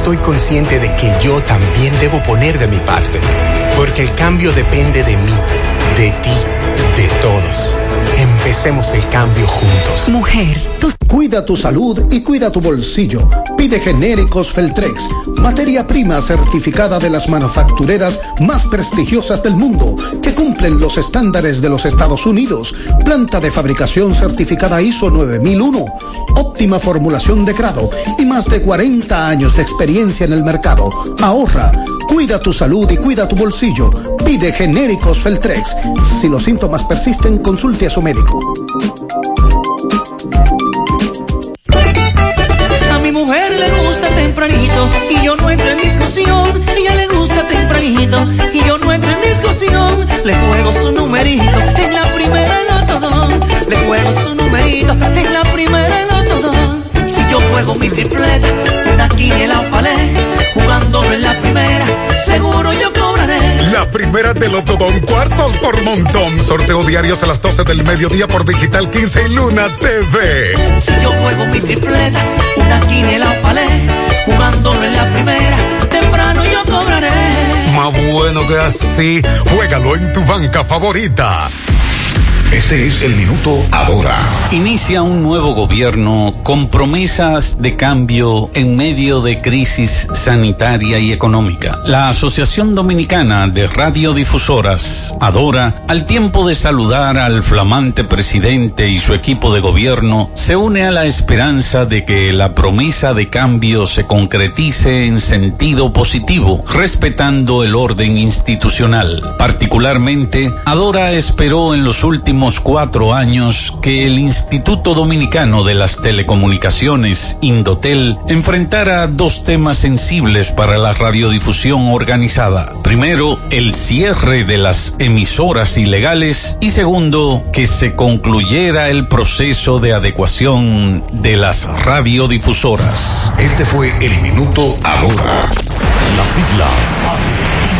estoy consciente de que yo también debo poner de mi parte, porque el cambio depende de mí, de ti, de todos. Empecemos el cambio juntos. Mujer, tú... Cuida tu salud y cuida tu bolsillo. Pide genéricos Feltrex, materia prima certificada de las manufactureras más prestigiosas del mundo, que cumplen los estándares de los Estados Unidos. Planta de fabricación certificada ISO 9001, óptima formulación de grado y más de 40 años de experiencia en el mercado. Ahorra, cuida tu salud y cuida tu bolsillo. Pide genéricos Feltrex. Si los síntomas persisten, consulte a su médico. A mi mujer le gusta tempranito y yo no entro en discusión. Ella le gusta tempranito y yo no entro en discusión. Le juego su numerito en la primera notodón. Le juego su numerito en la primera notodón. Si yo juego mi tripleta, una quiniela o palé, jugándolo en la primera, seguro yo cobraré. La primera de Lotodón, cuartos por montón. Sorteo diarios a las 12 del mediodía por Digital 15 y Luna TV. Si yo juego mi tripleta, una quiniela o palé, jugándolo en la primera, temprano yo cobraré. Más bueno que así, juégalo en tu banca favorita. Este es el minuto ahora. Inicia un nuevo gobierno con promesas de cambio en medio de crisis sanitaria y económica. La Asociación Dominicana de Radiodifusoras, Adora, al tiempo de saludar al flamante presidente y su equipo de gobierno, se une a la esperanza de que la promesa de cambio se concretice en sentido positivo, respetando el orden institucional. Particularmente, Adora esperó en los últimos cuatro años que el Instituto Dominicano de las Telecomunicaciones, Indotel, enfrentara dos temas sensibles para la radiodifusión organizada. Primero, el cierre de las emisoras ilegales y segundo, que se concluyera el proceso de adecuación de las radiodifusoras. Este fue el minuto ahora. Las siglas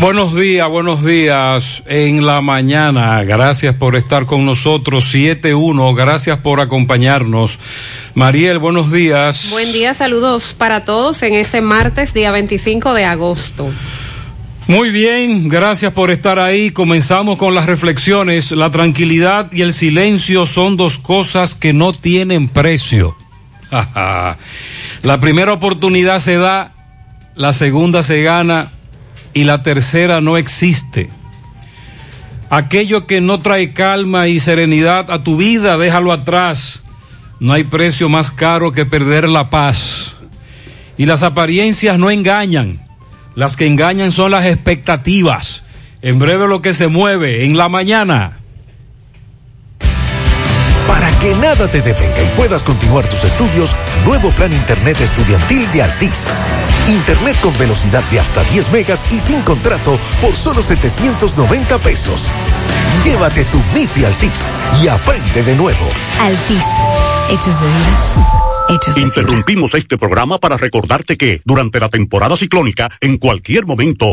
Buenos días, buenos días en la mañana. Gracias por estar con nosotros. 7-1, gracias por acompañarnos. Mariel, buenos días. Buen día, saludos para todos en este martes, día 25 de agosto. Muy bien, gracias por estar ahí. Comenzamos con las reflexiones. La tranquilidad y el silencio son dos cosas que no tienen precio. la primera oportunidad se da, la segunda se gana y la tercera no existe. Aquello que no trae calma y serenidad a tu vida, déjalo atrás. No hay precio más caro que perder la paz. Y las apariencias no engañan. Las que engañan son las expectativas. En breve lo que se mueve en la mañana. Que nada te detenga y puedas continuar tus estudios, nuevo plan Internet estudiantil de Altis. Internet con velocidad de hasta 10 megas y sin contrato por solo 790 pesos. Llévate tu MIFI Altis y aprende de nuevo. Altis, hechos de vida. Hechos de Interrumpimos este programa para recordarte que durante la temporada ciclónica, en cualquier momento.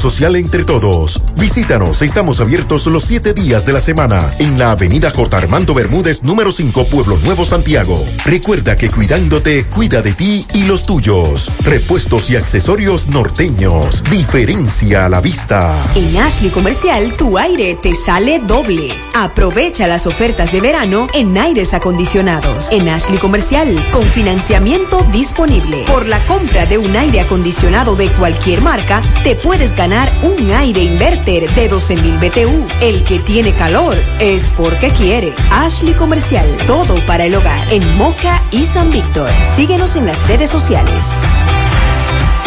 social entre todos. Visítanos, estamos abiertos los siete días de la semana en la avenida J. Armando Bermúdez, número 5, Pueblo Nuevo, Santiago. Recuerda que cuidándote, cuida de ti y los tuyos. Repuestos y accesorios norteños. Diferencia a la vista. En Ashley Comercial, tu aire te sale doble. Aprovecha las ofertas de verano en aires acondicionados. En Ashley Comercial, con financiamiento disponible. Por la compra de un aire acondicionado de cualquier marca, te puedes ganar un aire inverter de 12.000 BTU. El que tiene calor es porque quiere. Ashley Comercial, todo para el hogar. En Moca y San Víctor. Síguenos en las redes sociales.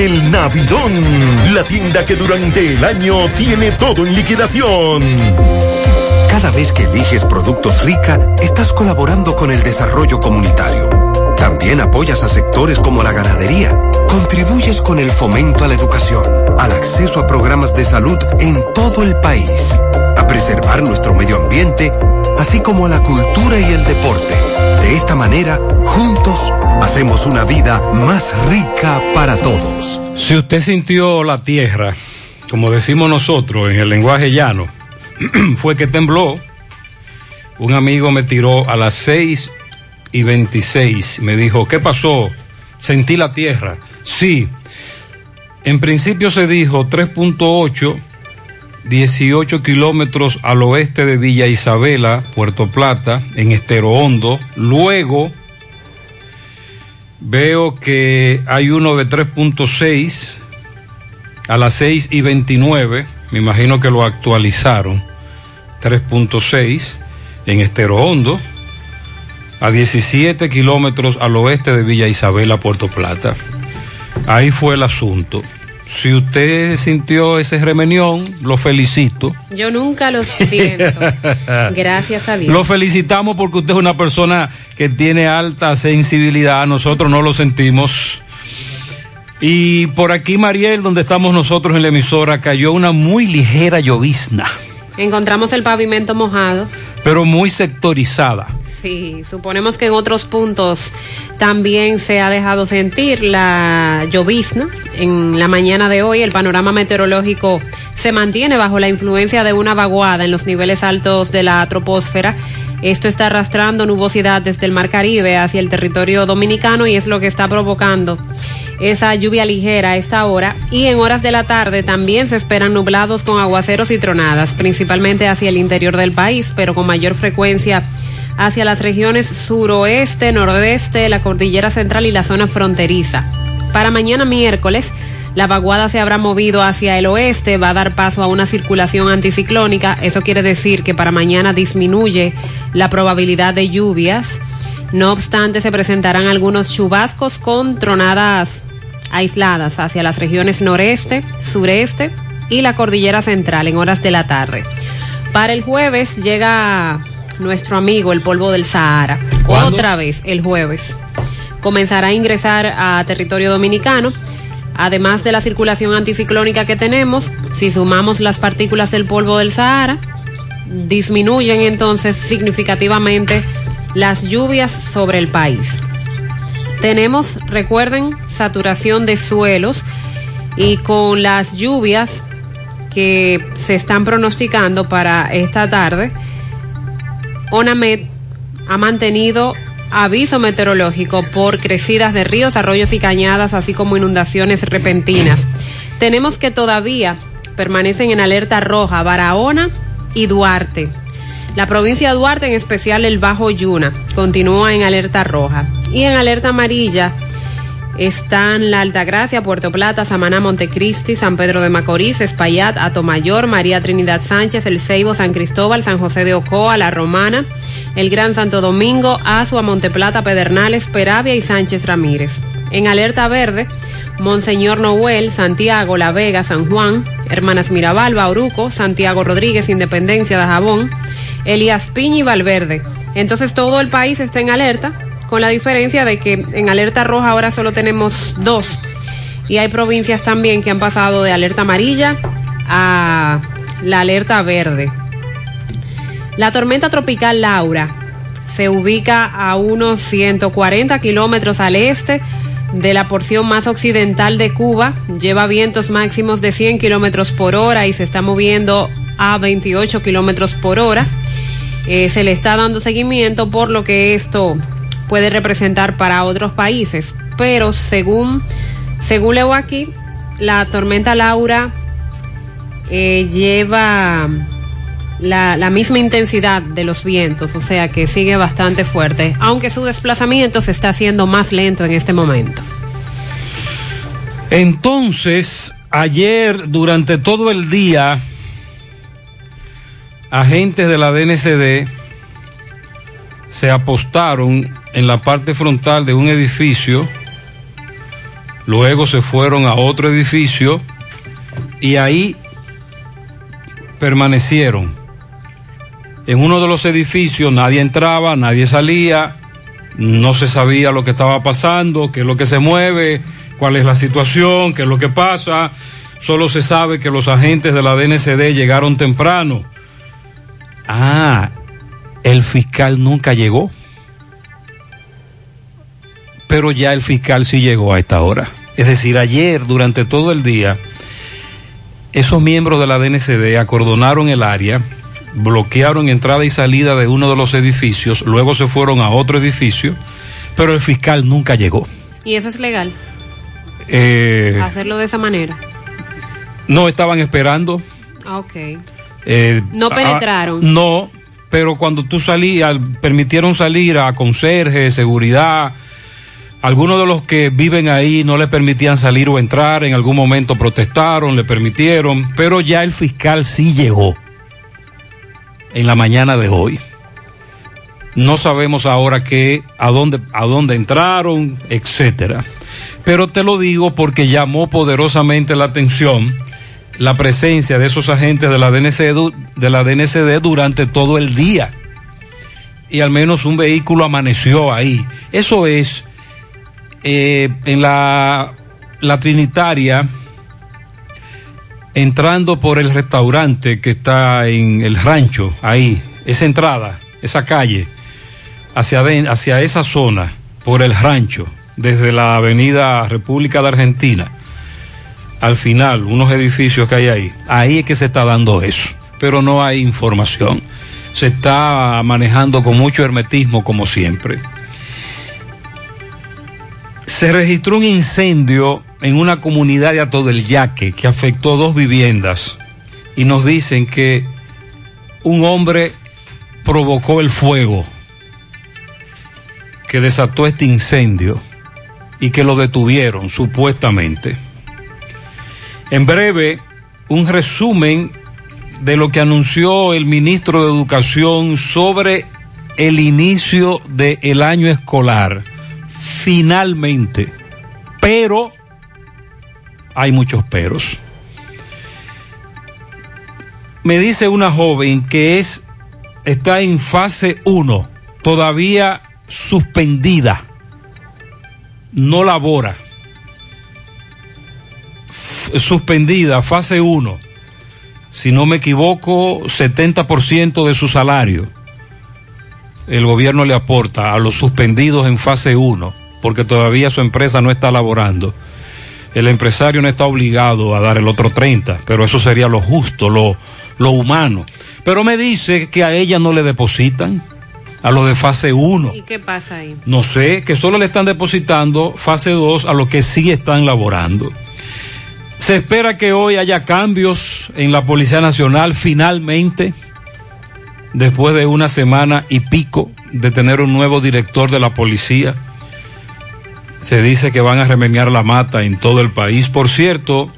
el Navidón, la tienda que durante el año tiene todo en liquidación. Cada vez que eliges productos rica, estás colaborando con el desarrollo comunitario. También apoyas a sectores como la ganadería. Contribuyes con el fomento a la educación, al acceso a programas de salud en todo el país, a preservar nuestro medio ambiente, así como a la cultura y el deporte. De esta manera, juntos, hacemos una vida más rica para todos. Si usted sintió la tierra, como decimos nosotros en el lenguaje llano, fue que tembló. Un amigo me tiró a las 6 y 26. Me dijo, ¿qué pasó? Sentí la tierra. Sí. En principio se dijo 3.8, 18 kilómetros al oeste de Villa Isabela, Puerto Plata, en Estero Hondo. Luego veo que hay uno de 3.6 a las 6 y 29. Me imagino que lo actualizaron. 3.6 en Estero Hondo, a 17 kilómetros al oeste de Villa Isabela, Puerto Plata. Ahí fue el asunto. Si usted sintió ese remenión, lo felicito. Yo nunca lo siento. Gracias a Dios. Lo felicitamos porque usted es una persona que tiene alta sensibilidad. Nosotros no lo sentimos. Y por aquí, Mariel, donde estamos nosotros en la emisora, cayó una muy ligera llovizna. Encontramos el pavimento mojado. Pero muy sectorizada. Sí, suponemos que en otros puntos también se ha dejado sentir la llovizna. En la mañana de hoy el panorama meteorológico se mantiene bajo la influencia de una vaguada en los niveles altos de la troposfera. Esto está arrastrando nubosidad desde el Mar Caribe hacia el territorio dominicano y es lo que está provocando esa lluvia ligera a esta hora y en horas de la tarde también se esperan nublados con aguaceros y tronadas, principalmente hacia el interior del país, pero con mayor frecuencia hacia las regiones suroeste, nordeste, la cordillera central y la zona fronteriza. Para mañana miércoles, La vaguada se habrá movido hacia el oeste, va a dar paso a una circulación anticiclónica. Eso quiere decir que para mañana disminuye la probabilidad de lluvias. No obstante, se presentarán algunos chubascos con tronadas aisladas hacia las regiones noreste, sureste y la cordillera central en horas de la tarde. Para el jueves llega nuestro amigo el polvo del Sahara. ¿Cuándo? Otra vez el jueves. Comenzará a ingresar a territorio dominicano. Además de la circulación anticiclónica que tenemos, si sumamos las partículas del polvo del Sahara, disminuyen entonces significativamente las lluvias sobre el país. Tenemos, recuerden, saturación de suelos y con las lluvias que se están pronosticando para esta tarde, ONAMED ha mantenido aviso meteorológico por crecidas de ríos, arroyos y cañadas, así como inundaciones repentinas. Tenemos que todavía permanecen en alerta roja Barahona y Duarte. La provincia de Duarte, en especial el Bajo Yuna, continúa en alerta roja. Y en alerta amarilla están La Altagracia, Puerto Plata, Samaná, Montecristi, San Pedro de Macorís, Espaillat, Atomayor, María Trinidad Sánchez, El Ceibo, San Cristóbal, San José de Ocoa, La Romana, El Gran Santo Domingo, Azua, Monteplata, Pedernales, Peravia y Sánchez Ramírez. En alerta verde, Monseñor Noel, Santiago, La Vega, San Juan, Hermanas Mirabal, Bauruco, Santiago Rodríguez, Independencia de Jabón, Elías Piña y Valverde. Entonces todo el país está en alerta, con la diferencia de que en alerta roja ahora solo tenemos dos. Y hay provincias también que han pasado de alerta amarilla a la alerta verde. La tormenta tropical Laura se ubica a unos 140 kilómetros al este de la porción más occidental de Cuba. Lleva vientos máximos de 100 kilómetros por hora y se está moviendo a 28 kilómetros por hora. Eh, se le está dando seguimiento por lo que esto puede representar para otros países. Pero según, según leo aquí, la tormenta Laura eh, lleva la, la misma intensidad de los vientos, o sea que sigue bastante fuerte, aunque su desplazamiento se está haciendo más lento en este momento. Entonces, ayer durante todo el día, agentes de la DNCD se apostaron en la parte frontal de un edificio, luego se fueron a otro edificio y ahí permanecieron. En uno de los edificios nadie entraba, nadie salía, no se sabía lo que estaba pasando, qué es lo que se mueve, cuál es la situación, qué es lo que pasa. Solo se sabe que los agentes de la DNCD llegaron temprano. Ah, el fiscal nunca llegó. Pero ya el fiscal sí llegó a esta hora. Es decir, ayer, durante todo el día, esos miembros de la DNCD acordonaron el área, bloquearon entrada y salida de uno de los edificios, luego se fueron a otro edificio, pero el fiscal nunca llegó. ¿Y eso es legal? Eh, Hacerlo de esa manera. no estaban esperando. Ah, Ok. eh, No ah, penetraron. no, pero cuando tú salías, permitieron salir a conserje, seguridad. Algunos de los que viven ahí no le permitían salir o entrar, en algún momento protestaron, le permitieron, pero ya el fiscal sí llegó en la mañana de hoy. No sabemos ahora qué, a dónde, a dónde entraron, etcétera. Pero te lo digo porque llamó poderosamente la atención la presencia de esos agentes de la DNCD, de la DNCD durante todo el día. Y al menos un vehículo amaneció ahí. Eso es eh, en la, la Trinitaria, entrando por el restaurante que está en el rancho, ahí, esa entrada, esa calle, hacia, hacia esa zona, por el rancho, desde la avenida República de Argentina al final, unos edificios que hay ahí, ahí es que se está dando eso, pero no hay información. Se está manejando con mucho hermetismo como siempre. Se registró un incendio en una comunidad de Ato del Yaque que afectó dos viviendas y nos dicen que un hombre provocó el fuego que desató este incendio y que lo detuvieron supuestamente. En breve, un resumen de lo que anunció el ministro de Educación sobre el inicio del año escolar. Finalmente. Pero hay muchos peros. Me dice una joven que es está en fase 1, todavía suspendida. No labora. Suspendida, fase 1. Si no me equivoco, 70% de su salario. El gobierno le aporta a los suspendidos en fase 1, porque todavía su empresa no está laborando el empresario no está obligado a dar el otro 30, pero eso sería lo justo, lo, lo humano. Pero me dice que a ella no le depositan, a lo de fase 1. ¿Y qué pasa ahí? No sé, que solo le están depositando fase 2 a los que sí están laborando. Se espera que hoy haya cambios en la Policía Nacional finalmente, después de una semana y pico de tener un nuevo director de la policía. Se dice que van a remediar la mata en todo el país. Por cierto,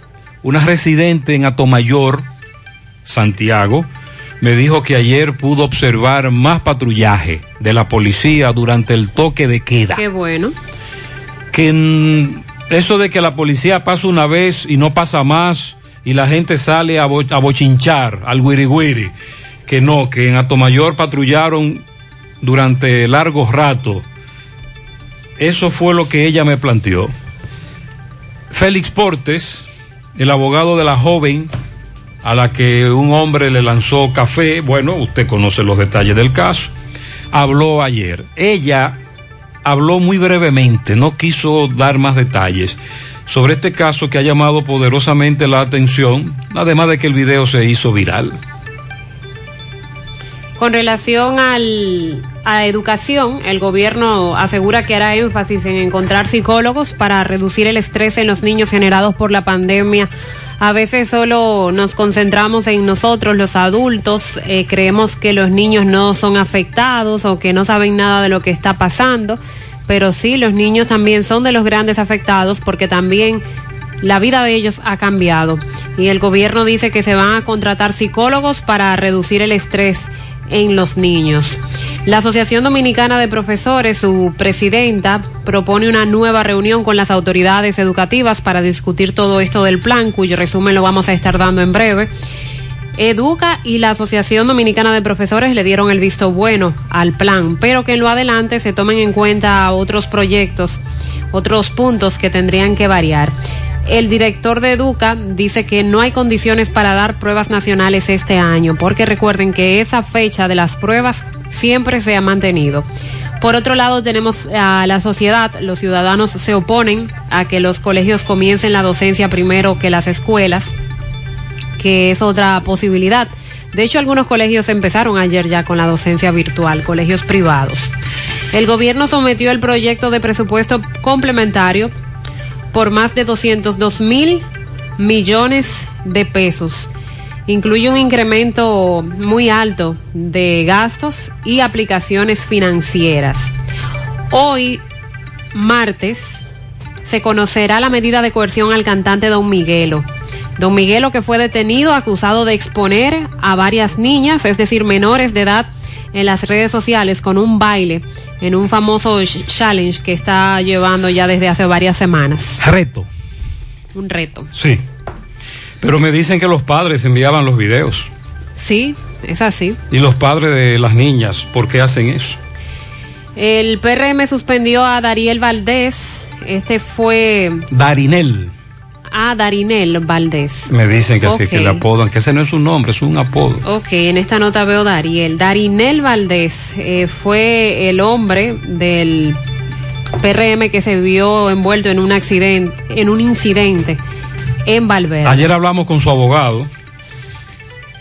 una residente en Atomayor, Santiago, me dijo que ayer pudo observar más patrullaje de la policía durante el toque de queda. Qué bueno. Que eso de que la policía pasa una vez y no pasa más y la gente sale a, bo- a bochinchar, al guiriguiri, que no, que en Atomayor patrullaron durante largos ratos. Eso fue lo que ella me planteó. Félix Portes, el abogado de la joven a la que un hombre le lanzó café, bueno, usted conoce los detalles del caso, habló ayer. Ella habló muy brevemente, no quiso dar más detalles sobre este caso que ha llamado poderosamente la atención, además de que el video se hizo viral. Con relación al, a educación, el gobierno asegura que hará énfasis en encontrar psicólogos para reducir el estrés en los niños generados por la pandemia. A veces solo nos concentramos en nosotros, los adultos, eh, creemos que los niños no son afectados o que no saben nada de lo que está pasando, pero sí, los niños también son de los grandes afectados porque también la vida de ellos ha cambiado. Y el gobierno dice que se van a contratar psicólogos para reducir el estrés en los niños. La Asociación Dominicana de Profesores, su presidenta, propone una nueva reunión con las autoridades educativas para discutir todo esto del plan, cuyo resumen lo vamos a estar dando en breve. Educa y la Asociación Dominicana de Profesores le dieron el visto bueno al plan, pero que en lo adelante se tomen en cuenta otros proyectos, otros puntos que tendrían que variar. El director de Educa dice que no hay condiciones para dar pruebas nacionales este año, porque recuerden que esa fecha de las pruebas siempre se ha mantenido. Por otro lado, tenemos a la sociedad, los ciudadanos se oponen a que los colegios comiencen la docencia primero que las escuelas, que es otra posibilidad. De hecho, algunos colegios empezaron ayer ya con la docencia virtual, colegios privados. El gobierno sometió el proyecto de presupuesto complementario por más de 202 mil millones de pesos. Incluye un incremento muy alto de gastos y aplicaciones financieras. Hoy, martes, se conocerá la medida de coerción al cantante Don Miguelo. Don Miguelo que fue detenido acusado de exponer a varias niñas, es decir, menores de edad, en las redes sociales con un baile en un famoso challenge que está llevando ya desde hace varias semanas. Reto. Un reto. Sí. Pero me dicen que los padres enviaban los videos. Sí, es así. Y los padres de las niñas, ¿por qué hacen eso? El PRM suspendió a Dariel Valdés. Este fue Darinel. A Darinel Valdés. Me dicen que sí, Ok. que le apodan, que ese no es un nombre, es un apodo. Ok, en esta nota veo Dariel. Darinel Valdés eh, fue el hombre del PRM que se vio envuelto en un accidente, en un incidente en Valverde. Ayer hablamos con su abogado.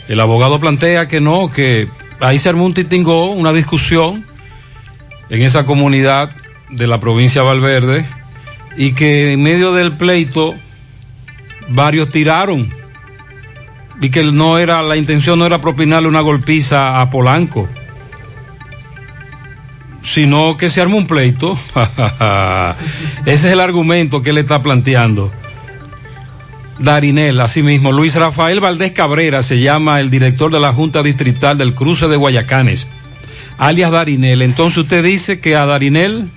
El abogado plantea que no, que ahí se armó un titingó, una discusión en esa comunidad de la provincia de Valverde y que en medio del pleito varios tiraron y que no era la intención no era propinarle una golpiza a Polanco sino que se armó un pleito ese es el argumento que él está planteando Darinel, así mismo. Luis Rafael Valdés Cabrera se llama el director de la Junta Distrital del Cruce de Guayacanes, alias Darinel. Entonces usted dice que a Darinel...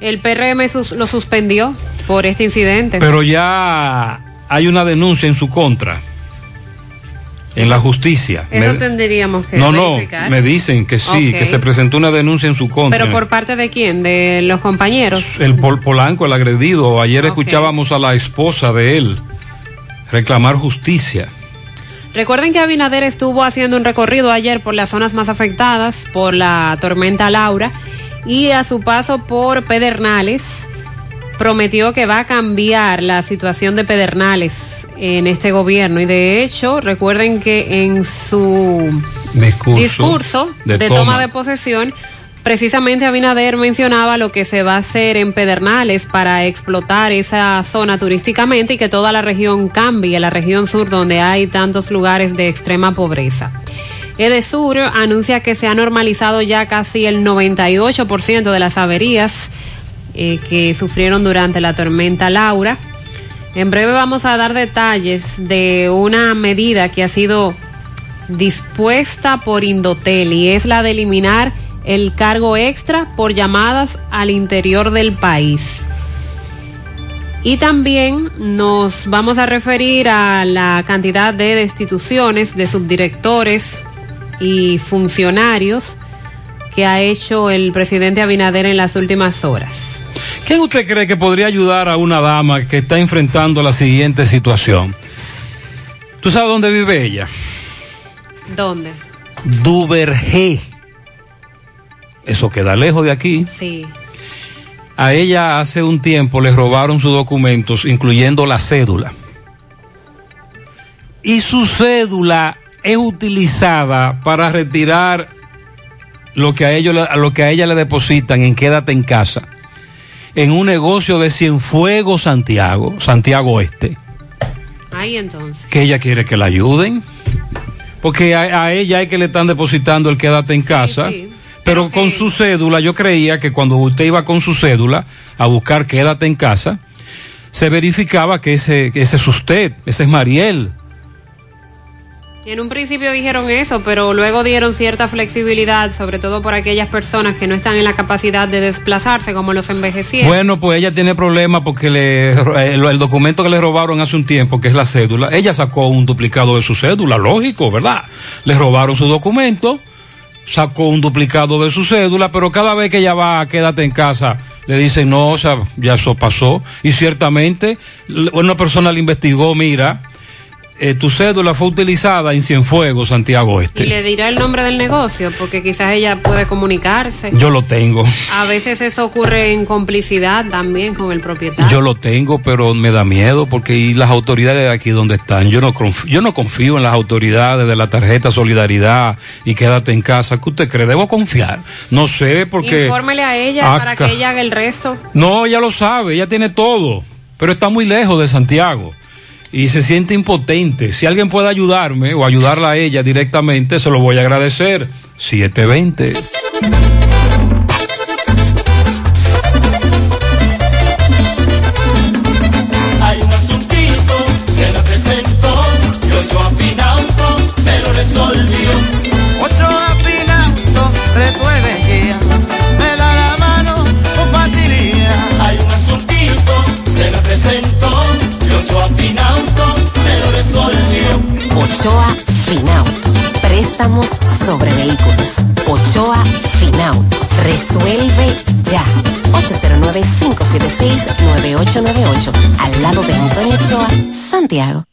El PRM sus- lo suspendió por este incidente. Pero ya hay una denuncia en su contra, en la justicia. Eso Me- tendríamos que no, no, me dicen que sí, que se presentó una denuncia en su contra. Pero por parte de quién? De los compañeros. El Pol Polanco, el agredido. Ayer escuchábamos a la esposa de él reclamar justicia. Recuerden que Abinader estuvo haciendo un recorrido ayer por las zonas más afectadas por la tormenta Laura y a su paso por Pedernales prometió que va a cambiar la situación de Pedernales en este gobierno y de hecho recuerden que en su Discurso, discurso de, toma. de posesión, precisamente Abinader mencionaba lo que se va a hacer en Pedernales para explotar esa zona turísticamente y que toda la región cambie, la región sur donde hay tantos lugares de extrema pobreza. Edesur anuncia que se ha normalizado ya casi el 98% de las averías eh, que sufrieron durante la tormenta Laura. En breve vamos a dar detalles de una medida que ha sido dispuesta por Indotel y es la de eliminar el cargo extra por llamadas al interior del país. Y también nos vamos a referir a la cantidad de destituciones de subdirectores y funcionarios que ha hecho el presidente Abinader en las últimas horas. ¿Quién usted cree que podría ayudar a una dama que está enfrentando la siguiente situación? ¿Tú sabes dónde vive ella? ¿Dónde? Duvergé. Eso queda lejos de aquí. Sí. A ella hace un tiempo le robaron sus documentos, incluyendo la cédula. Y su cédula es utilizada para retirar lo que a, ellos, lo que a ella le depositan en Quédate en casa, en un negocio de Cienfuegos, Santiago, Santiago Este, Ahí entonces. que ella quiere que la ayuden. Porque a, a ella es que le están depositando el Quédate en casa. Pero con su cédula, yo creía que cuando usted iba con su cédula a buscar quédate en casa, se verificaba que ese, que ese es usted, ese es Mariel. En un principio dijeron eso, pero luego dieron cierta flexibilidad, sobre todo por aquellas personas que no están en la capacidad de desplazarse, como los envejecientes. Bueno, pues ella tiene problemas porque le, el, documento que le robaron hace un tiempo, que es la cédula, ella sacó un duplicado de su cédula, lógico, ¿verdad? Le robaron su documento, sacó un duplicado de su cédula, pero cada vez que ella va quédate en casa, le dicen, no, o sea, ya eso pasó. Y ciertamente, una persona le investigó, mira, eh, tu cédula fue utilizada en Cienfuegos, Santiago Y Este. le dirá el nombre del negocio, porque quizás ella puede comunicarse. Yo lo tengo. A veces eso ocurre en complicidad también con el propietario. Yo lo tengo, pero me da miedo porque y las autoridades de aquí donde están, yo no confío, yo no confío en las autoridades de la tarjeta Solidaridad y quédate en casa. ¿Qué usted cree? Debo confiar. No sé porque Infórmele a ella Acá. para que ella haga el resto. no, ella lo sabe, ella tiene todo, pero está muy lejos de Santiago y se siente impotente. Si alguien puede ayudarme o ayudarla a ella directamente, se lo voy a agradecer. 720. Ochoa Finauto. Préstamos sobre vehículos. Ochoa Finauto. Resuelve ya. 809-576-9898. Al lado de Antonio Ochoa, Santiago.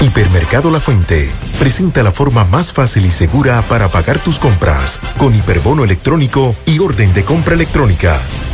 Hipermercado La Fuente presenta la forma más fácil y segura para pagar tus compras con hiperbono electrónico y orden de compra electrónica.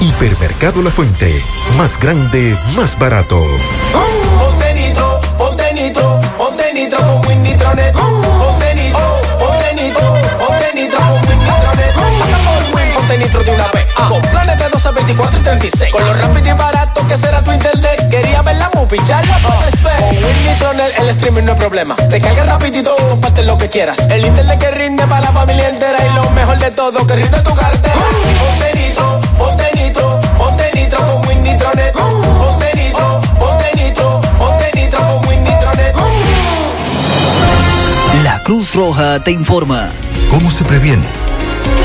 Hipermercado La Fuente. Más grande, más barato. Ponte nitro, ponte nitro, ponte nitro con Winnitronet. Uh, ponte nitro, ponte nitro, ponte nitro con Winnitronet. Uh, Hasta win, ponte nitro de una vez. Con planes de 12, 24 y 36. Con lo rápido y barato que será tu internet. Quería ver la movie, ya la uh, Con Winnitronet el streaming no es problema. Te cargas rapidito comparte lo que quieras. El internet que rinde para la familia entera. Y lo mejor de todo, que rinde tu cartera. Ponte nitro, ponte con Winnitronet. Ponte nitro, ponte nitro, ponte nitro con Winnitronet. La Cruz Roja te informa. ¿Cómo se previene?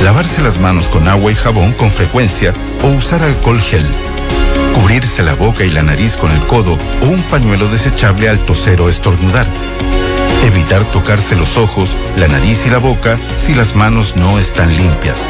Lavarse las manos con agua y jabón con frecuencia o usar alcohol gel. Cubrirse la boca y la nariz con el codo o un pañuelo desechable al toser o estornudar. Evitar tocarse los ojos, la nariz y la boca si las manos no están limpias.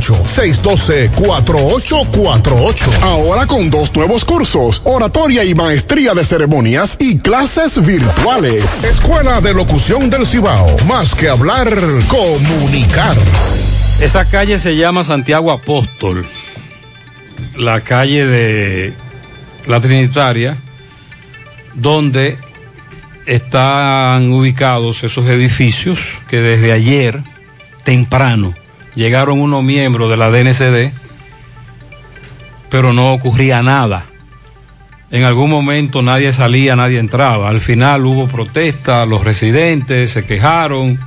612-4848. Ahora con dos nuevos cursos, oratoria y maestría de ceremonias y clases virtuales. Escuela de Locución del Cibao. Más que hablar, comunicar. Esa calle se llama Santiago Apóstol, la calle de la Trinitaria, donde están ubicados esos edificios que desde ayer, temprano, llegaron unos miembros de la DNCD, pero no ocurría nada. En algún momento nadie salía, nadie entraba. Al final hubo protesta, los residentes se quejaron.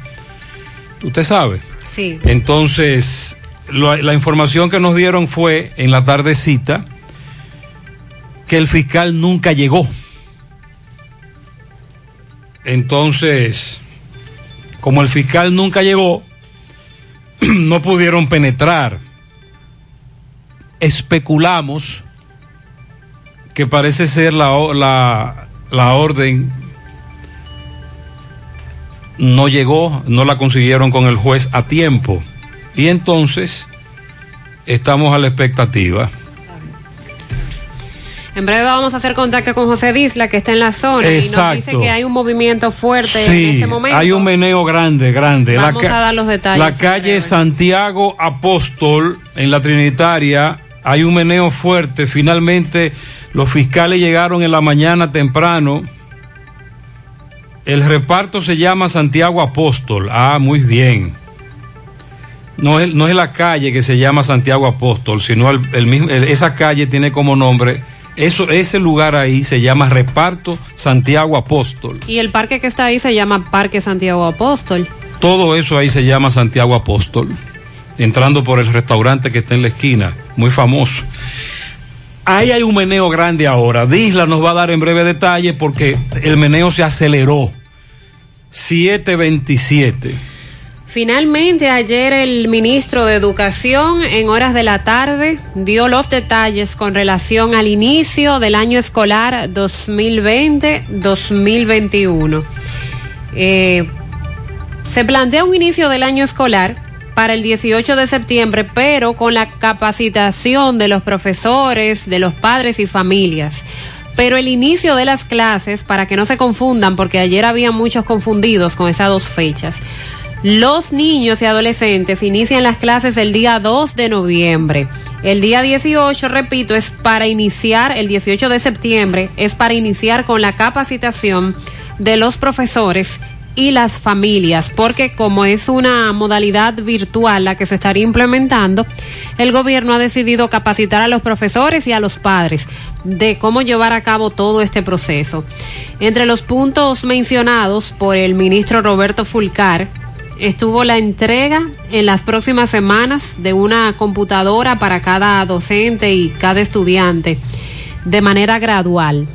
Usted sabe. Sí. Entonces, la información que nos dieron fue en la tardecita que el fiscal nunca llegó. Entonces, como el fiscal nunca llegó, no pudieron penetrar. Especulamos que parece ser la, la, la orden no llegó, no la consiguieron con el juez a tiempo. Y entonces estamos a la expectativa. En breve vamos a hacer contacto con José Disla, que está en la zona, y nos dice Exacto. que hay un movimiento fuerte en Sí, este momento. hay un meneo grande, grande. Vamos ca- a dar los detalles La en calle Santiago Apóstol, en la Trinitaria, hay un meneo fuerte. Finalmente, los fiscales llegaron en la mañana temprano. El reparto se llama Santiago Apóstol. Ah, muy bien. No es, no es la calle que se llama Santiago Apóstol, sino el, el mismo, el- esa calle tiene como nombre Eso, ese lugar ahí se llama Reparto Santiago Apóstol. Y el parque que está ahí se llama Parque Santiago Apóstol. Todo eso ahí se llama Santiago Apóstol. Entrando por el restaurante que está en la esquina, muy famoso. Ahí hay un meneo grande ahora. Disla nos va a dar en breve detalle porque el meneo se aceleró. 727. Finalmente, ayer el ministro de Educación, en horas de la tarde, dio los detalles con relación al inicio del año escolar 2020-2021. Eh, se plantea un inicio del año escolar para el 18 de septiembre, pero con la capacitación de los profesores, de los padres y familias. Pero el inicio de las clases, para que no se confundan, porque ayer había muchos confundidos con esas dos fechas. Los niños y adolescentes inician las clases el día 2 de noviembre. El día 18, repito, es para iniciar, el 18 de septiembre, es para iniciar con la capacitación de los profesores y las familias, porque como es una modalidad virtual la que se estaría implementando, el gobierno ha decidido capacitar a los profesores y a los padres de cómo llevar a cabo todo este proceso. Entre los puntos mencionados por el ministro Roberto Fulcar, estuvo la entrega en las próximas semanas de una computadora para cada docente y cada estudiante de manera gradual.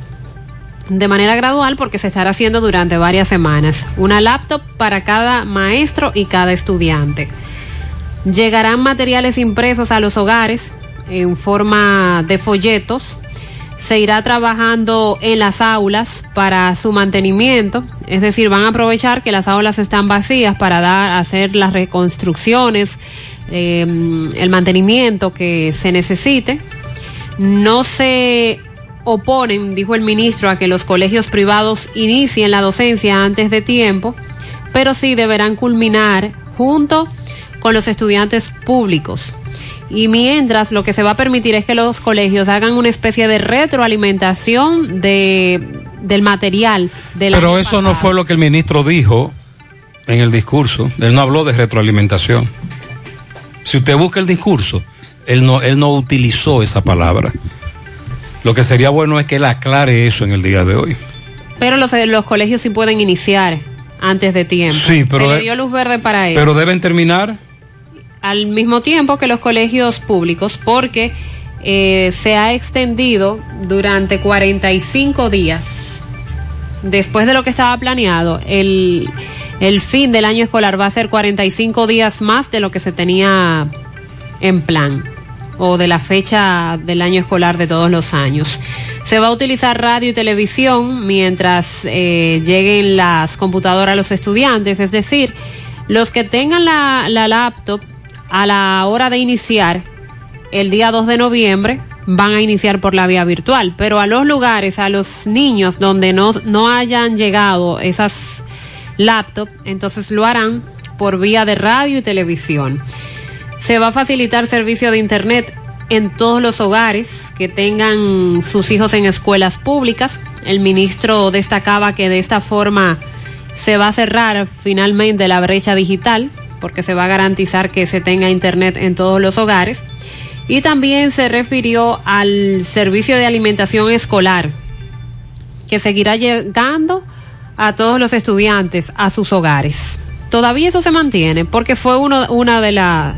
De manera gradual porque se estará haciendo durante varias semanas. Una laptop para cada maestro y cada estudiante. Llegarán materiales impresos a los hogares en forma de folletos se irá trabajando en las aulas para su mantenimiento, es decir, van a aprovechar que las aulas están vacías para dar, hacer las reconstrucciones, eh, el mantenimiento que se necesite. No se oponen, dijo el ministro, a que los colegios privados inicien la docencia antes de tiempo, pero sí deberán culminar junto con los estudiantes públicos y mientras lo que se va a permitir es que los colegios hagan una especie de retroalimentación de, del material. Pero eso no fue lo que el ministro dijo en el discurso. Él no habló de retroalimentación. Si usted busca el discurso, él no, él no utilizó esa palabra. Lo que sería bueno es que él aclare eso en el día de hoy. Pero los, los colegios sí pueden iniciar antes de tiempo. Sí, pero. Se le dio luz verde para eso. Pero deben terminar al mismo tiempo que los colegios públicos porque eh, se ha extendido durante 45 días. Después de lo que estaba planeado, el, el fin del año escolar va a ser 45 días más de lo que se tenía en plan o de la fecha del año escolar de todos los años. Se va a utilizar radio y televisión mientras eh, lleguen las computadoras a los estudiantes, es decir, los que tengan la, la laptop a la hora de iniciar, el día 2 de noviembre, van a iniciar por la vía virtual, pero a los lugares, a los niños donde no, no hayan llegado esas laptops, entonces lo harán por vía de radio y televisión. Se va a facilitar servicio de Internet en todos los hogares que tengan sus hijos en escuelas públicas. El ministro destacaba que de esta forma se va a cerrar finalmente la brecha digital porque se va a garantizar que se tenga internet en todos los hogares. Y también se refirió al servicio de alimentación escolar, que seguirá llegando a todos los estudiantes a sus hogares. Todavía eso se mantiene, porque fue uno una de las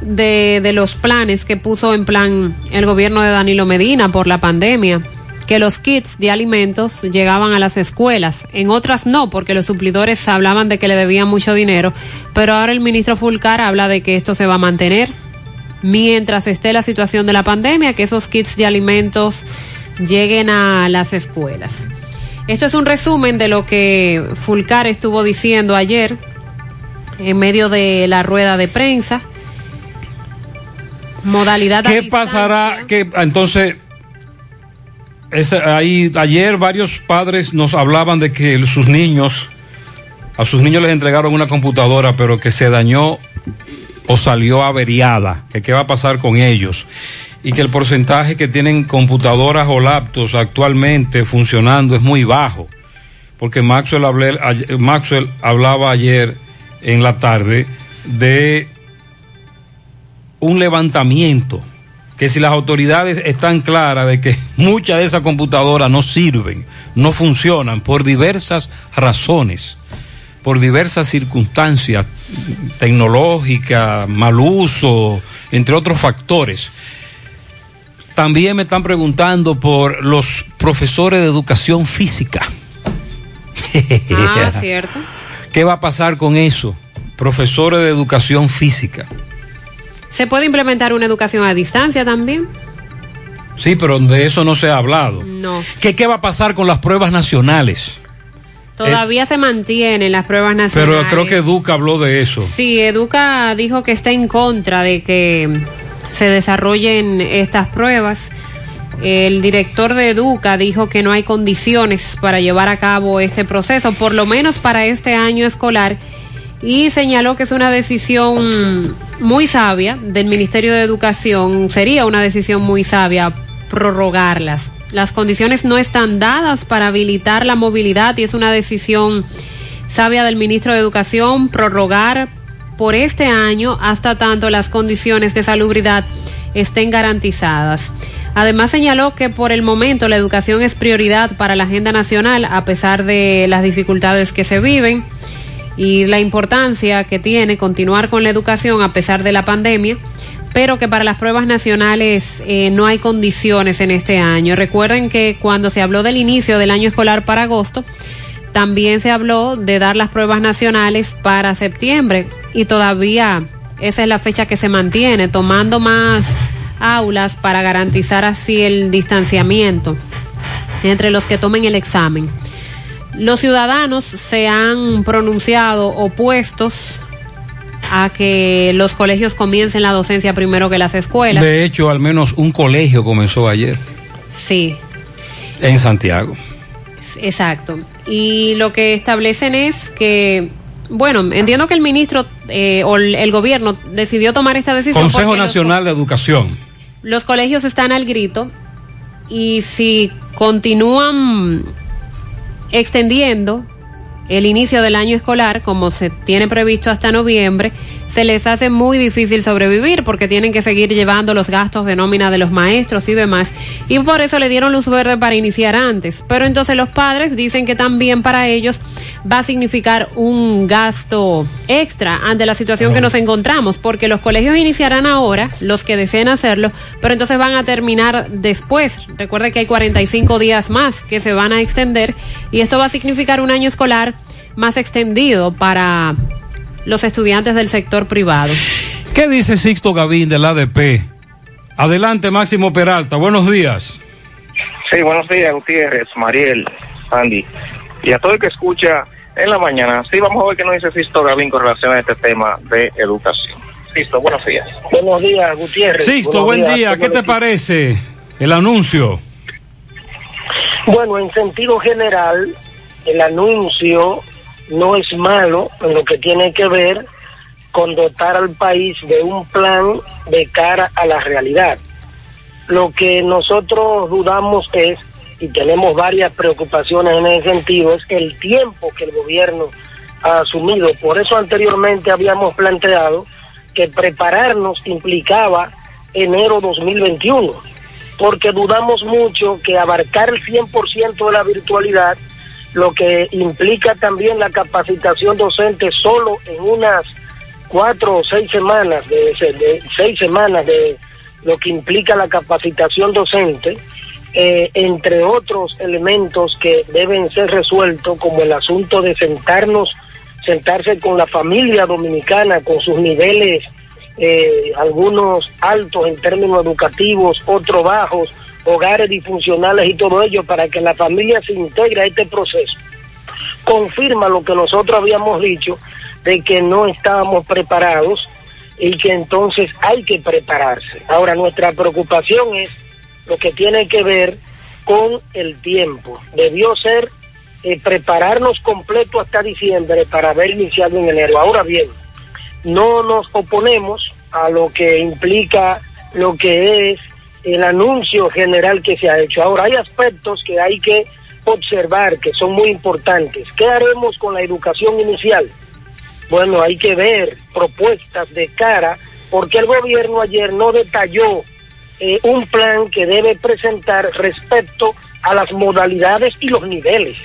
de, de los planes que puso en plan el gobierno de Danilo Medina por la pandemia que los kits de alimentos llegaban a las escuelas, en otras no, porque los suplidores hablaban de que le debían mucho dinero, pero ahora el ministro Fulcar habla de que esto se va a mantener mientras esté la situación de la pandemia, que esos kits de alimentos lleguen a las escuelas. Esto es un resumen de lo que Fulcar estuvo diciendo ayer en medio de la rueda de prensa. Modalidad. ¿Qué pasará? Que entonces ayer varios padres nos hablaban de que sus niños, a sus niños les entregaron una computadora, pero que se dañó o salió averiada, que qué va a pasar con ellos. Y que el porcentaje que tienen computadoras o laptops actualmente funcionando es muy bajo. Porque Maxwell, Maxwell hablaba ayer en la tarde de un levantamiento que si las autoridades están claras de que muchas de esas computadoras no sirven, no funcionan por diversas razones, por diversas circunstancias tecnológicas, mal uso, entre otros factores. También me están preguntando por los profesores de educación física. Ah, cierto. ¿Qué va a pasar con eso? Profesores de educación física. ¿Se puede implementar una educación a distancia también? Sí, pero de eso no se ha hablado. No. ¿Qué, qué va a pasar con las pruebas nacionales? Todavía se mantienen las pruebas nacionales. Pero creo que Educa habló de eso. Sí, Educa dijo que está en contra de que se desarrollen estas pruebas. El director de Educa dijo que no hay condiciones para llevar a cabo este proceso, por lo menos para este año escolar, y señaló que es una decisión muy sabia del Ministerio de Educación, sería una decisión muy sabia prorrogarlas. Las condiciones no están dadas para habilitar la movilidad y es una decisión sabia del ministro de Educación prorrogar por este año hasta tanto las condiciones de salubridad estén garantizadas. Además señaló que por el momento la educación es prioridad para la agenda nacional a pesar de las dificultades que se viven y la importancia que tiene continuar con la educación a pesar de la pandemia pero que para las pruebas nacionales eh, no hay condiciones en este año. Recuerden que cuando se habló del inicio del año escolar para agosto, también se habló de dar las pruebas nacionales para septiembre y todavía esa es la fecha que se mantiene, tomando más aulas para garantizar así el distanciamiento entre los que tomen el examen. Los ciudadanos se han pronunciado opuestos a que los colegios comiencen la docencia primero que las escuelas. De hecho, al menos un colegio comenzó ayer. Sí. En Santiago. Exacto. Y lo que establecen es que, bueno, entiendo que el ministro eh, o el gobierno decidió tomar esta decisión. Consejo Nacional de Educación. Los colegios están al grito y si continúan extendiendo el inicio del año escolar, como se tiene previsto hasta noviembre, se les hace muy difícil sobrevivir porque tienen que seguir llevando los gastos de nómina de los maestros y demás. Y por eso le dieron luz verde para iniciar antes. Pero entonces los padres dicen que también para ellos va a significar un gasto extra ante la situación que nos encontramos, porque los colegios iniciarán ahora, los que deseen hacerlo, pero entonces van a terminar después. Recuerde que hay 45 días más que se van a extender y esto va a significar un año escolar más extendido para los estudiantes del sector privado. ¿Qué dice Sixto Gavín del ADP? Adelante, Máximo Peralta. Buenos días. Sí, buenos días, Gutiérrez, Mariel, Andy. Y a todo el que escucha en la mañana, sí, vamos a ver qué nos dice Sixto Gavín con relación a este tema de educación. Sixto, buenos días. Buenos días, Gutiérrez. Sixto, buen día. ¿Qué te parece el anuncio? Bueno, en sentido general, el anuncio no es malo en lo que tiene que ver con dotar al país de un plan de cara a la realidad. Lo que nosotros dudamos es, y tenemos varias preocupaciones en ese sentido, es el tiempo que el gobierno ha asumido. Por eso anteriormente habíamos planteado que prepararnos implicaba enero 2021, porque dudamos mucho que abarcar el 100% de la virtualidad lo que implica también la capacitación docente solo en unas cuatro o seis semanas, de, seis semanas de lo que implica la capacitación docente, eh, entre otros elementos que deben ser resueltos, como el asunto de sentarnos, sentarse con la familia dominicana, con sus niveles, eh, algunos altos en términos educativos, otros bajos, hogares disfuncionales y todo ello para que la familia se integre a este proceso, confirma lo que nosotros habíamos dicho de que no estábamos preparados y que entonces hay que prepararse. Ahora, nuestra preocupación es lo que tiene que ver con el tiempo. Debió ser eh, prepararnos completo hasta diciembre para haber iniciado en enero. Ahora bien, no nos oponemos a lo que implica lo que es el anuncio general que se ha hecho. Ahora, hay aspectos que hay que observar que son muy importantes. ¿Qué haremos con la educación inicial? Bueno, hay que ver propuestas de cara, porque el gobierno ayer no detalló eh, un plan que debe presentar respecto a las modalidades y los niveles.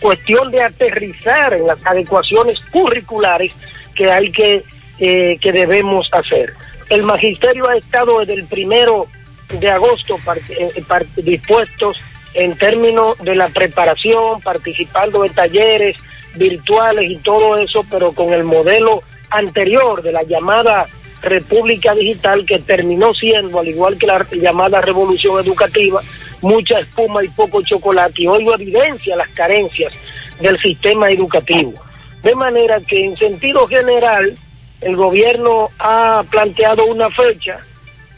Cuestión de aterrizar en las adecuaciones curriculares que hay que, eh, que debemos hacer. El magisterio ha estado desde el primero de agosto eh, par- dispuestos en términos de la preparación, participando de talleres virtuales y todo eso, pero con el modelo anterior de la llamada República Digital que terminó siendo, al igual que la llamada Revolución Educativa, mucha espuma y poco chocolate. Y hoy lo evidencia las carencias del sistema educativo. De manera que en sentido general, el gobierno ha planteado una fecha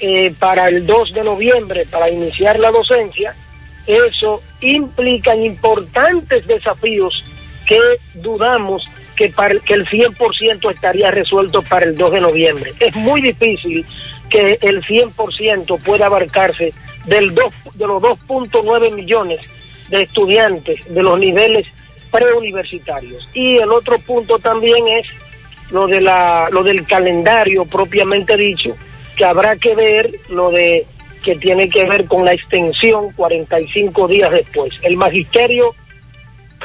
eh, para el 2 de noviembre para iniciar la docencia. Eso implica importantes desafíos que dudamos que, para, que el 100% estaría resuelto para el 2 de noviembre. Es muy difícil que el 100% pueda abarcarse del 2, de los 2.9 millones de estudiantes de los niveles preuniversitarios. Y el otro punto también es lo de la lo del calendario propiamente dicho, que habrá que ver lo de que tiene que ver con la extensión 45 días después. El magisterio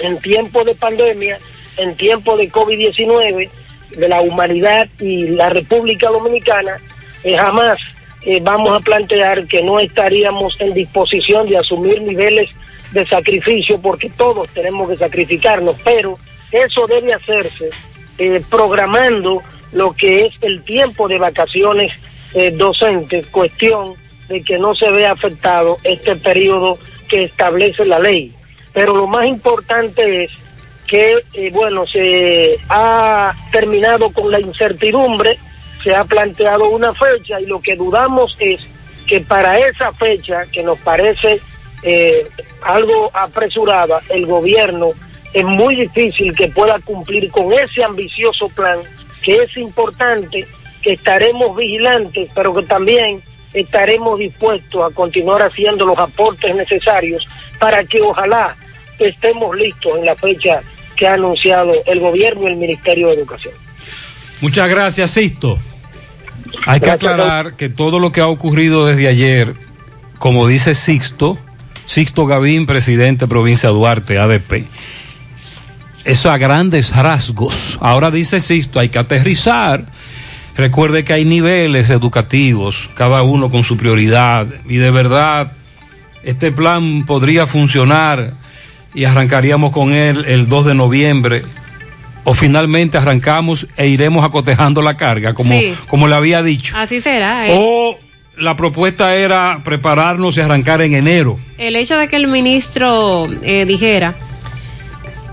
en tiempo de pandemia, en tiempo de COVID-19, de la humanidad y la República Dominicana, eh, jamás eh, vamos a plantear que no estaríamos en disposición de asumir niveles de sacrificio, porque todos tenemos que sacrificarnos, pero eso debe hacerse eh, programando lo que es el tiempo de vacaciones eh, docentes, cuestión de que no se vea afectado este periodo que establece la ley. Pero lo más importante es que, eh, bueno, se ha terminado con la incertidumbre, se ha planteado una fecha y lo que dudamos es que para esa fecha, que nos parece eh, algo apresurada, el gobierno es muy difícil que pueda cumplir con ese ambicioso plan, que es importante, que estaremos vigilantes, pero que también estaremos dispuestos a continuar haciendo los aportes necesarios para que ojalá estemos listos en la fecha que ha anunciado el gobierno y el Ministerio de Educación. Muchas gracias, Sisto. Hay que aclarar que todo lo que ha ocurrido desde ayer, como dice Sixto, Sixto Gavín, presidente provincia Duarte, ADP, eso a grandes rasgos. Ahora dice Sixto, hay que aterrizar. Recuerde que hay niveles educativos, cada uno con su prioridad, y de verdad este plan podría funcionar y arrancaríamos con él el 2 de noviembre o finalmente arrancamos e iremos acotejando la carga como, Sí. como le había dicho. Así será. ¿eh? O la propuesta era prepararnos y arrancar en enero. El hecho de que el ministro eh, dijera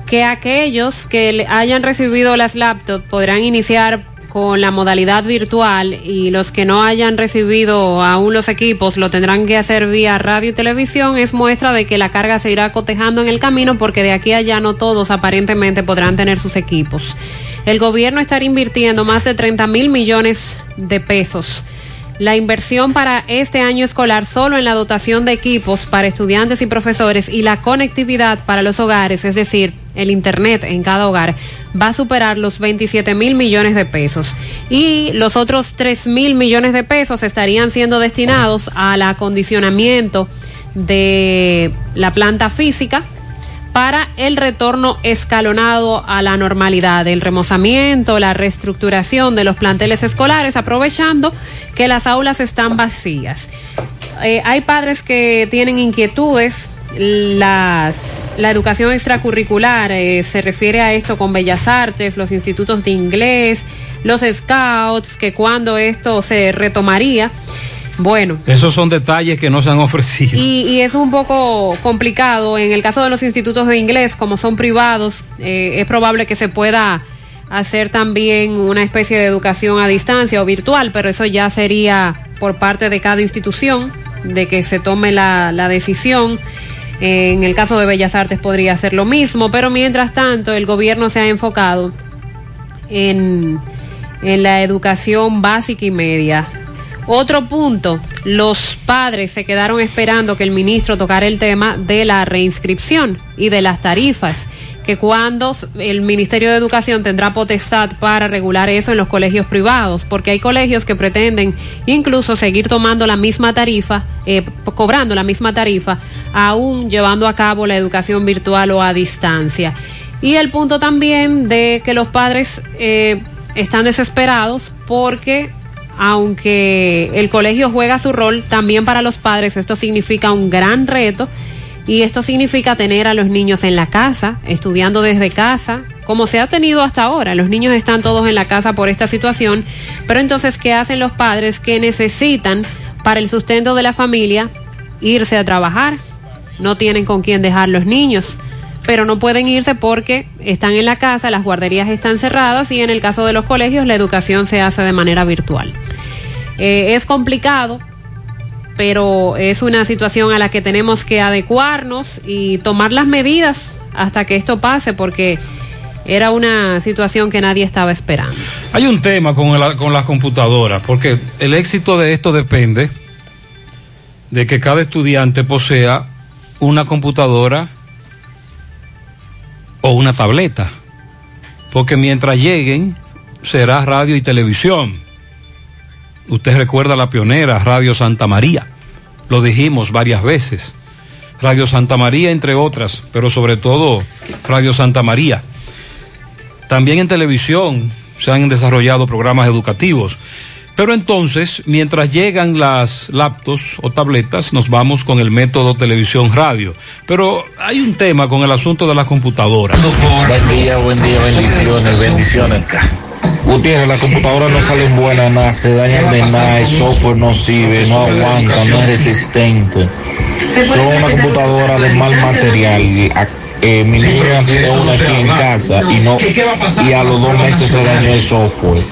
que aquellos que hayan recibido las laptops podrán iniciar con la modalidad virtual y los que no hayan recibido aún los equipos lo tendrán que hacer vía radio y televisión es muestra de que la carga se irá cotejando en el camino porque de aquí a allá no todos aparentemente podrán tener sus equipos. El gobierno estará invirtiendo más de 30 mil millones de pesos la inversión para este año escolar solo en la dotación de equipos para estudiantes y profesores y la conectividad para los hogares, es decir, el Internet en cada hogar, va a superar los 27 mil millones de pesos. Y los otros 3 mil millones de pesos estarían siendo destinados al acondicionamiento de la planta física para el retorno escalonado a la normalidad, el remozamiento, la reestructuración de los planteles escolares, aprovechando que las aulas están vacías. Eh, hay padres que tienen inquietudes. Las, la educación extracurricular eh, se refiere a esto con Bellas Artes, los institutos de inglés, los scouts, que cuando esto se retomaría. Bueno, Esos son detalles que no se han ofrecido. y, y es un poco complicado. En el caso de los institutos de inglés, como son privados, eh, es probable que se pueda hacer también una especie de educación a distancia o virtual, pero eso ya sería por parte de cada institución de que se tome la, la decisión. En el caso de Bellas Artes podría ser lo mismo, pero mientras tanto el gobierno se ha enfocado en, en la educación básica y media. Otro punto, los padres se quedaron esperando que el ministro tocara el tema de la reinscripción y de las tarifas que cuando el Ministerio de Educación tendrá potestad para regular eso en los colegios privados, porque hay colegios que pretenden incluso seguir tomando la misma tarifa, eh, cobrando la misma tarifa, aún llevando a cabo la educación virtual o a distancia. Y el punto también de que los padres eh, están desesperados porque aunque el colegio juega su rol, también para los padres esto significa un gran reto y esto significa tener a los niños en la casa, estudiando desde casa, como se ha tenido hasta ahora. Los niños están todos en la casa por esta situación, pero entonces, ¿qué hacen los padres que necesitan para el sustento de la familia irse a trabajar? No tienen con quién dejar los niños pero no pueden irse porque están en la casa, las guarderías están cerradas y en el caso de los colegios la educación se hace de manera virtual. Eh, es complicado, pero es una situación a la que tenemos que adecuarnos y tomar las medidas hasta que esto pase porque era una situación que nadie estaba esperando. Hay un tema con, las computadoras, porque el éxito de esto depende de que cada estudiante posea una computadora o una tableta, porque mientras lleguen será radio y televisión. Usted recuerda la pionera, Radio Santa María, lo dijimos varias veces. Radio Santa María, entre otras, pero sobre todo Radio Santa María. También en televisión se han desarrollado programas educativos. Pero entonces, mientras llegan las laptops o tabletas, nos vamos con el método televisión radio. Pero hay un tema con el asunto de la computadora. Buen día, buen día, bendiciones, bendiciones. Gutiérrez, las computadoras no salen buenas, nada, se dañan de nada, el software no sirve, no aguanta, no es resistente. Son una computadora de mal material eh, mi niña tiene una aquí en casa y no y a los dos meses se dañó el software.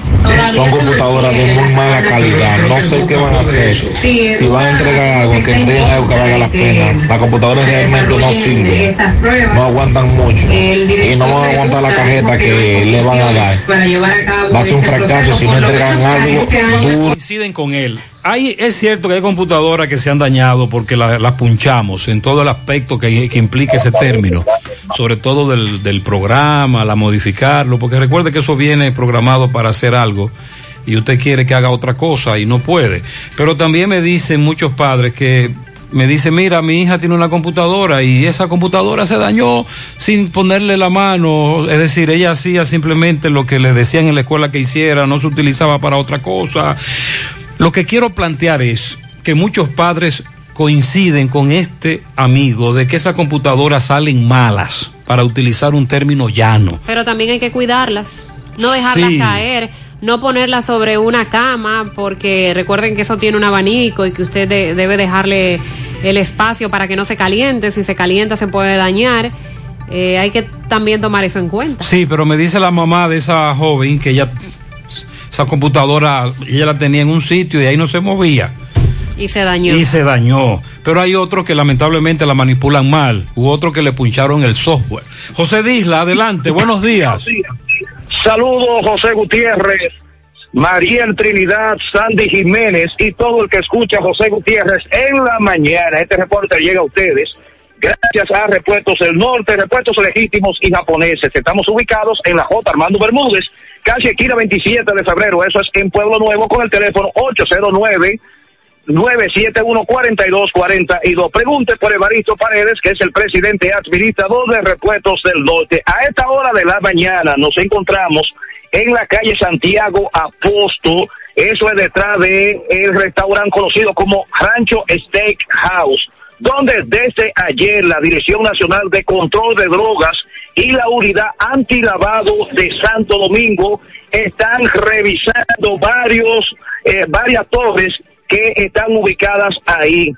Son computadoras de muy mala calidad. No sé qué van a hacer. Si van a entregar algo, que entreguen algo que valga la pena. Las computadoras realmente no sirven. No aguantan mucho. Y no van a aguantar la cajeta que le van a dar. Va a ser un fracaso si no entregan algo duro. Coinciden con él. Hay, es cierto que hay computadoras que se han dañado porque las punchamos en todo el aspecto que, que implica ese término, sobre todo del, del, programa, la modificarlo, porque recuerde que eso viene programado para hacer algo y usted quiere que haga otra cosa y no puede. Pero también me dicen muchos padres que me dicen, mira, mi hija tiene una computadora y esa computadora se dañó sin ponerle la mano, es decir, ella hacía simplemente lo que le decían en la escuela que hiciera, no se utilizaba para otra cosa. Lo que quiero plantear es que muchos padres coinciden con este amigo de que esas computadoras salen malas, para utilizar un término llano. Pero también hay que cuidarlas, no dejarlas sí. caer, no ponerlas sobre una cama, porque recuerden que eso tiene un abanico y que usted de, debe dejarle el espacio para que no se caliente, si se calienta se puede dañar. Eh, hay que también tomar eso en cuenta. Sí, pero me dice la mamá de esa joven que ella esa computadora ella la tenía en un sitio y ahí no se movía. Y se dañó. Y se dañó. Pero hay otros que lamentablemente la manipulan mal, u otros que le puncharon el software. José Disla, adelante, buenos días. Saludos, José Gutiérrez, Mariel Trinidad, Sandy Jiménez y todo el que escucha José Gutiérrez en la mañana. Este reporte llega a ustedes gracias a Repuestos del Norte, Repuestos Legítimos y Japoneses. Estamos ubicados en la J. Armando Bermúdez calle esquina 27 de febrero, eso es en Pueblo Nuevo, con el teléfono 809 971-4242. Pregunte por Evaristo Paredes, que es el presidente administrador de Repuestos del Norte. A esta hora de la mañana nos encontramos en la calle Santiago Aposto. Eso es detrás de el restaurante conocido como Rancho Steak House, donde desde ayer la Dirección Nacional de Control de Drogas y la unidad antilavado de Santo Domingo están revisando varios, eh, varias torres que están ubicadas ahí.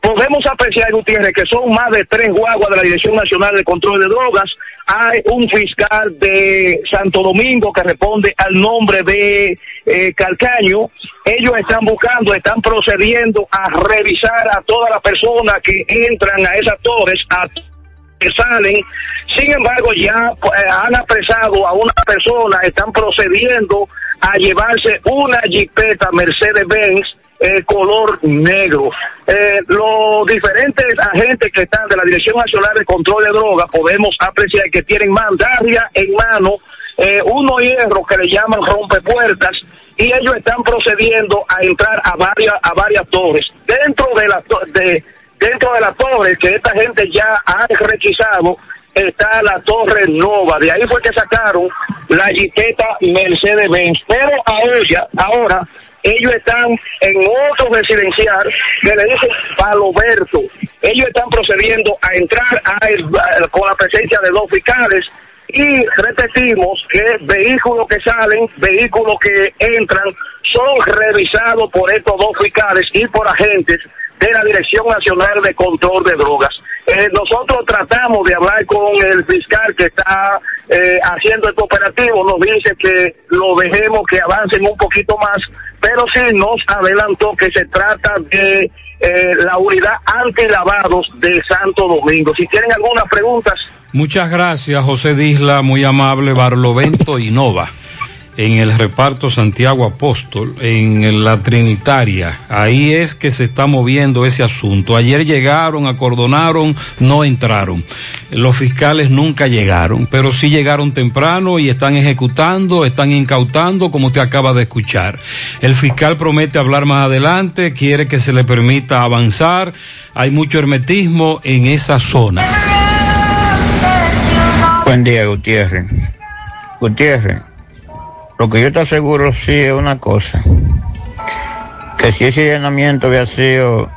Podemos apreciar, Gutiérrez, que son más de tres guaguas de la Dirección Nacional de Control de Drogas. Hay un fiscal de Santo Domingo que responde al nombre de eh, Calcaño. Ellos están buscando, están procediendo a revisar a todas las personas que entran a esas torres, a que salen. Sin embargo, ya eh, han apresado a una persona, están procediendo a llevarse una jipeta Mercedes-Benz eh, color negro. Eh, los diferentes agentes que están de la Dirección Nacional de Control de Drogas podemos apreciar que tienen mandaria en mano, eh, unos hierros que le llaman rompepuertas y ellos están procediendo a entrar a varias a varias torres. Dentro de la to- de dentro de las torres que esta gente ya ha requisado está la Torre Nova. De ahí fue que sacaron la jipeta Mercedes-Benz. Pero ahora, ahora ellos están en otro residencial que le dicen Paloberto. Ellos están procediendo a entrar a el- con la presencia de dos fiscales y repetimos que vehículos que salen, vehículos que entran, son revisados por estos dos fiscales y por agentes de la Dirección Nacional de Control de Drogas. Eh, nosotros tratamos de hablar con el fiscal que está eh, haciendo este operativo, nos dice que lo dejemos que avancen un poquito más, pero sí nos adelantó que se trata de eh, la unidad antilavados de Santo Domingo. Si tienen algunas preguntas, Muchas gracias, José Disla, muy amable, Barlovento y Nova. En el reparto Santiago Apóstol, en la Trinitaria, ahí es que se está moviendo ese asunto. Ayer llegaron, acordonaron, no entraron. Los fiscales nunca llegaron, pero sí llegaron temprano y están ejecutando, están incautando, como usted acaba de escuchar. El fiscal promete hablar más adelante, quiere que se le permita avanzar. Hay mucho hermetismo en esa zona. Buen día, Gutiérrez. Gutiérrez, lo que yo estoy seguro sí es una cosa, que si ese allanamiento había sido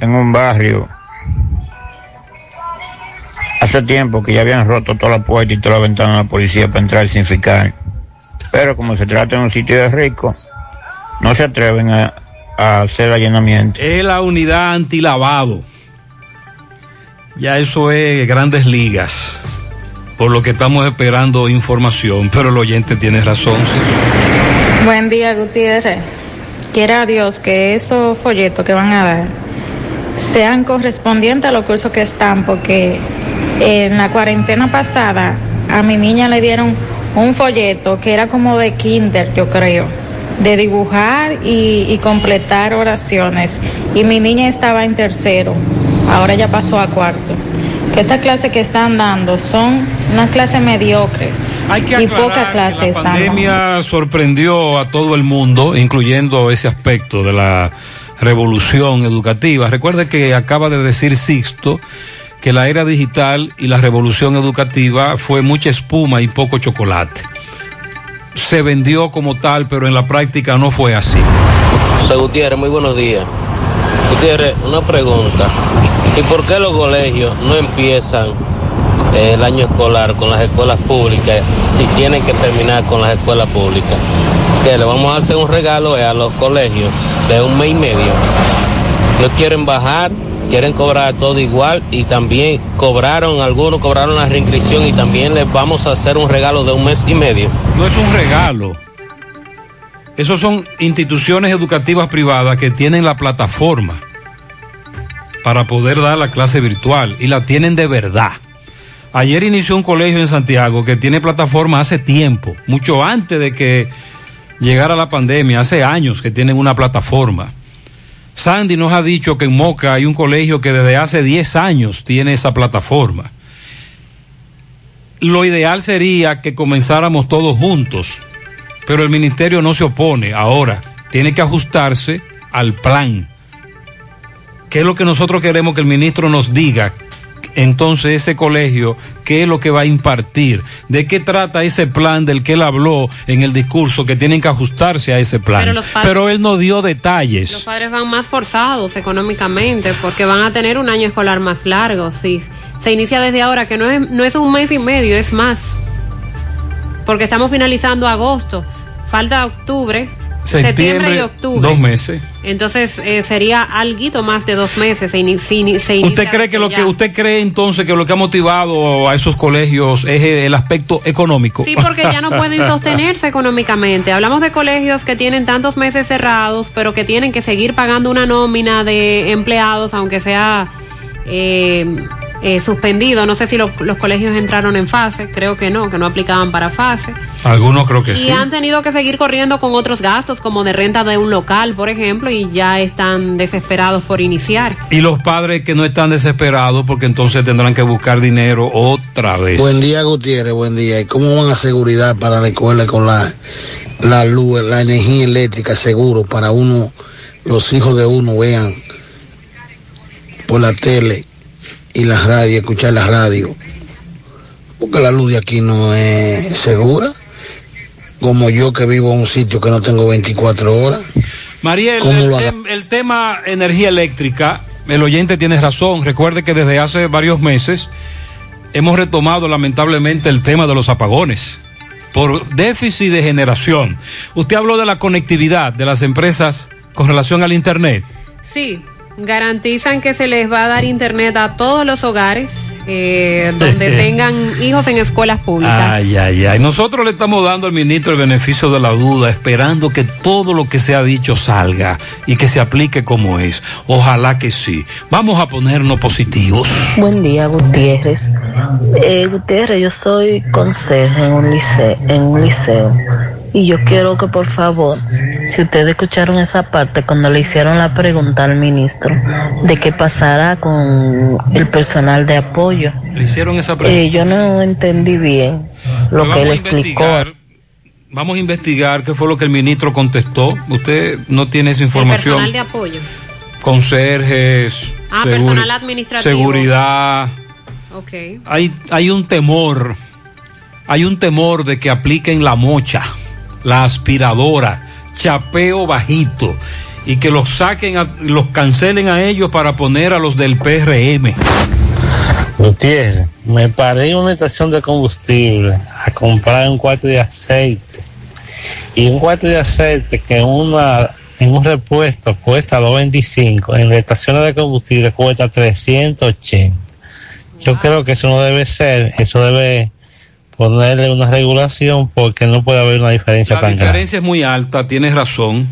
en un barrio, hace tiempo que ya habían roto toda la puerta y toda la ventana a la policía para entrar sin fiscal. Pero como se trata de un sitio de rico, no se atreven a, a hacer allanamiento. Es la unidad antilavado. Ya eso es grandes ligas. Por lo que estamos esperando información, pero el oyente tiene razón. Buen día, Gutiérrez. Quiera Dios que esos folletos que van a dar sean correspondientes a los cursos que están, porque en la cuarentena pasada a mi niña le dieron un folleto que era como de kinder, yo creo, de dibujar y, y completar oraciones. Y mi niña estaba en tercero, ahora ya pasó a cuarto. Que estas clases que están dando son una clase mediocre Hay que y poca que clase La están dando. pandemia sorprendió a todo el mundo, incluyendo ese aspecto de la revolución educativa. Recuerde que acaba de decir Sixto que la era digital y la revolución educativa fue mucha espuma y poco chocolate. Se vendió como tal, pero en la práctica no fue así. José Gutiérrez, muy buenos días. Gutiérrez, una pregunta. ¿Y por qué los colegios no empiezan el año escolar con las escuelas públicas si tienen que terminar con las escuelas públicas? Que le vamos a hacer un regalo a los colegios de un mes y medio. No quieren bajar, quieren cobrar todo igual y también cobraron, algunos cobraron la reinscripción y también les vamos a hacer un regalo de un mes y medio. No es un regalo. Esos son instituciones educativas privadas que tienen la plataforma para poder dar la clase virtual y la tienen de verdad. Ayer inició un colegio en Santiago que tiene plataforma hace tiempo, mucho antes de que llegara la pandemia, hace años que tienen una plataforma. Sandy nos ha dicho que en Moca hay un colegio que desde hace 10 años tiene esa plataforma. Lo ideal sería que comenzáramos todos juntos, pero el ministerio no se opone ahora, tiene que ajustarse al plan. ¿Qué es lo que nosotros queremos que el ministro nos diga? Entonces ese colegio, ¿qué es lo que va a impartir? ¿De qué trata ese plan del que él habló en el discurso que tienen que ajustarse a ese plan? Pero Pero, los padres- él no dio detalles. Los padres van más forzados económicamente porque van a tener un año escolar más largo. Si se inicia desde ahora, que no es, no es un mes y medio, es más. Porque estamos finalizando agosto. Falta octubre, septiembre, y octubre. dos meses. Entonces eh, sería algo más de dos meses. Se, ini- se ini- se ¿Usted inicia cree que lo que usted cree entonces que lo que ha motivado a esos colegios es el, el aspecto económico? Sí, porque ya no pueden sostenerse económicamente. Hablamos de colegios que tienen tantos meses cerrados, pero que tienen que seguir pagando una nómina de empleados, aunque sea eh, eh, suspendido. No sé si lo- los colegios entraron en fase, creo que no, que no aplicaban para fase. Algunos creo que y sí. han tenido que seguir corriendo con otros gastos, como de renta de un local, por ejemplo, y ya están desesperados por iniciar. Y los padres que no están desesperados porque entonces tendrán que buscar dinero otra vez. Buen día, Gutiérrez, buen día. ¿Y cómo van a seguridad para la escuela con la, la luz, la energía eléctrica, seguro, para uno, los hijos de uno vean por la tele y la radio, escuchar la radio? Porque la luz de aquí no es segura. Como yo que vivo en un sitio que no tengo 24 horas. Mariel, ¿Cómo el, tem- el tema energía eléctrica, el oyente tiene razón. Recuerde que desde hace varios meses hemos retomado lamentablemente el tema de los apagones por déficit de generación. Usted habló de la conectividad de las empresas con relación al Internet. Sí, garantizan que se les va a dar internet a todos los hogares eh, donde tengan hijos en escuelas públicas. Ay, ay, ay. Nosotros le estamos dando al ministro el beneficio de la duda, esperando que todo lo que se ha dicho salga y que se aplique como es. Ojalá que sí. Vamos a ponernos positivos. Buen día, Gutiérrez. Eh, Gutiérrez, yo soy conserje en un liceo, en un liceo. Y yo quiero que por favor, si ustedes escucharon esa parte cuando le hicieron la pregunta al ministro de qué pasará con el personal de apoyo, Le hicieron esa pregunta. eh, yo no entendí bien lo Pero que él explicó. Vamos a investigar qué fue lo que el ministro contestó. Usted no tiene esa El información. personal de apoyo. Conserjes, Ah, seguri- personal administrativo. seguridad. Ok. Hay, hay un temor, hay un temor de que apliquen la mocha, la aspiradora, chapeo bajito y que los saquen, a- los cancelen a ellos para poner a los del PRM. Gutiérrez, me paré en una estación de combustible a comprar un cuarto de aceite. Y un cuarto de aceite que en, una, en un repuesto cuesta 2.25, en las estaciones de combustible cuesta 380. Yo creo que eso no debe ser, eso debe ponerle una regulación porque no puede haber una diferencia La tan grande. diferencia es muy alta, tienes razón.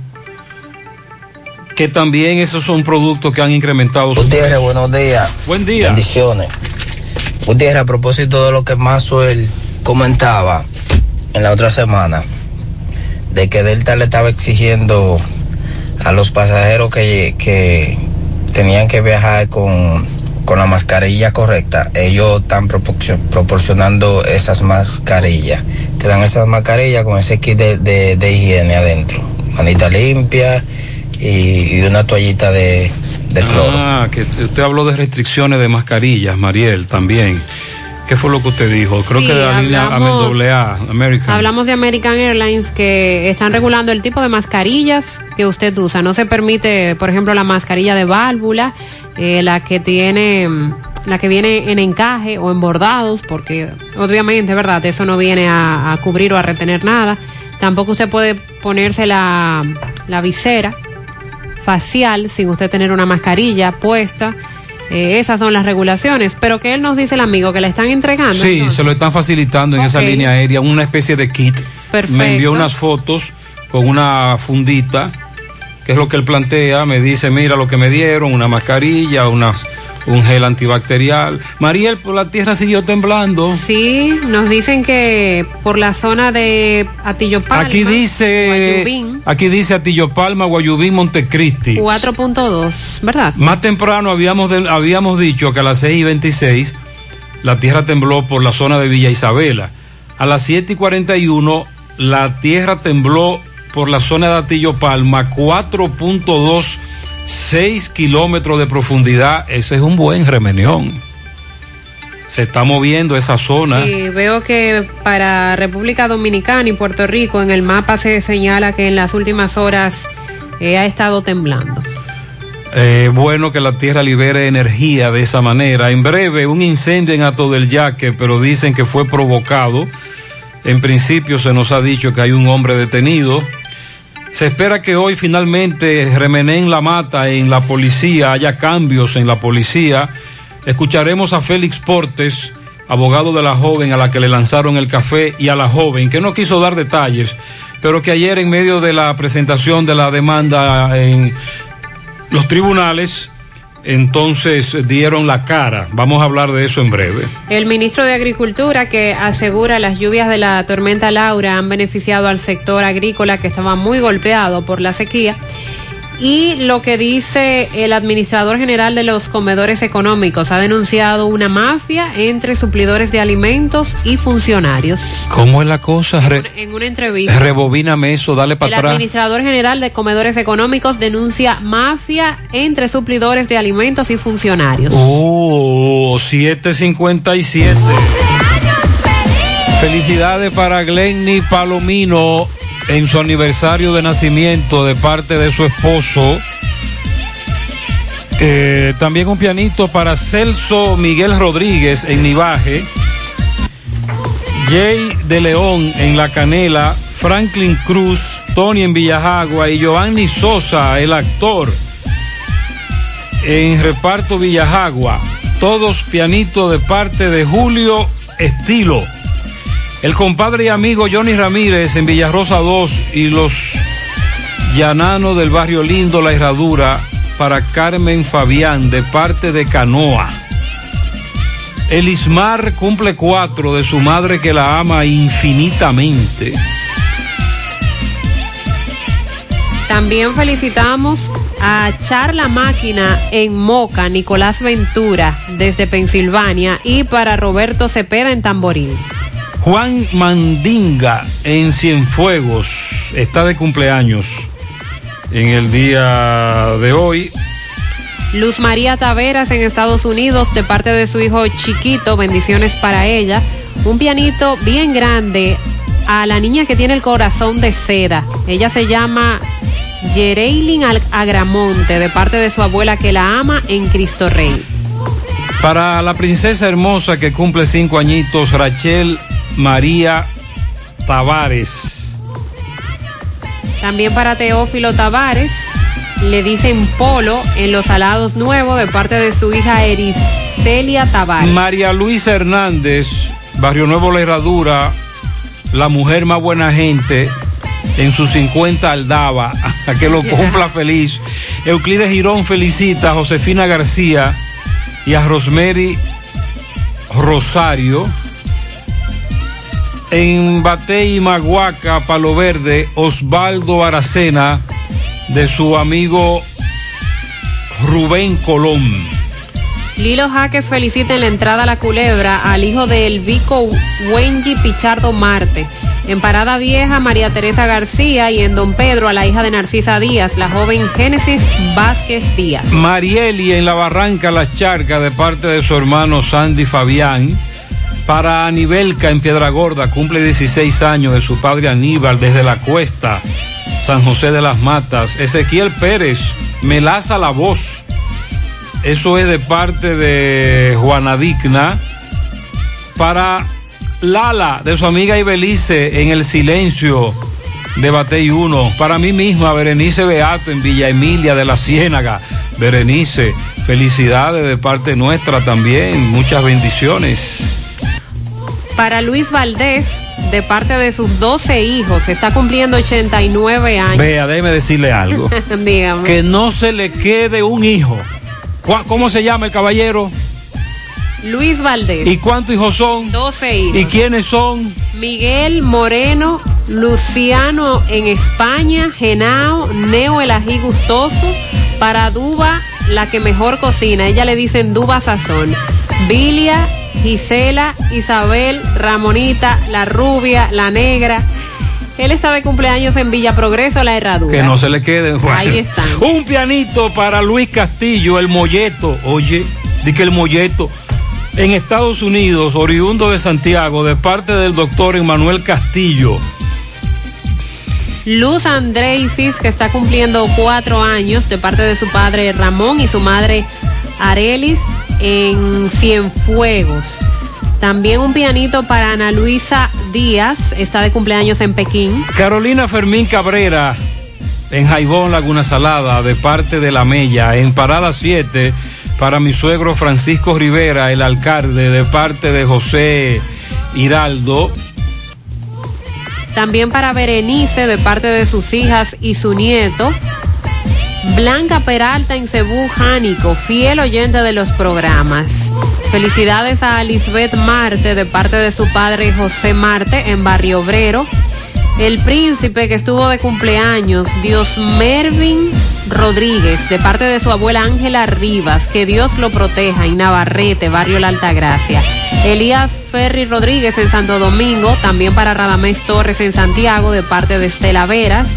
Que también esos son productos que han incrementado su Gutiérrez, precio. buenos días. Buen día. Bendiciones. Gutiérrez, a propósito de lo que Maxwell comentaba en la otra semana, de que Delta le estaba exigiendo a los pasajeros que, que tenían que viajar con, con la mascarilla correcta, ellos están proporcio- proporcionando esas mascarillas. Te dan esas mascarillas con ese kit de, de- de higiene adentro. Manita limpia y, y una toallita de, de cloro. Ah, que usted habló de restricciones de mascarillas, Mariel, también. ¿Qué fue lo que usted dijo? Creo Sí, que de la línea hablamos- AA, American. Hablamos de American Airlines que están regulando el tipo de mascarillas que usted usa. No se permite, por ejemplo, la mascarilla de válvula, eh, la que tiene, la que viene en encaje o en bordados, porque obviamente, ¿verdad? Eso no viene a, a cubrir o a retener nada. Tampoco usted puede ponerse la, la visera facial sin usted tener una mascarilla puesta. Eh, esas son las regulaciones. Pero que él nos dice el amigo que le están entregando. Sí, entonces? se lo están facilitando en esa línea aérea, una especie de kit. Perfecto. Me envió unas fotos con una fundita, que es lo que él plantea. Me dice, mira lo que me dieron, una mascarilla, unas, un gel antibacterial. Mariel, por la tierra siguió temblando. Sí, nos dicen que por la zona de Atillo Palma, Aquí dice, Guayubín, aquí dice Atillo Palma, Guayubín, Montecristi. 4.2, ¿verdad? Más temprano habíamos, de- habíamos dicho que a las 6 y 26 la tierra tembló por la zona de Villa Isabela. A las 7 y 41 la tierra tembló por la zona de Atillo Palma, 4.2, 6 kilómetros de profundidad. Ese es un buen remenión. Se está moviendo esa zona. Sí, veo que para República Dominicana y Puerto Rico en el mapa se señala que en las últimas horas eh, ha estado temblando. Eh, bueno que la tierra libere energía de esa manera. En breve, un incendio en Ato del Yaque, pero dicen que fue provocado. En principio se nos ha dicho que hay un hombre detenido. Se espera que hoy finalmente remenen la mata en la policía, haya cambios en la policía. Escucharemos a Félix Portes, abogado de la joven a la que le lanzaron el café y a la joven, que no quiso dar detalles, pero que ayer en medio de la presentación de la demanda en los tribunales entonces dieron la cara. Vamos a hablar de eso en breve. El ministro de Agricultura que asegura las lluvias de la tormenta Laura han beneficiado al sector agrícola que estaba muy golpeado por la sequía. Y lo que dice el administrador general de los comedores económicos ha denunciado una mafia entre suplidores de alimentos y funcionarios. ¿Cómo es la cosa? Re- En una entrevista. rebobíname eso, dale El para atrás. administrador general de comedores económicos denuncia mafia entre suplidores de alimentos y funcionarios. Oh, 757. Felicidades para Glenny Palomino en su aniversario de nacimiento de parte de su esposo. Eh, también un pianito para Celso Miguel Rodríguez en Nivaje. Jay de León en La Canela. Franklin Cruz, Tony en Villajagua y Giovanni Sosa, el actor en reparto Villajagua. Todos pianitos de parte de Julio Estilo. El compadre y amigo Johnny Ramírez en Villarrosa 2 y los llananos del barrio Lindo La Herradura para Carmen Fabián de parte de Canoa. Elismar cumple cuatro de su madre que la ama infinitamente. También felicitamos a Charla Máquina en Moca, Nicolás Ventura desde Pensilvania y para Roberto Cepeda en Tamboril. Juan Mandinga en Cienfuegos está de cumpleaños en el día de hoy. Luz María Taveras en Estados Unidos de parte de su hijo chiquito, bendiciones para ella. Un pianito bien grande a la niña que tiene el corazón de seda. Ella se llama Yereilin Agramonte de parte de su abuela que la ama en Cristo Rey. Para la princesa hermosa que cumple cinco añitos, Rachel María Tavares. También para Teófilo Tavares le dicen Polo en los alados nuevos de parte de su hija Ericelia Tavares. María Luisa Hernández, Barrio Nuevo La Herradura, la mujer más buena gente, en sus 50 aldaba, a que lo cumpla feliz. Euclides Girón felicita a Josefina García y a Rosemary Rosario. En Batey Maguaca, Palo Verde, Osvaldo Aracena, de su amigo Rubén Colón. Lilo Jaques felicita en la entrada a la culebra al hijo de Elvico Wenji Pichardo Marte. En Parada Vieja, María Teresa García y en Don Pedro a la hija de Narcisa Díaz, la joven Génesis Vázquez Díaz. Marieli en la Barranca Las Charcas de parte de su hermano Sandy Fabián. Para Anibelca en Piedra Gorda, cumple 16 años de su padre Aníbal desde la cuesta, San José de las Matas. Ezequiel Pérez, Melaza la voz. Eso es de parte de Juana Digna. Para Lala, de su amiga Ibelice en el silencio de Batey 1. Para mí misma, Berenice Beato en Villa Emilia de la Ciénaga. Berenice, felicidades de parte nuestra también. Muchas bendiciones. Para Luis Valdés, de parte de sus 12 hijos, está cumpliendo 89 años. Vea, déjeme decirle algo. Que no se le quede un hijo. ¿Cuá- ¿Cómo se llama el caballero? Luis Valdés. ¿Y cuántos hijos son? 12 hijos. ¿Y quiénes son? Miguel Moreno, Luciano en España, Genao, Neo el ají gustoso, para Duba, la que mejor cocina, ella le dicen Duba Sazón, Bilia, Gisela, Isabel, Ramonita, la rubia, la negra. Él está de cumpleaños en Villa Progreso, la herradura. Que no se le quede. Ahí están. Un pianito para Luis Castillo, el molleto. Oye, di que el molleto. En Estados Unidos, oriundo de Santiago, de parte del doctor Emanuel Castillo. Luz Andreisis, que está cumpliendo cuatro años de parte de su padre Ramón y su madre Arelis en Cienfuegos. También un pianito para Ana Luisa Díaz, está de cumpleaños en Pekín. Carolina Fermín Cabrera, en Jaibón, Laguna Salada, de parte de La Mella. En Parada 7, para mi suegro Francisco Rivera, el alcalde, de parte de José Hiraldo. También para Berenice, de parte de sus hijas y su nieto. Blanca Peralta en Cebú Jánico, fiel oyente de los programas. Felicidades a Lisbeth Marte de parte de su padre José Marte en Barrio Obrero. El príncipe que estuvo de cumpleaños, Dios Mervin Rodríguez, de parte de su abuela Ángela Rivas, que Dios lo proteja en Navarrete, Barrio La Altagracia. Elías Ferry Rodríguez en Santo Domingo, también para Radamés Torres en Santiago, de parte de Estela Veras.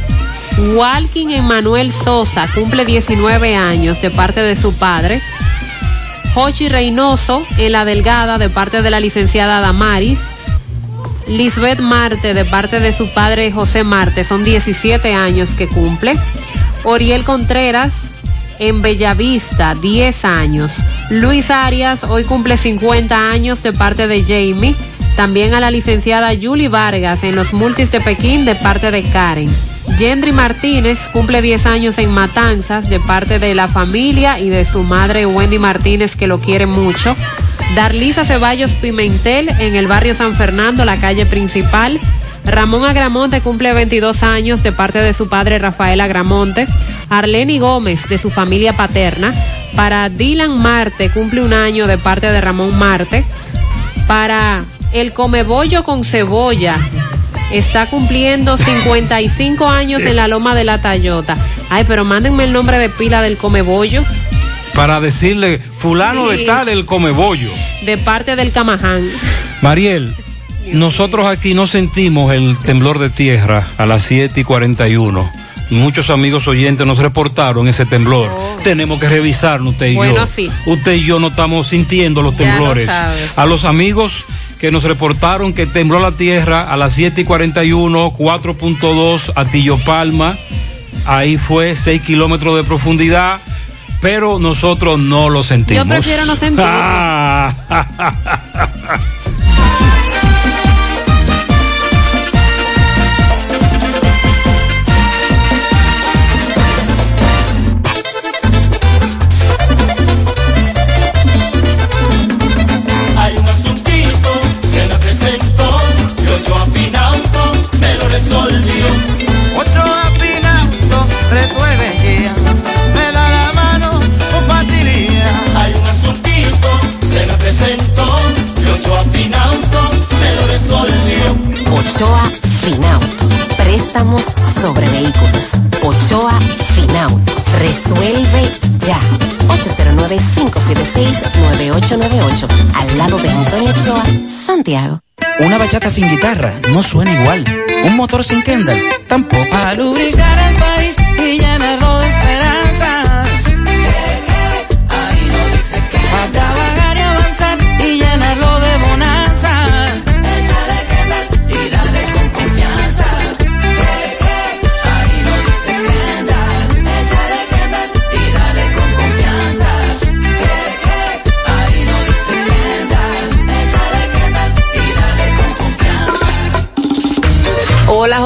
Walking Emanuel Sosa, cumple 19 años, de parte de su padre. Jochi Reynoso en La Delgada, de parte de la licenciada Damaris. Lisbeth Marte, de parte de su padre José Marte, son 17 años que cumple. Oriel Contreras, en Bellavista, 10 años. Luis Arias, hoy cumple 50 años de parte de Jamie. También a la licenciada Julie Vargas en los Multis de Pekín de parte de Karen. Gendry Martínez cumple 10 años en Matanzas de parte de la familia y de su madre Wendy Martínez que lo quiere mucho. Darlisa Ceballos Pimentel en el barrio San Fernando, la calle principal. Ramón Agramonte cumple 22 años de parte de su padre Rafael Agramonte. Arleni Gómez de su familia paterna. Para Dylan Marte cumple un año de parte de Ramón Marte. Para el Comebollo con Cebolla está cumpliendo 55 años en la Loma de la Tayota. Ay, pero mándenme el nombre de pila del Comebollo. Para decirle, fulano Sí. de tal, el comebollo. De parte del Camaján. Mariel, nosotros aquí no sentimos el temblor de tierra a las 7 y 41. Muchos amigos oyentes nos reportaron ese temblor. Tenemos que revisarlo usted y Oh. Bueno, yo. sí. Usted y yo no estamos sintiendo los Ya temblores. A los amigos que nos reportaron que tembló la tierra a las 7 y 41, 4.2 a Tillo Palma. Ahí fue 6 kilómetros de profundidad, pero nosotros no lo sentimos. Yo prefiero no sentirlo. Ochoa Finauto. Préstamos sobre vehículos. Ochoa Finauto. Resuelve ya. 809-576-9898. Al lado de Antonio Ochoa, Santiago. Una bachata sin guitarra no suena igual. Un motor sin Kendall tampoco. A lubricar el país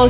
Hola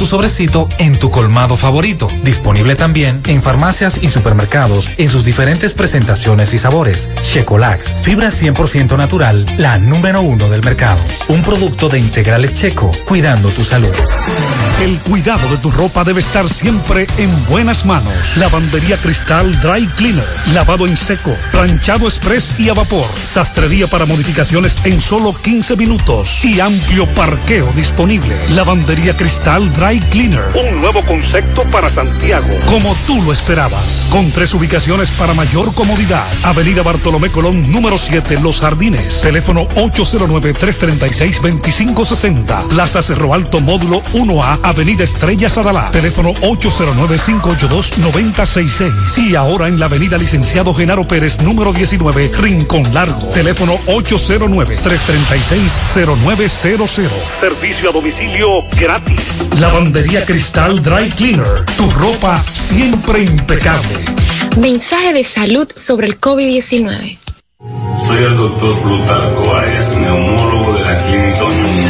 tu sobrecito en tu colmado favorito. Disponible también en farmacias y supermercados en sus diferentes presentaciones y sabores. Checolax, fibra 100% natural, la número uno del mercado. Un producto de integrales checo, cuidando tu salud. El cuidado de tu ropa debe estar siempre en buenas manos. Lavandería Cristal Dry Cleaner. Lavado en seco, planchado express y a vapor. Sastrería para modificaciones en solo 15 minutos. Y amplio parqueo disponible. Lavandería Cristal Dry Cleaner. Un nuevo concepto para Santiago. Como tú lo esperabas. Con tres ubicaciones para mayor comodidad. Avenida Bartolomé Colón, número 7, Los Jardines. Teléfono 809-336-2560. Plaza Cerro Alto, módulo 1A, Avenida Estrella Sadalá. Teléfono 809-582-9066. Y ahora en la Avenida Licenciado Genaro Pérez, número 19, Rincón Largo. Teléfono 809-336-0900. Servicio a domicilio gratis. Lavandería Cristal Dry Cleaner, tu ropa siempre impecable. Mensaje de salud sobre el COVID-19. Soy el doctor Plutarco Arias, neumólogo de la Clínica Unión.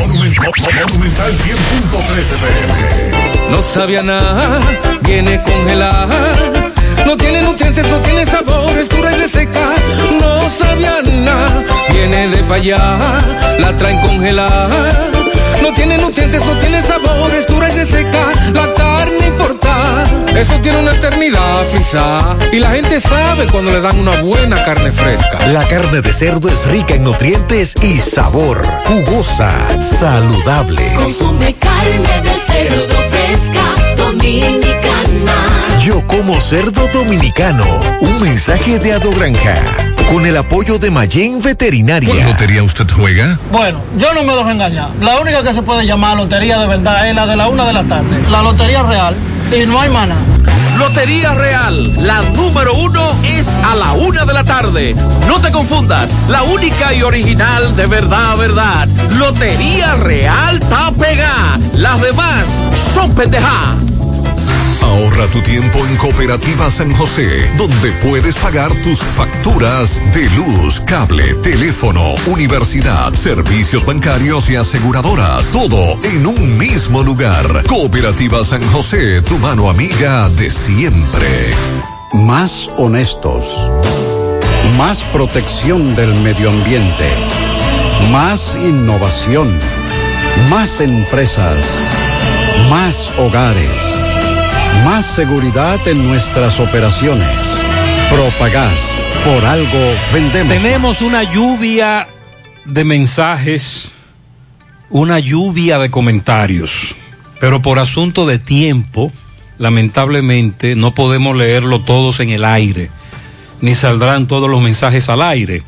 Monumental 100.13 No sabía nada, viene congelada. No tiene nutrientes, no tiene sabores, dura y reseca. No sabía nada, viene de pa' allá, la traen congelada. No tiene nutrientes, no tiene sabores, dura y reseca. La carne importada, eso tiene una eternidad frisada. Y la gente sabe cuando le dan una buena carne fresca. La carne de cerdo es rica en nutrientes y sabor, jugosa, saludable. Consume carne de cerdo fresca dominicana. Yo como cerdo dominicano. Un mensaje de Ado Granja. Con el apoyo de Mayen Veterinaria. ¿Cuál lotería usted juega? Bueno, yo no me dejo engañar. La única que se puede llamar lotería de verdad es la de la una de la tarde. La lotería real. Y no hay mana. Lotería Real, la número uno es a la una de la tarde. No te confundas, la única y original de verdad, verdad. Lotería Real está pegada. Las demás son pendeja. Ahorra tu tiempo en Cooperativa San José, donde puedes pagar tus facturas de luz, cable, teléfono, universidad, servicios bancarios y aseguradoras. Todo en un mismo lugar. Cooperativa San José, tu mano amiga de siempre. Más honestos. Más protección del medio ambiente. Más innovación. Más empresas. Más hogares. Más seguridad en nuestras operaciones. Propagás. Por algo vendemos. Tenemos una lluvia de mensajes, una lluvia de comentarios, pero por asunto de tiempo, lamentablemente no podemos leerlo todos en el aire, ni saldrán todos los mensajes al aire.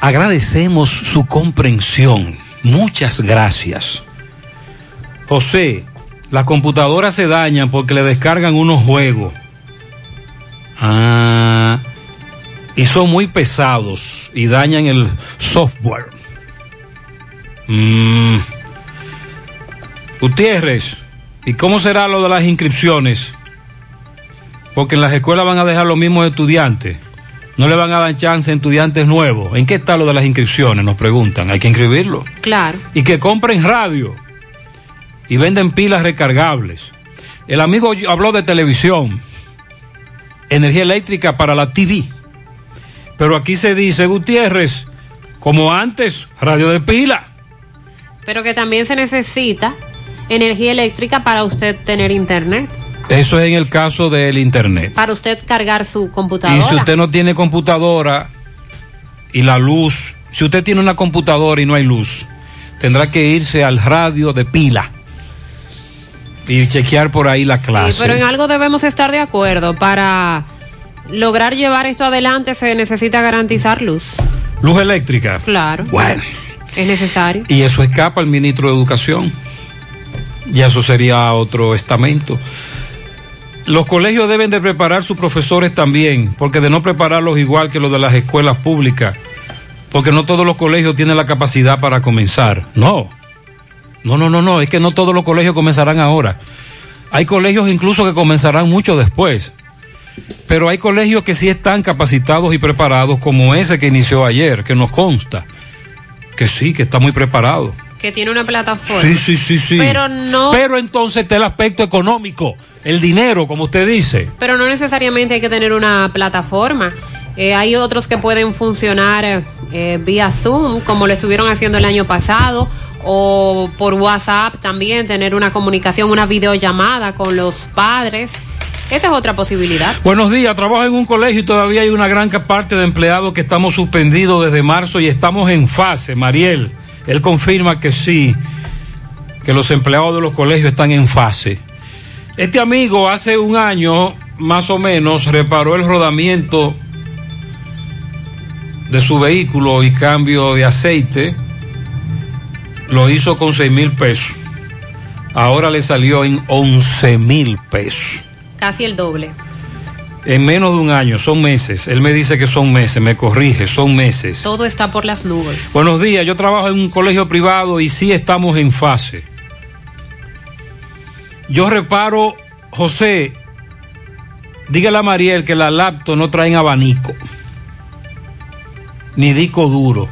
Agradecemos su comprensión. Muchas gracias. José, las computadoras se dañan porque le descargan unos juegos. Ah, y son muy pesados y dañan el software. Mm. Gutiérrez, ¿y cómo será lo de las inscripciones? Porque en las escuelas van a dejar los mismos estudiantes. No le van a dar chance a estudiantes nuevos. ¿En qué está lo de las inscripciones? Nos preguntan. Hay que inscribirlo. Claro. Y que compren radio y venden pilas recargables. El amigo habló de televisión, energía eléctrica para la TV. Pero aquí se dice, Gutiérrez, como antes, radio de pila. Pero que también se necesita energía eléctrica para usted tener internet. Eso es en el caso del internet. Para usted cargar su computadora. Y si usted no tiene computadora y la luz, si usted tiene una computadora y no hay luz, tendrá que irse al radio de pila y chequear por ahí la clase. Sí, pero en algo debemos estar de acuerdo. Para lograr llevar esto adelante se necesita garantizar luz. Luz eléctrica. Claro. Bueno. Es necesario. Y eso escapa al ministro de Educación. Ya eso sería otro estamento. Los colegios deben de preparar sus profesores también, porque de no prepararlos igual que los de las escuelas públicas, porque no todos los colegios tienen la capacidad para comenzar. No. No, no, no, no, es que no todos los colegios comenzarán ahora. Hay colegios incluso que comenzarán mucho después. Pero hay colegios que sí están capacitados y preparados, como ese que inició ayer, que nos consta que sí, que está muy preparado. Que tiene una plataforma. Sí, sí, sí, sí. Pero no. Pero entonces está el aspecto económico, el dinero, como usted dice. Pero no necesariamente hay que tener una plataforma. Eh, hay otros que pueden funcionar eh, vía Zoom, como lo estuvieron haciendo el año pasado, o por WhatsApp también, tener una comunicación, una videollamada con los padres. Esa es otra posibilidad. Buenos días, trabajo en un colegio y todavía hay una gran parte de empleados que estamos suspendidos desde marzo y estamos en fase, Mariel. Él confirma que sí, que los empleados de los colegios están en fase. Este amigo hace un año, más o menos, reparó el rodamiento de su vehículo y cambio de aceite. Lo hizo con 6 mil pesos. Ahora le salió en 11 mil pesos. Casi el doble. En menos de un año, son meses. Él me dice que son meses, me corrige, son meses. Todo está por las nubes. Buenos días, yo trabajo en un colegio privado y sí estamos en fase. Yo reparo, José, dígale a Mariel que la laptop no traen abanico, ni disco duro.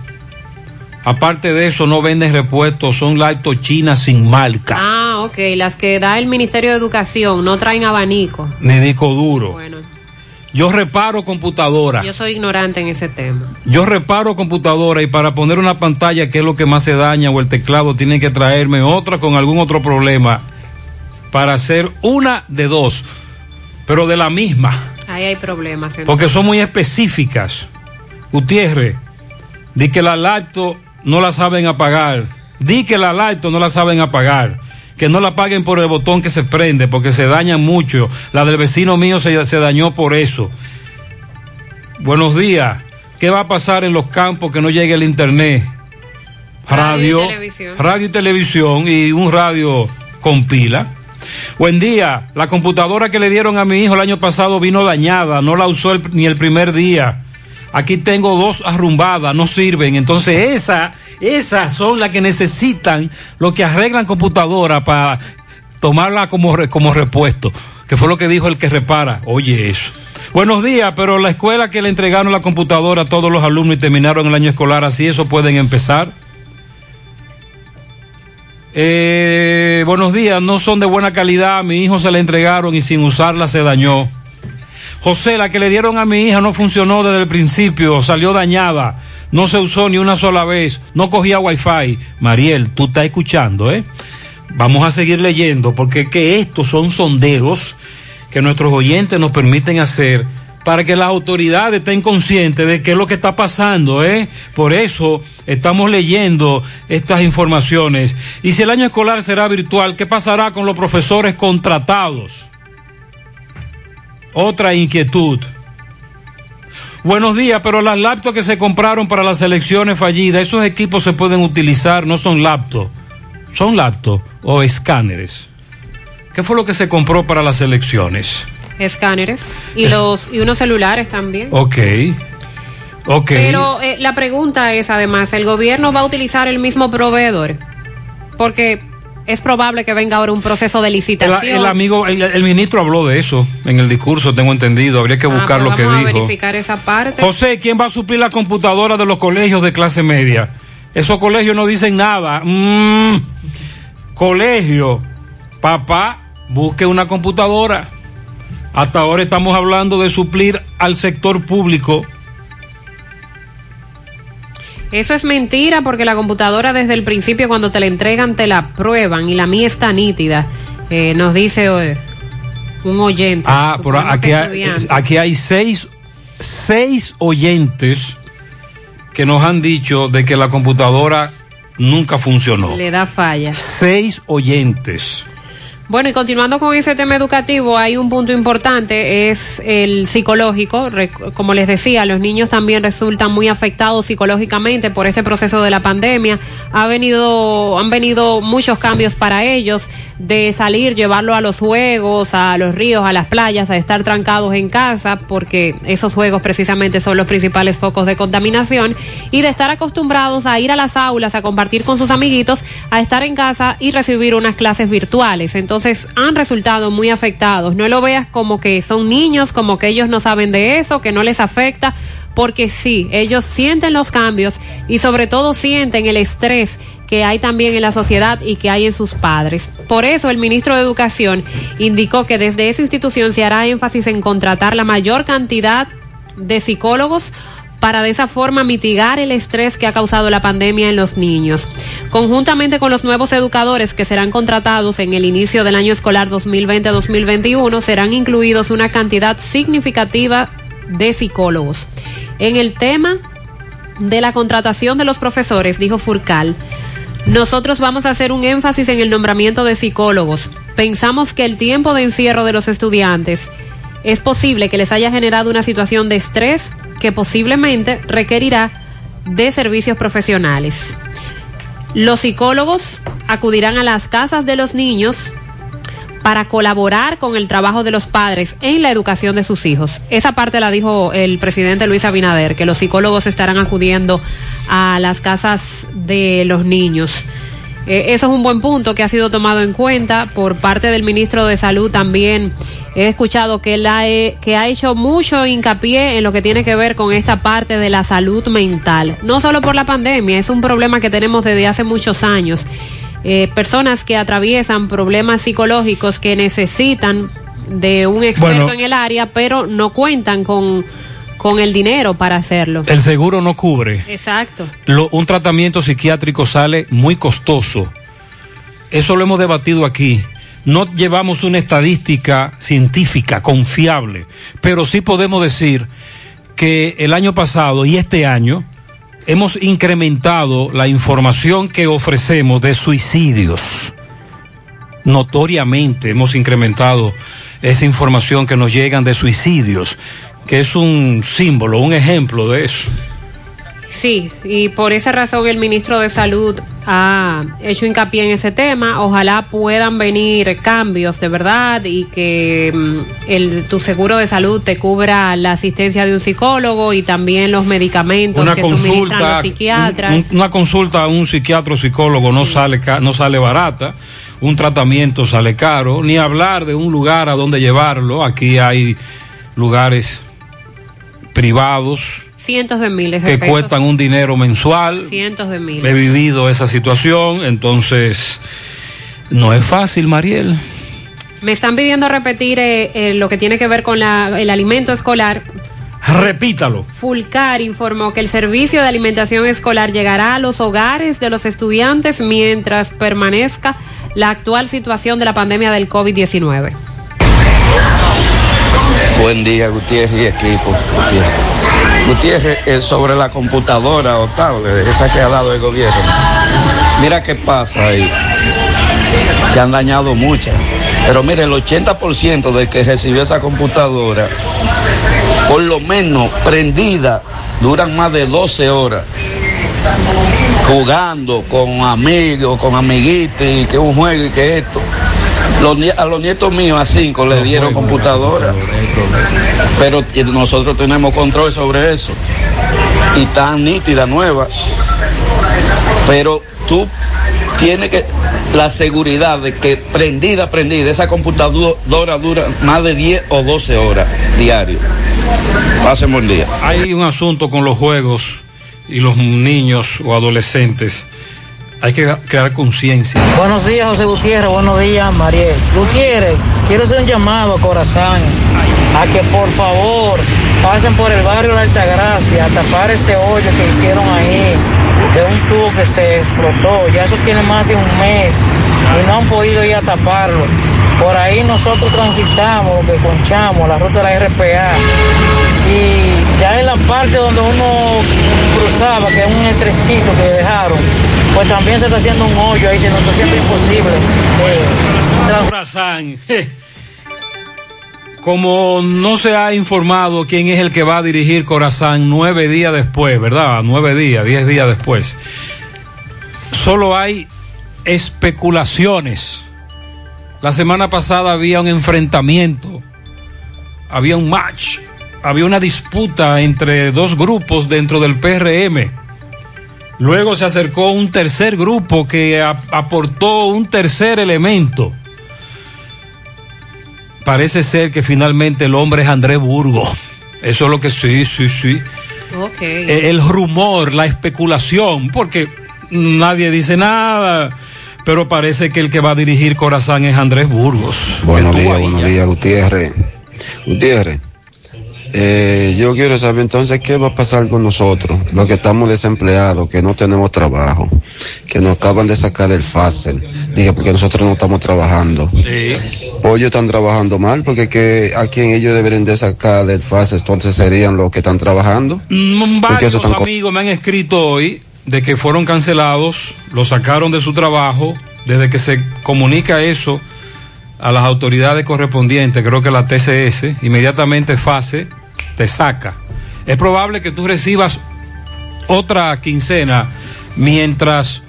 Aparte de eso, no venden repuestos, son laptops chinas sin marca. Ah, ok. Las que da el Ministerio de Educación no traen abanico. Ni disco duro. Bueno. Yo reparo computadora. Yo soy ignorante en ese tema. Yo reparo computadora y para poner una pantalla que es lo que más se daña o el teclado tienen que traerme otra con algún otro problema para hacer una de dos, pero de la misma. Ahí hay problemas. Entonces. Porque son muy específicas. Gutiérrez, di que la laptop no la saben apagar. Di que la laptop no la saben apagar. Que no la paguen por el botón que se prende, porque se dañan mucho. La del vecino mío se, se dañó por eso. Buenos días. ¿Qué va a pasar en los campos que no llegue el internet? Radio, radio y televisión, radio y, televisión y un radio con pila. Buen día. La computadora que le dieron a mi hijo el año pasado vino dañada. No la usó el, ni el primer día. Aquí tengo dos arrumbadas, no sirven. Entonces, esa, esas son las que necesitan los que arreglan computadora para tomarla como, como repuesto. Que fue lo que dijo el que repara. Oye, eso. Buenos días, pero la escuela que le entregaron la computadora a todos los alumnos y terminaron el año escolar, así eso pueden empezar. Eh, buenos días, no son de buena calidad, a mi hijo se la entregaron y sin usarla se dañó. José, la que le dieron a mi hija no funcionó desde el principio, salió dañada, no se usó ni una sola vez, no cogía wifi. Mariel, tú estás escuchando, ¿eh? Vamos a seguir leyendo porque que estos son sondeos que nuestros oyentes nos permiten hacer para que las autoridades estén conscientes de qué es lo que está pasando, ¿eh? Por eso estamos leyendo estas informaciones. Y si el año escolar será virtual, ¿qué pasará con los profesores contratados? Otra inquietud. Buenos días, pero las laptops que se compraron para las elecciones fallidas, esos equipos se pueden utilizar, no son laptops, son laptops o escáneres. ¿Qué fue lo que se compró para las elecciones? Escáneres y los y unos celulares también. Ok. Ok. Pero eh, la pregunta es además, ¿el gobierno va a utilizar el mismo proveedor? Porque es probable que venga ahora un proceso de licitación. El, el amigo, el, el, ministro habló de eso en el discurso, tengo entendido. Habría que buscar ah, pues lo que vamos dijo. A verificar esa parte. José, ¿quién va a suplir la computadora de los colegios de clase media? Esos colegios no dicen nada. Mm, colegio, papá, busque una computadora. Hasta ahora estamos hablando de suplir al sector público. Eso es mentira porque la computadora desde el principio cuando te la entregan te la prueban y la mía está nítida. Eh, nos dice eh, un oyente. Ah, por aquí hay, aquí hay seis, seis oyentes que nos han dicho de que la computadora nunca funcionó. Le da falla. Seis oyentes. Bueno, y continuando con ese tema educativo, hay un punto importante, es el psicológico. Como les decía, los niños también resultan muy afectados psicológicamente por ese proceso de la pandemia. Ha venido, han venido muchos cambios para ellos, de salir, llevarlo a los juegos, a los ríos, a las playas, a estar trancados en casa, porque esos juegos precisamente son los principales focos de contaminación, y de estar acostumbrados a ir a las aulas, a compartir con sus amiguitos, a estar en casa y recibir unas clases virtuales. Entonces, entonces han resultado muy afectados. No lo veas como que son niños, como que ellos no saben de eso, que no les afecta, porque sí, ellos sienten los cambios y sobre todo sienten el estrés que hay también en la sociedad y que hay en sus padres. Por eso el ministro de Educación indicó que desde esa institución se hará énfasis en contratar la mayor cantidad de psicólogos para de esa forma mitigar el estrés que ha causado la pandemia en los niños. Conjuntamente con los nuevos educadores que serán contratados en el inicio del año escolar 2020-2021, serán incluidos una cantidad significativa de psicólogos. En el tema de la contratación de los profesores, dijo Furcal, nosotros vamos a hacer un énfasis en el nombramiento de psicólogos. Pensamos que el tiempo de encierro de los estudiantes es posible que les haya generado una situación de estrés que posiblemente requerirá de servicios profesionales. Los psicólogos acudirán a las casas de los niños para colaborar con el trabajo de los padres en la educación de sus hijos. Esa parte la dijo el presidente Luis Abinader, que los psicólogos estarán acudiendo a las casas de los niños. Eh, eso es un buen punto que ha sido tomado en cuenta por parte del ministro de Salud también. He escuchado que, la que ha hecho mucho hincapié en lo que tiene que ver con esta parte de la salud mental. No solo por la pandemia, es un problema que tenemos desde hace muchos años. Eh, personas que atraviesan problemas psicológicos que necesitan de un experto en el área, pero no cuentan con con el dinero para hacerlo. El seguro no cubre. Exacto. un tratamiento psiquiátrico sale muy costoso. Eso lo hemos debatido aquí. No llevamos una estadística científica confiable, pero sí podemos decir que el año pasado y este año hemos incrementado la información que ofrecemos de suicidios. Notoriamente hemos incrementado esa información que nos llegan de suicidios que es un símbolo, un ejemplo de eso. Sí, y por esa razón el ministro de Salud ha hecho hincapié en ese tema. Ojalá puedan venir cambios de verdad y que mm, el, tu seguro de salud te cubra la asistencia de un psicólogo y también los medicamentos una que consulta, los psiquiatras. una consulta a un psiquiatra o psicólogo no sale no sale barata. Un tratamiento sale caro, ni hablar de un lugar a donde llevarlo. Aquí hay lugares privados. Cientos de miles de que cuestan un dinero mensual. Cientos de miles. He vivido esa situación, entonces no es fácil, Mariel. Me están pidiendo repetir eh, eh, lo que tiene que ver con la, el alimento escolar. Repítalo. Fulcar informó que el servicio de alimentación escolar llegará a los hogares de los estudiantes mientras permanezca la actual situación de la pandemia del COVID-19. Buen día, Gutiérrez y equipo. Gutiérrez, eh, sobre la computadora o tablet, esa que ha dado el gobierno. Mira qué pasa ahí. Se han dañado muchas. Pero mire, el 80% de que recibió esa computadora, por lo menos prendida, duran más de 12 horas jugando con amigos, con amiguitos, y que un juego y que esto a los nietos míos, a cinco, le dieron computadora. Pero nosotros tenemos control sobre eso. Y tan nítida, nueva. Pero tú tienes que la seguridad de que prendida, prendida, esa computadora dura más de 10 o 12 horas diario. Pasemos el día. Hay un asunto con los juegos y los niños o adolescentes hay que crear conciencia. Buenos días, José Gutiérrez. Buenos días, Mariel. Gutiérrez, quiero hacer un llamado a Corazán a que por favor pasen por el barrio La Altagracia a tapar ese hoyo que hicieron ahí de un tubo que se explotó. Ya eso tiene más de un mes y no han podido ir a taparlo. Por ahí nosotros transitamos, que conchamos, la ruta de la RPA. Y ya en la parte donde uno cruzaba, que es un estrechito que dejaron, pues también se está haciendo un hoyo ahí, se nos está imposible. Eh, Como no se ha informado quién es el que va a dirigir Corazán nueve días después, ¿verdad? Nueve días, diez días después. Solo hay especulaciones. La semana pasada había un enfrentamiento, había un match, había una disputa entre dos grupos dentro del PRM Luego se acercó un tercer grupo que aportó un tercer elemento. Parece ser que finalmente el hombre es Andrés Burgo. Eso es lo que sí, sí, sí. Ok. E, el rumor, la especulación, porque nadie dice nada. Pero parece que el que va a dirigir Corazán es Andrés Burgos. Buenos días, buenos días, Gutiérrez. Gutiérrez, eh, yo quiero saber entonces qué va a pasar con nosotros, los que estamos desempleados, que no tenemos trabajo, que nos acaban de sacar del FASEL, dije porque nosotros no estamos trabajando. Pues ellos están trabajando mal, porque que a quien ellos deberían de sacar del FASEL, entonces serían los que están trabajando. Mm, Varios están amigos me han escrito hoy de que fueron cancelados, los sacaron de su trabajo, desde que se comunica eso a las autoridades correspondientes, creo que la TCS, inmediatamente FASE te saca. Es probable que tú recibas otra quincena mientras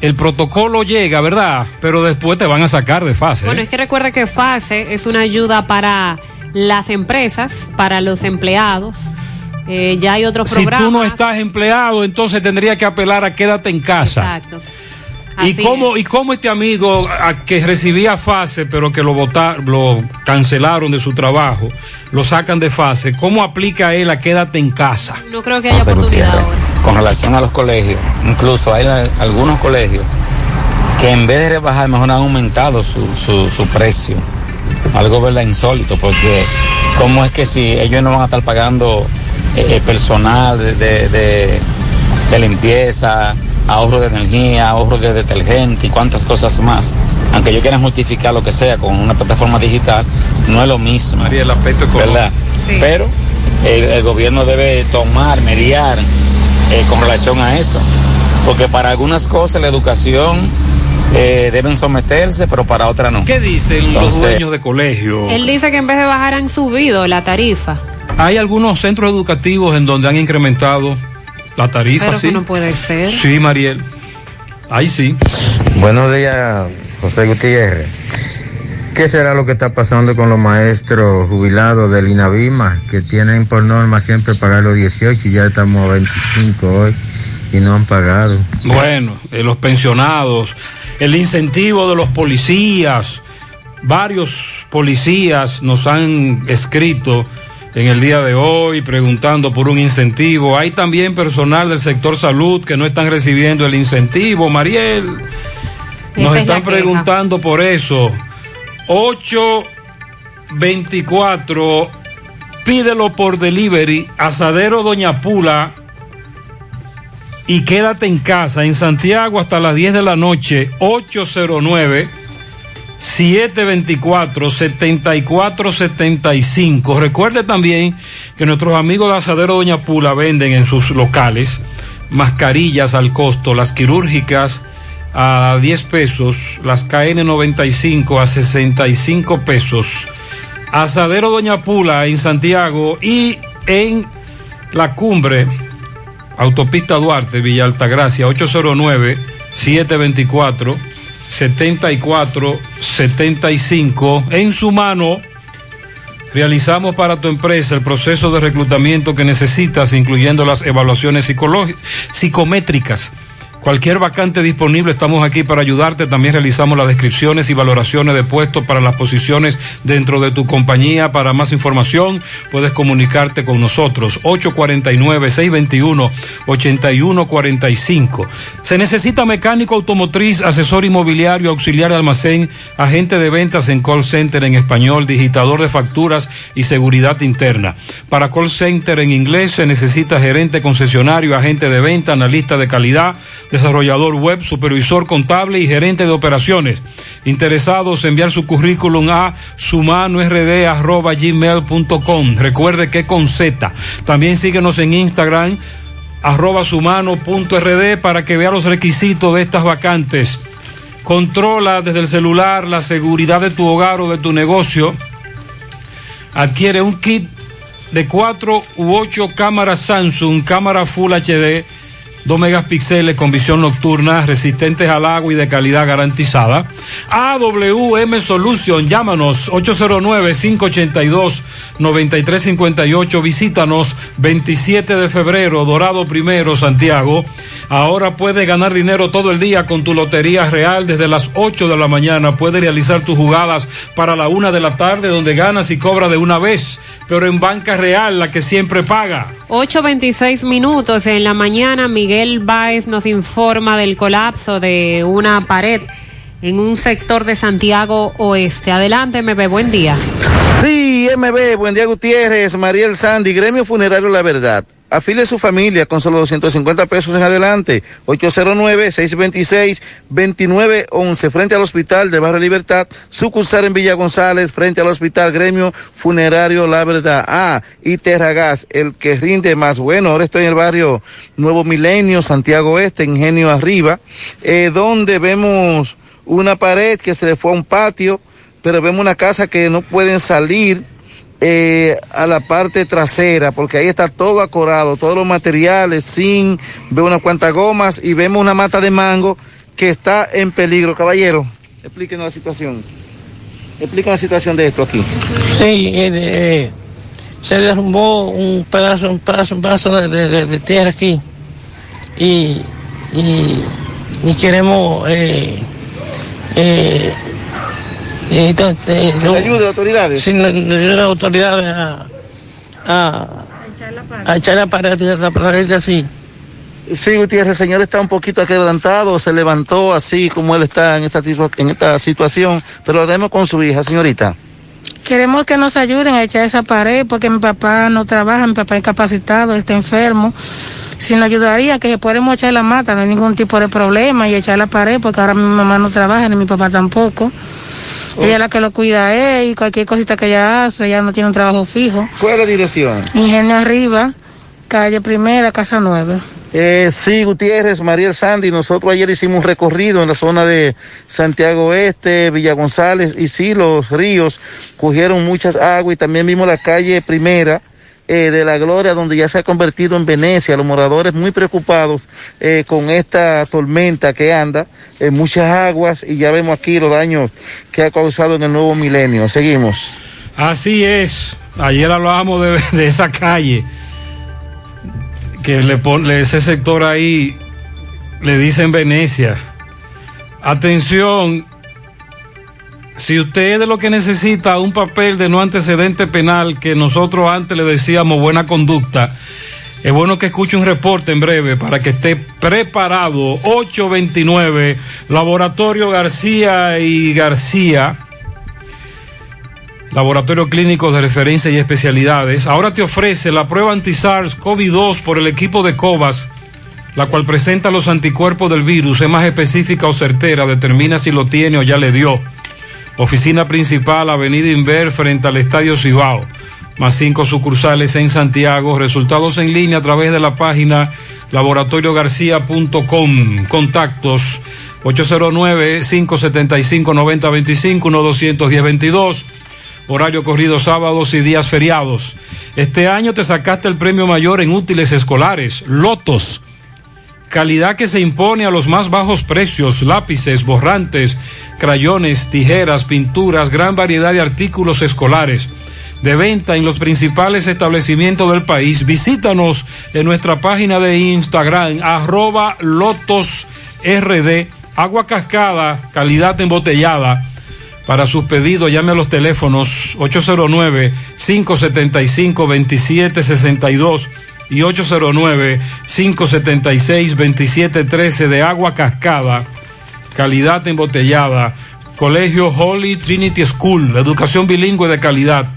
el protocolo llega, ¿verdad? Pero después te van a sacar de fase. Bueno, ¿eh? es que recuerda que FASE es una ayuda para las empresas, para los empleados. Eh, ya hay otros Si programas. tú no estás empleado, entonces tendría que apelar a quédate en casa. Exacto. ¿Y cómo, ¿Y cómo este amigo a que recibía fase, pero que lo votaron, lo cancelaron de su trabajo, lo sacan de fase, cómo aplica él a quédate en casa? No creo que haya José oportunidad Gutiérrez, ahora. Con relación a los colegios, incluso hay la- algunos colegios que en vez de rebajar, mejor han aumentado su, su, su precio. Algo verdad insólito, porque cómo es que si ellos no van a estar pagando eh, eh, personal de, de, de- de limpieza, ahorro de energía, ahorro de detergente y cuantas cosas más, aunque ellos quieran justificar lo que sea con una plataforma digital, no es lo mismo. María, el aspecto económico. ¿Verdad? Sí. Pero el, el gobierno debe tomar, mediar eh, con relación a eso. Porque para algunas cosas la educación eh, deben someterse, pero para otras no. ¿Qué dicen los dueños de colegio? Él dice que en vez de bajar han subido la tarifa. Hay algunos centros educativos en donde han incrementado la tarifa, Pero sí. no puede ser. Sí, Mariel. Ahí sí. Buenos días, José Gutiérrez. ¿Qué será lo que está pasando con los maestros jubilados del INAVIMA que tienen por norma siempre pagar los 18 y ya estamos a 25 hoy y no han pagado? Bueno, eh, los pensionados, el incentivo de los policías, varios policías nos han escrito en el día de hoy preguntando por un incentivo. Hay también personal del sector salud que no están recibiendo el incentivo. Mariel, nos es están preguntando por eso. 824, pídelo por delivery, asadero Doña Pula y quédate en casa en Santiago hasta las 10 de la noche 809 724 7475 recuerde también que nuestros amigos de Asadero Doña Pula venden en sus locales mascarillas al costo las quirúrgicas a 10 pesos las KN95 a 65 pesos. Asadero Doña Pula en Santiago y en la cumbre Autopista Duarte, Villa Altagracia, 809-724-7475. En su mano, realizamos para tu empresa el proceso de reclutamiento que necesitas, incluyendo las evaluaciones psicométricas. Cualquier vacante disponible, estamos aquí para ayudarte. También realizamos las descripciones y valoraciones de puestos para las posiciones dentro de tu compañía. Para más información, puedes comunicarte con nosotros. 849-621-8145. Se necesita mecánico automotriz, asesor inmobiliario, auxiliar de almacén, agente de ventas en call center en español, digitador de facturas y seguridad interna. Para call center en inglés se necesita gerente concesionario, agente de venta, analista de calidad, desarrollador web, supervisor contable y gerente de operaciones. Interesados, enviar su currículum a sumanord.gmail.com. Recuerde que con Z. También síguenos en Instagram, arroba sumano.rd para que vea los requisitos de estas vacantes. Controla desde el celular la seguridad de tu hogar o de tu negocio. Adquiere un kit de 4 u 8 cámaras Samsung, cámara Full HD 2 megapíxeles con visión nocturna, resistentes al agua y de calidad garantizada. AWM Solution, llámanos 809-582-9358. Visítanos 27 de febrero, Dorado Primero, Santiago. Ahora puedes ganar dinero todo el día con tu Lotería Real. Desde las 8 de la mañana puedes realizar tus jugadas para la una de la tarde, donde ganas y cobras de una vez. Pero en Banca Real, la que siempre paga. 8.26 minutos en la mañana, Miguel Báez nos informa del colapso de una pared en un sector de Santiago Oeste. Adelante, MB, buen día. Sí, MB, buen día Gutiérrez, Mariel Sandy, Gremio Funerario La Verdad. Afile su familia con solo 250 pesos en adelante. 809-626-2911 frente al Hospital de Barrio Libertad. Sucursal en Villa González frente al Hospital Gremio Funerario La Verdad. Ah, y Terragas, el que rinde más. Bueno, ahora estoy en el barrio Nuevo Milenio, Santiago Este, Ingenio Arriba, eh, donde vemos una pared que se le fue a un patio, pero vemos una casa que no pueden salir eh, a la parte trasera, porque ahí está todo acorado, todos los materiales, sin, veo unas cuantas gomas y vemos una mata de mango que está en peligro. Caballero, explíquenos la situación. Explíquenos la situación de esto aquí. Sí, eh, eh, se derrumbó un pedazo, un pedazo, un pedazo de, tierra aquí y, y, y queremos to- eh, ¿La ayuda de autoridades? Sí, la, la ayuda de autoridades a, a, a echar la pared, la pared así. Sí, Gutiérrez, el señor está un poquito adelantado, se levantó así como él está en esta, en esta situación, pero lo haremos con su hija, señorita. Queremos que nos ayuden a echar esa pared porque mi papá no trabaja, mi papá es incapacitado, está enfermo. Si nos ayudaría, que podemos echar la mata, no hay ningún tipo de problema y echar la pared porque ahora mi mamá no trabaja ni mi papá tampoco. Ella es la que lo cuida a él y cualquier cosita que ella hace, ella no tiene un trabajo fijo. ¿Cuál es la dirección? Ingenio Arriba, calle Primera, Casa Nueve. Eh, sí, Gutiérrez, Mariel Sandy, nosotros ayer hicimos un recorrido en la zona de Santiago Oeste, Villa González, y sí, los ríos cogieron muchas aguas y también vimos la calle primera eh, de la Gloria, donde ya se ha convertido en Venecia, los moradores muy preocupados eh, con esta tormenta que anda, eh, muchas aguas, y ya vemos aquí los daños que ha causado en el nuevo milenio. Seguimos. Así es. Ayer hablábamos de, de esa calle que le pone ese sector ahí, le dicen Venecia. Atención, si usted es de lo que necesita un papel de no antecedente penal, que nosotros antes le decíamos buena conducta, es bueno que escuche un reporte en breve para que esté preparado. 829, Laboratorio García y García. Laboratorio Clínico de Referencia y Especialidades, ahora te ofrece la prueba anti-SARS-CoV-2 por el equipo de COVAS, la cual presenta los anticuerpos del virus, es más específica o certera, determina si lo tiene o ya le dio. Oficina principal, Avenida Inver, frente al Estadio Cibao, más cinco sucursales en Santiago, resultados en línea a través de la página laboratoriogarcia.com, contactos 809-575-9025, 1-210-22 horario corrido sábados y días feriados. Este año te sacaste el premio mayor en útiles escolares, Lotos. Calidad que se impone a los más bajos precios, lápices, borrantes, crayones, tijeras, pinturas, gran variedad de artículos escolares. De venta en los principales establecimientos del país. Visítanos en nuestra página de Instagram, arroba Lotos RD, agua cascada, calidad embotellada. Para sus pedidos, llame a los teléfonos 809-575-2762 y 809-576-2713 de agua cascada, calidad embotellada. Colegio Holy Trinity School, educación bilingüe de calidad.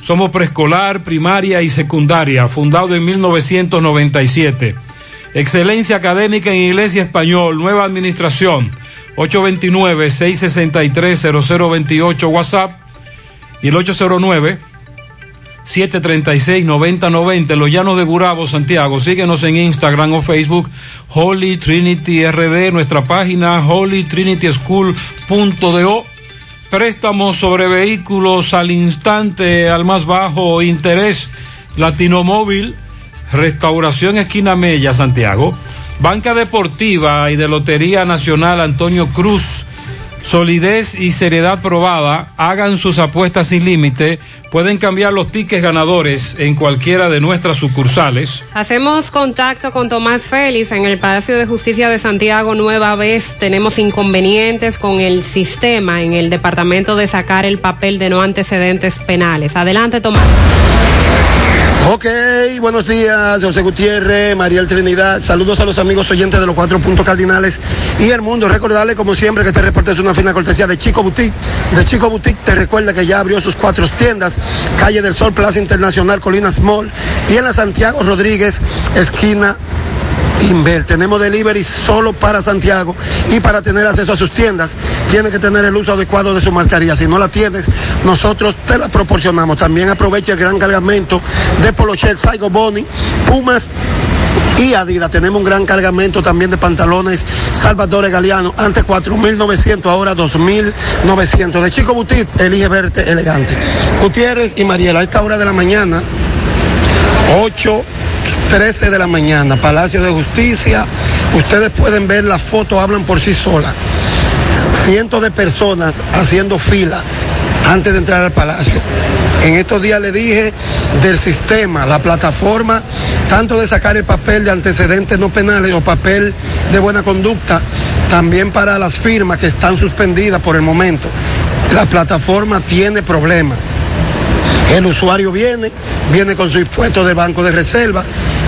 Somos preescolar, primaria y secundaria, fundado en 1997. Excelencia académica en Iglesia Español, nueva administración. 829-663-0028 WhatsApp y el 809-736-9090 Los Llanos de Gurabo, Santiago. Síguenos en Instagram o Facebook, Holy Trinity RD, nuestra página holytrinityschool.do. Préstamos sobre vehículos al instante, al más bajo interés, Latino Móvil, Restauración Esquina Mella, Santiago. Banca Deportiva y de Lotería Nacional Antonio Cruz. Solidez y seriedad probada, hagan sus apuestas sin límite, pueden cambiar los tickets ganadores en cualquiera de nuestras sucursales. Hacemos contacto con Tomás Félix en el Palacio de Justicia de Santiago nueva vez. Tenemos inconvenientes con el sistema en el departamento de sacar el papel de no antecedentes penales. Adelante, Tomás. Ok, buenos días, José Gutiérrez, Mariel Trinidad. Saludos a los amigos oyentes de los cuatro puntos cardinales y el mundo. Recordarle, como siempre, que este reporte es una fina cortesía de Chico Boutique. De Chico Boutique te recuerda que ya abrió sus cuatro tiendas, Calle del Sol, Plaza Internacional, Colinas Mall y en la Santiago Rodríguez, esquina Inver. Tenemos delivery solo para Santiago y para tener acceso a sus tiendas tiene que tener el uso adecuado de su mascarilla. Si no la tienes, nosotros te la proporcionamos. También aprovecha el gran cargamento de Polochel, Saigo Boni, Pumas y Adidas. Tenemos un gran cargamento también de pantalones Salvador Galeano. Antes 4.900, ahora 2.900. De Chico Butit, elige verte elegante. Gutiérrez y Mariela, a esta hora de la mañana, 8 13 de la mañana, Palacio de Justicia. Ustedes pueden ver las fotos, hablan por sí solas. Cientos de personas haciendo fila antes de entrar al palacio. En estos días le dije del sistema, la plataforma, tanto de sacar el papel de antecedentes no penales o papel de buena conducta, también para las firmas que están suspendidas por el momento. La plataforma tiene problemas. El usuario viene, viene con su impuesto de banco de reserva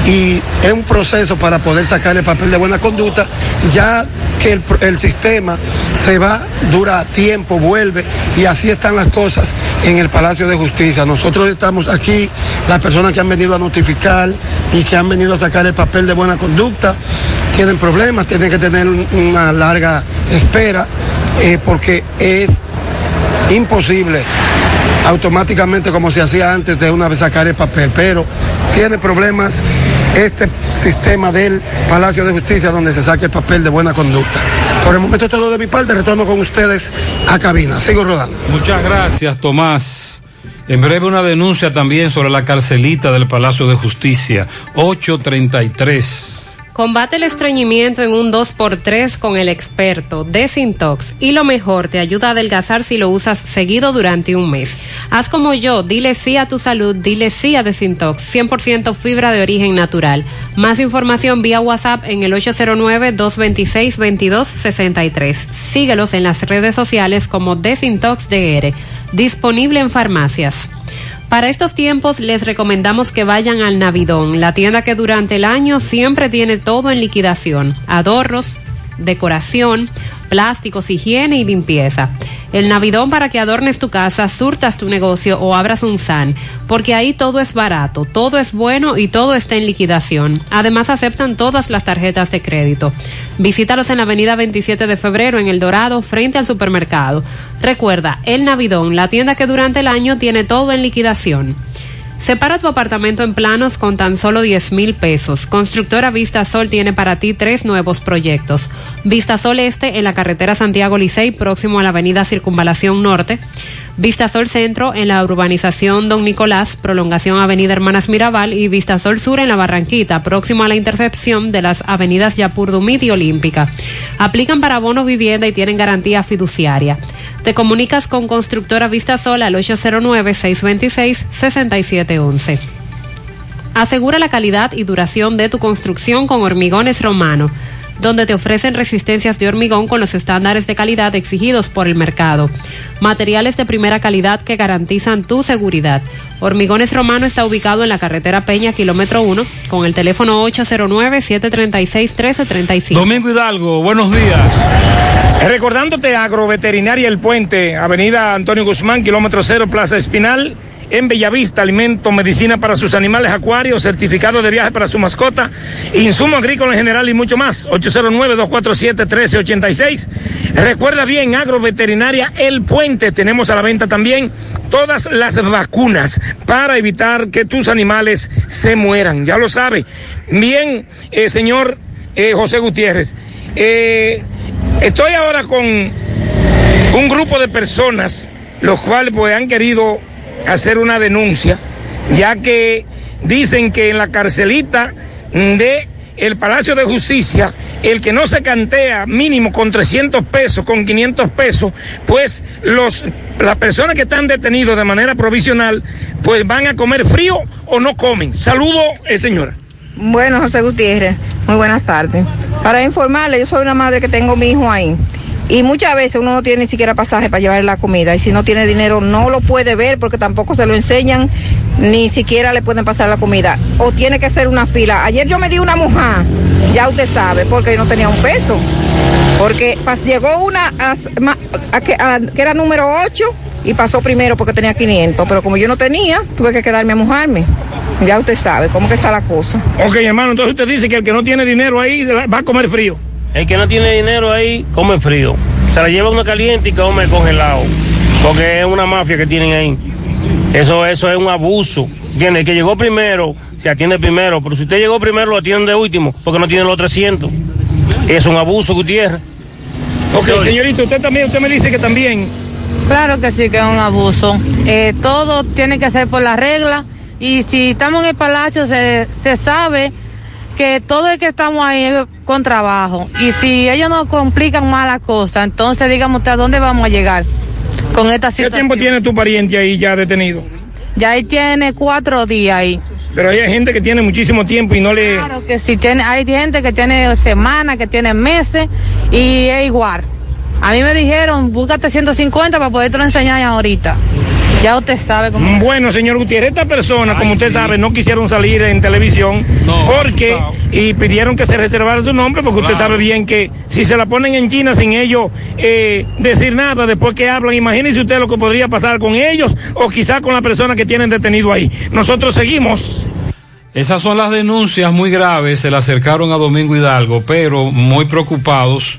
y es un proceso para poder sacar el papel de buena conducta, ya que el, el, sistema se va, dura tiempo, vuelve y así están las cosas en el Palacio de Justicia. Nosotros estamos aquí, las personas que han venido a notificar y que han venido a sacar el papel de buena conducta, tienen problemas, tienen que tener un, una larga espera eh, porque es imposible automáticamente como se hacía antes de una vez sacar el papel, pero tiene problemas este sistema del Palacio de Justicia donde se saque el papel de buena conducta. Por el momento todo de mi parte, retorno con ustedes a cabina. Sigo rodando. Muchas gracias, Tomás. En breve una denuncia también sobre la carcelita del Palacio de Justicia, 833. Combate el estreñimiento en un 2x3 con el experto Desintox y lo mejor, te ayuda a adelgazar si lo usas seguido durante un mes. Haz como yo, dile sí a tu salud, dile sí a Desintox, 100% fibra de origen natural. Más información vía WhatsApp en el 809-226-2263. Síguelos en las redes sociales como Desintox DR, disponible en farmacias. Para estos tiempos les recomendamos que vayan al Navidón, la tienda que durante el año siempre tiene todo en liquidación, adornos, decoración, plásticos, higiene y limpieza. El Navidón para que adornes tu casa, surtas tu negocio o abras un SAN, porque ahí todo es barato, todo es bueno y todo está en liquidación. Además aceptan todas las tarjetas de crédito. Visítalos en la avenida 27 de febrero en El Dorado, frente al supermercado. Recuerda, El Navidón, la tienda que durante el año tiene todo en liquidación. Separa tu apartamento en planos con tan solo 10 mil pesos. Constructora Vista Sol tiene para ti tres nuevos proyectos. Vista Sol Este en la carretera Santiago Licey, próximo a la avenida Circunvalación Norte. Vista Sol Centro en la urbanización Don Nicolás, prolongación Avenida Hermanas Mirabal y Vista Sol Sur en la Barranquita, próximo a la intercepción de las avenidas Yapur Dumit y Olímpica. Aplican para bono vivienda y tienen garantía fiduciaria. Te comunicas con Constructora Vista Sol al 809-626-6711. Asegura la calidad y duración de tu construcción con Hormigones Romano donde te ofrecen resistencias de hormigón con los estándares de calidad exigidos por el mercado. Materiales de primera calidad que garantizan tu seguridad. Hormigones Romano está ubicado en la carretera Peña, kilómetro 1, con el teléfono 809-736-1335. Domingo Hidalgo, buenos días. Recordándote Agroveterinaria El Puente, Avenida Antonio Guzmán, kilómetro 0, Plaza Espinal en Bellavista, alimento, medicina para sus animales acuarios, certificado de viaje para su mascota, insumo agrícola en general y mucho más. 809-247-1386. Recuerda bien, agroveterinaria El Puente. Tenemos a la venta también todas las vacunas para evitar que tus animales se mueran. Ya lo sabe. Bien, eh, señor eh, José Gutiérrez. Eh, estoy ahora con un grupo de personas, los cuales pues, han querido hacer una denuncia, ya que dicen que en la carcelita de el Palacio de Justicia, el que no se cantea mínimo con 300 pesos, con 500 pesos, pues los, las personas que están detenidos de manera provisional, pues van a comer frío o no comen. Saludo, eh, señora. Bueno, José Gutiérrez, muy buenas tardes. Para informarle, yo soy una madre que tengo mi hijo ahí. Y muchas veces uno no tiene ni siquiera pasaje para llevarle la comida. Y si no tiene dinero, no lo puede ver porque tampoco se lo enseñan, ni siquiera le pueden pasar la comida. O tiene que hacer una fila. Ayer yo me di una moja, ya usted sabe, porque yo no tenía un peso. Porque llegó una que, era número 8 y pasó primero porque tenía 500. Pero como yo no tenía, tuve que quedarme a mojarme. Ya usted sabe cómo que está la cosa. Ok, hermano, entonces usted dice que el que no tiene dinero ahí va a comer frío. El que no tiene dinero ahí come frío. Se la lleva uno caliente y come congelado. Porque es una mafia que tienen ahí. Eso, eso es un abuso. ¿Entiende? El que llegó primero se atiende primero. Pero si usted llegó primero, lo atienden de último. Porque no tiene los 300. Es un abuso, Gutiérrez. Ok, señorita, usted también, usted me dice que también. Claro que sí, que es un abuso. Eh, todo tiene que ser por la regla y si estamos en el palacio se, se sabe que todo el que estamos ahí es con trabajo y si ellos nos complican más la cosa, entonces dígame usted a dónde vamos a llegar con esta ¿Qué situación. tiempo tiene tu pariente ahí ya detenido? Ya ahí tiene cuatro días ahí. Pero hay gente que tiene muchísimo tiempo y no le... Claro que sí, tiene, hay gente que tiene semanas, que tiene meses y es igual. A mí me dijeron, búscate 150 para poderte lo enseñar ahorita. Ya usted sabe cómo. Bueno, señor Gutiérrez, esta persona, como usted sabe, no quisieron salir en televisión porque y pidieron que se reservara su nombre porque usted sabe bien que si se la ponen en China sin ellos eh, decir nada después que hablan, imagínese usted lo que podría pasar con ellos o quizá con la persona que tienen detenido ahí. Nosotros seguimos. Esas son las denuncias muy graves, se le acercaron a Domingo Hidalgo, pero muy preocupados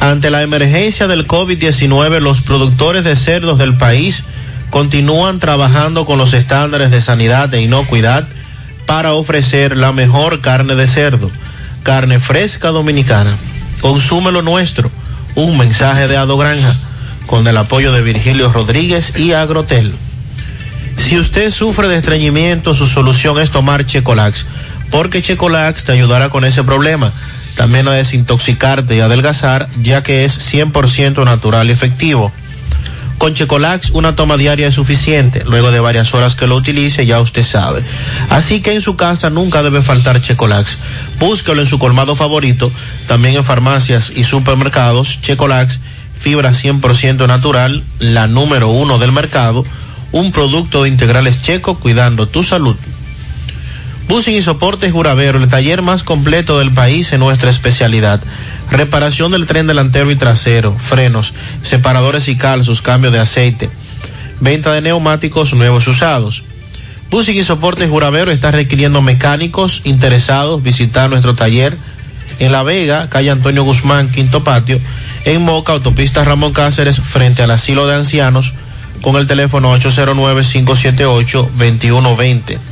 Ante la emergencia del COVID-19, los productores de cerdos del país continúan trabajando con los estándares de sanidad e inocuidad para ofrecer la mejor carne de cerdo, carne fresca dominicana. Consume lo nuestro. Un mensaje de Ado Granja con el apoyo de Virgilio Rodríguez y Agrotel. Si usted sufre de estreñimiento, su solución es tomar Checolax, porque Checolax te ayudará con ese problema. También a desintoxicarte y adelgazar, ya que es 100% natural y efectivo. Con Checolax una toma diaria es suficiente. Luego de varias horas que lo utilice ya usted sabe. Así que en su casa nunca debe faltar Checolax. Búsquelo en su colmado favorito, también en farmacias y supermercados. Checolax, fibra 100% natural, la número uno del mercado. Un producto de integrales checo cuidando tu salud. Busing y Soportes Juravero, el taller más completo del país en nuestra especialidad. Reparación del tren delantero y trasero, frenos, separadores y calzos, cambio de aceite. Venta de neumáticos nuevos usados. Busing y Soportes Juravero está requiriendo mecánicos interesados visitar nuestro taller en La Vega, calle Antonio Guzmán, Quinto Patio, en Moca, autopista Ramón Cáceres, frente al asilo de ancianos, con el teléfono 809-578-2120.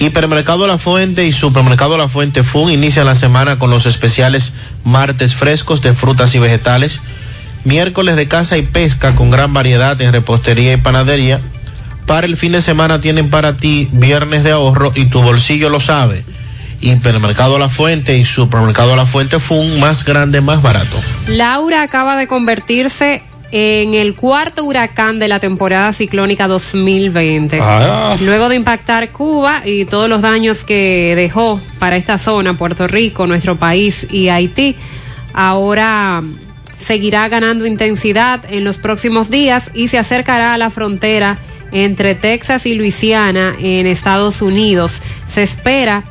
Hipermercado La Fuente y Supermercado La Fuente Fun inician la semana con los especiales martes frescos de frutas y vegetales, miércoles de caza y pesca con gran variedad en repostería y panadería. Para el fin de semana tienen para ti viernes de ahorro y tu bolsillo lo sabe. Hipermercado La Fuente y Supermercado La Fuente Fun, más grande, más barato. Laura acaba de convertirse en el cuarto huracán de la temporada ciclónica 2020. Ah. Luego de impactar Cuba y todos los daños que dejó para esta zona, Puerto Rico, nuestro país y Haití, ahora seguirá ganando intensidad en los próximos días y se acercará a la frontera entre Texas y Luisiana en Estados Unidos. Se espera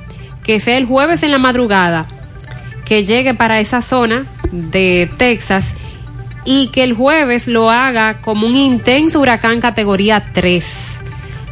que sea el jueves en la madrugada que llegue para esa zona de Texas y que el jueves lo haga como un intenso huracán categoría 3.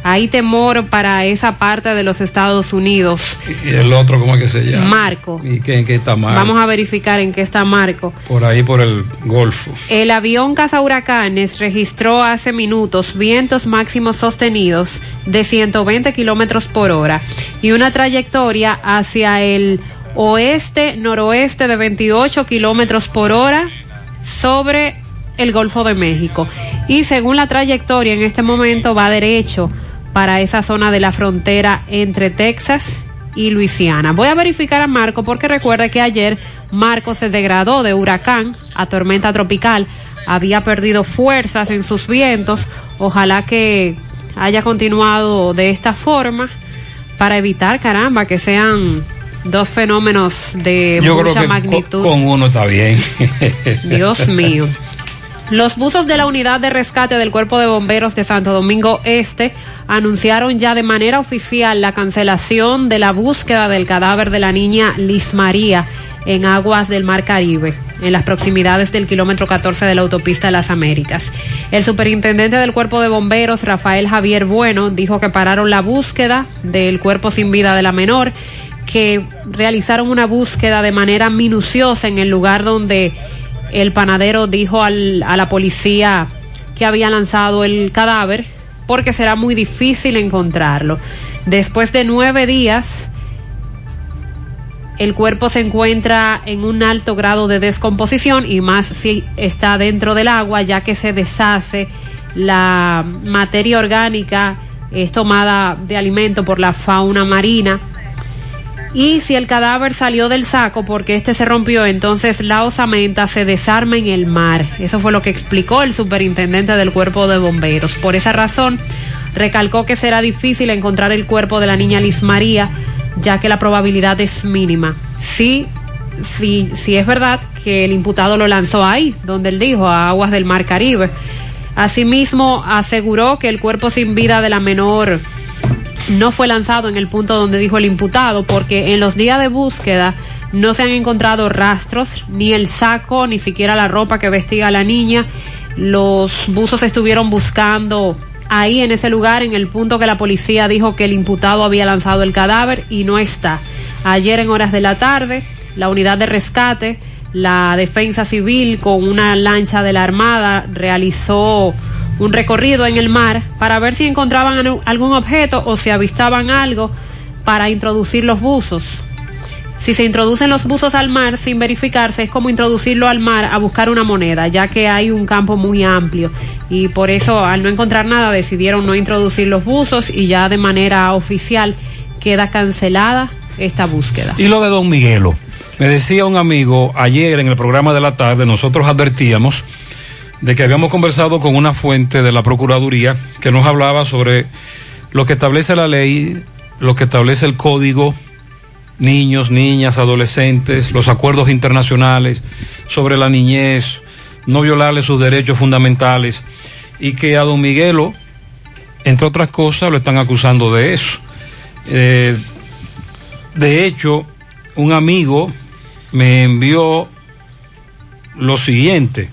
Hay temor para esa parte de los Estados Unidos. ¿Y el otro cómo es que se llama? Marco. ¿Y qué, en qué está Marco? Vamos a verificar en qué está Marco. Por ahí, por el Golfo. El avión huracanes registró hace minutos vientos máximos sostenidos de 120 kilómetros por hora y una trayectoria hacia el oeste-noroeste de 28 kilómetros por hora sobre el Golfo de México. Y según la trayectoria, en este momento va derecho para esa zona de la frontera entre Texas y Luisiana. Voy a verificar a Marco porque recuerda que ayer Marco se degradó de huracán a tormenta tropical. Había perdido fuerzas en sus vientos. Ojalá que haya continuado de esta forma para evitar, caramba, que sean dos fenómenos de Yo mucha creo que magnitud. Con, con uno está bien. Dios mío. Los buzos de la unidad de rescate del Cuerpo de Bomberos de Santo Domingo Este anunciaron ya de manera oficial la cancelación de la búsqueda del cadáver de la niña Liz María en aguas del Mar Caribe, en las proximidades del kilómetro 14 de la autopista de las Américas. El superintendente del Cuerpo de Bomberos, Rafael Javier Bueno, dijo que pararon la búsqueda del cuerpo sin vida de la menor, que realizaron una búsqueda de manera minuciosa en el lugar donde el panadero dijo al- a la policía que había lanzado el cadáver porque será muy difícil encontrarlo. Después de nueve días, el cuerpo se encuentra en un alto grado de descomposición y más si está dentro del agua ya que se deshace la materia orgánica es tomada de alimento por la fauna marina y si el cadáver salió del saco porque este se rompió, entonces la osamenta se desarma en el mar. Eso fue lo que explicó el superintendente del cuerpo de bomberos. Por esa razón, recalcó que será difícil encontrar el cuerpo de la niña Liz María, ya que la probabilidad es mínima. Sí, sí, sí es verdad que el imputado lo lanzó ahí, donde él dijo, a aguas del mar Caribe. Asimismo, aseguró que el cuerpo sin vida de la menor no fue lanzado en el punto donde dijo el imputado, porque en los días de búsqueda no se han encontrado rastros, ni el saco, ni siquiera la ropa que vestía la niña. Los buzos estuvieron buscando ahí en ese lugar, en el punto que la policía dijo que el imputado había lanzado el cadáver y no está. Ayer en horas de la tarde, la unidad de rescate, la defensa civil con una lancha de la Armada realizó un recorrido en el mar para ver si encontraban algún objeto o si avistaban algo para introducir los buzos. Si se introducen los buzos al mar sin verificarse, es como introducirlo al mar a buscar una moneda, ya que hay un campo muy amplio. Y por eso, al no encontrar nada, decidieron no introducir los buzos y ya de manera oficial queda cancelada esta búsqueda. Y lo de Don Miguelo. Me decía un amigo ayer en el programa de la tarde, nosotros advertíamos de que habíamos conversado con una fuente de la Procuraduría que nos hablaba sobre lo que establece la ley, lo que establece el código, niños, niñas, adolescentes, los acuerdos internacionales sobre la niñez, no violarle sus derechos fundamentales y que a don Miguelo, entre otras cosas, lo están acusando de eso. Eh, de hecho, un amigo me envió lo siguiente.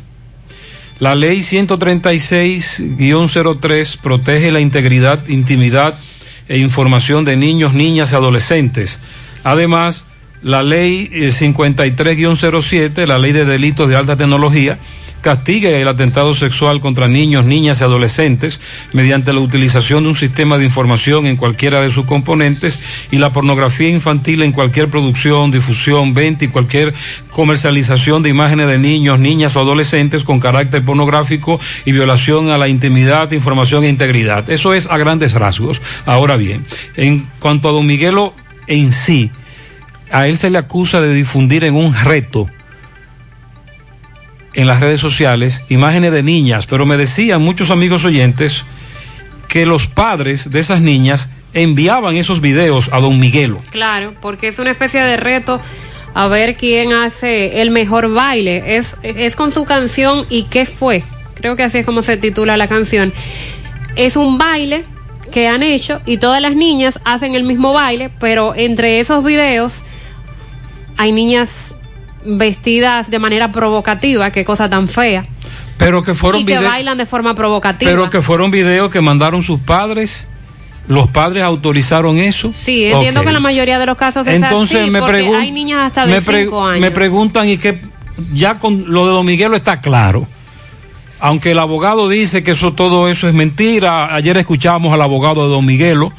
La ley 136-03 protege la integridad, intimidad e información de niños, niñas y adolescentes. Además, la ley eh, 53-07, la ley de delitos de alta tecnología, castiga el atentado sexual contra niños, niñas y adolescentes mediante la utilización de un sistema de información en cualquiera de sus componentes y la pornografía infantil en cualquier producción, difusión, venta y cualquier comercialización de imágenes de niños, niñas o adolescentes con carácter pornográfico y violación a la intimidad, información e integridad. Eso es a grandes rasgos. Ahora bien, en cuanto a don Miguelo en sí, a él se le acusa de difundir en un reto en las redes sociales imágenes de niñas, pero me decían muchos amigos oyentes que los padres de esas niñas enviaban esos videos a don Miguelo. Claro, porque es una especie de reto a ver quién hace el mejor baile. Es, es con su canción ¿Y qué fue? Creo que así es como se titula la canción. Es un baile que han hecho y todas las niñas hacen el mismo baile, pero entre esos videos hay niñas vestidas de manera provocativa, qué cosa tan fea, Pero que fueron y que bailan de forma provocativa. pero que fueron videos que mandaron sus padres ¿Los padres autorizaron eso? Sí, entiendo que en la mayoría de los casos es Entonces así, me porque hay niñas hasta de me, pre- 5 años. me preguntan y que ya con lo de Don Miguelo está claro. Aunque el abogado dice que eso todo eso es mentira, ayer escuchábamos al abogado de Don Miguelo,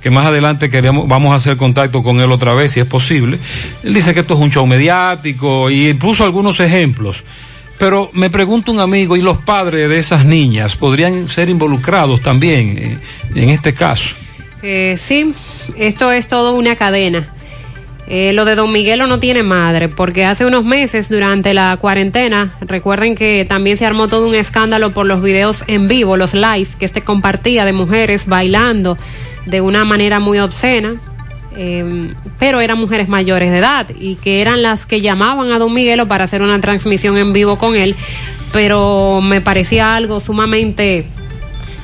que más adelante queremos, vamos a hacer contacto con él otra vez si es posible. Él dice que esto es un show mediático y puso algunos ejemplos. Pero me pregunta un amigo, ¿y los padres de esas niñas podrían ser involucrados también eh, en este caso? Eh, sí, esto es todo una cadena. Eh, lo de Don Miguelo no tiene madre, porque hace unos meses, durante la cuarentena, recuerden que también se armó todo un escándalo por los videos en vivo, los live, que este compartía de mujeres bailando de una manera muy obscena, eh, pero eran mujeres mayores de edad y que eran las que llamaban a Don Miguelo para hacer una transmisión en vivo con él, pero me parecía algo sumamente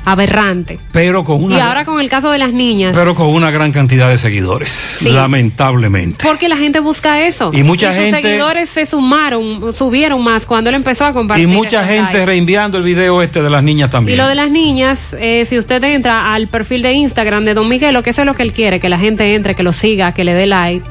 aberrante. Pero con una... Y ahora con el caso de las niñas. Pero con una gran cantidad de seguidores, Sí. lamentablemente. Porque la gente busca eso. Y mucha sus gente- seguidores se sumaron, subieron más cuando él empezó a compartir. Y mucha gente reenviando el video este de las niñas Y también. lo de las niñas, eh, si usted entra al perfil de Instagram de Don Miguelo, que eso es lo que él quiere, que la gente entre, que lo siga, que le dé like,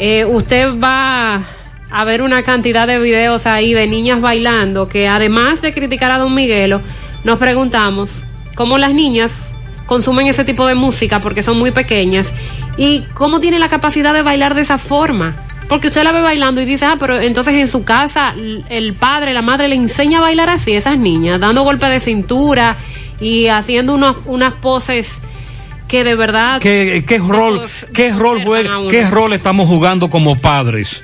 eh, usted va a ver una cantidad de videos ahí de niñas bailando, que además de criticar a Don Miguelo, nos preguntamos cómo las niñas consumen ese tipo de música porque son muy pequeñas y cómo tienen la capacidad de bailar de esa forma. Porque usted la ve bailando y dice, ah, pero entonces en su casa el padre, la madre le enseña a bailar así a esas niñas, dando golpes de cintura y haciendo unos, unas poses que de verdad... ¿Qué, qué rol, qué rol juega- qué rol estamos jugando como padres?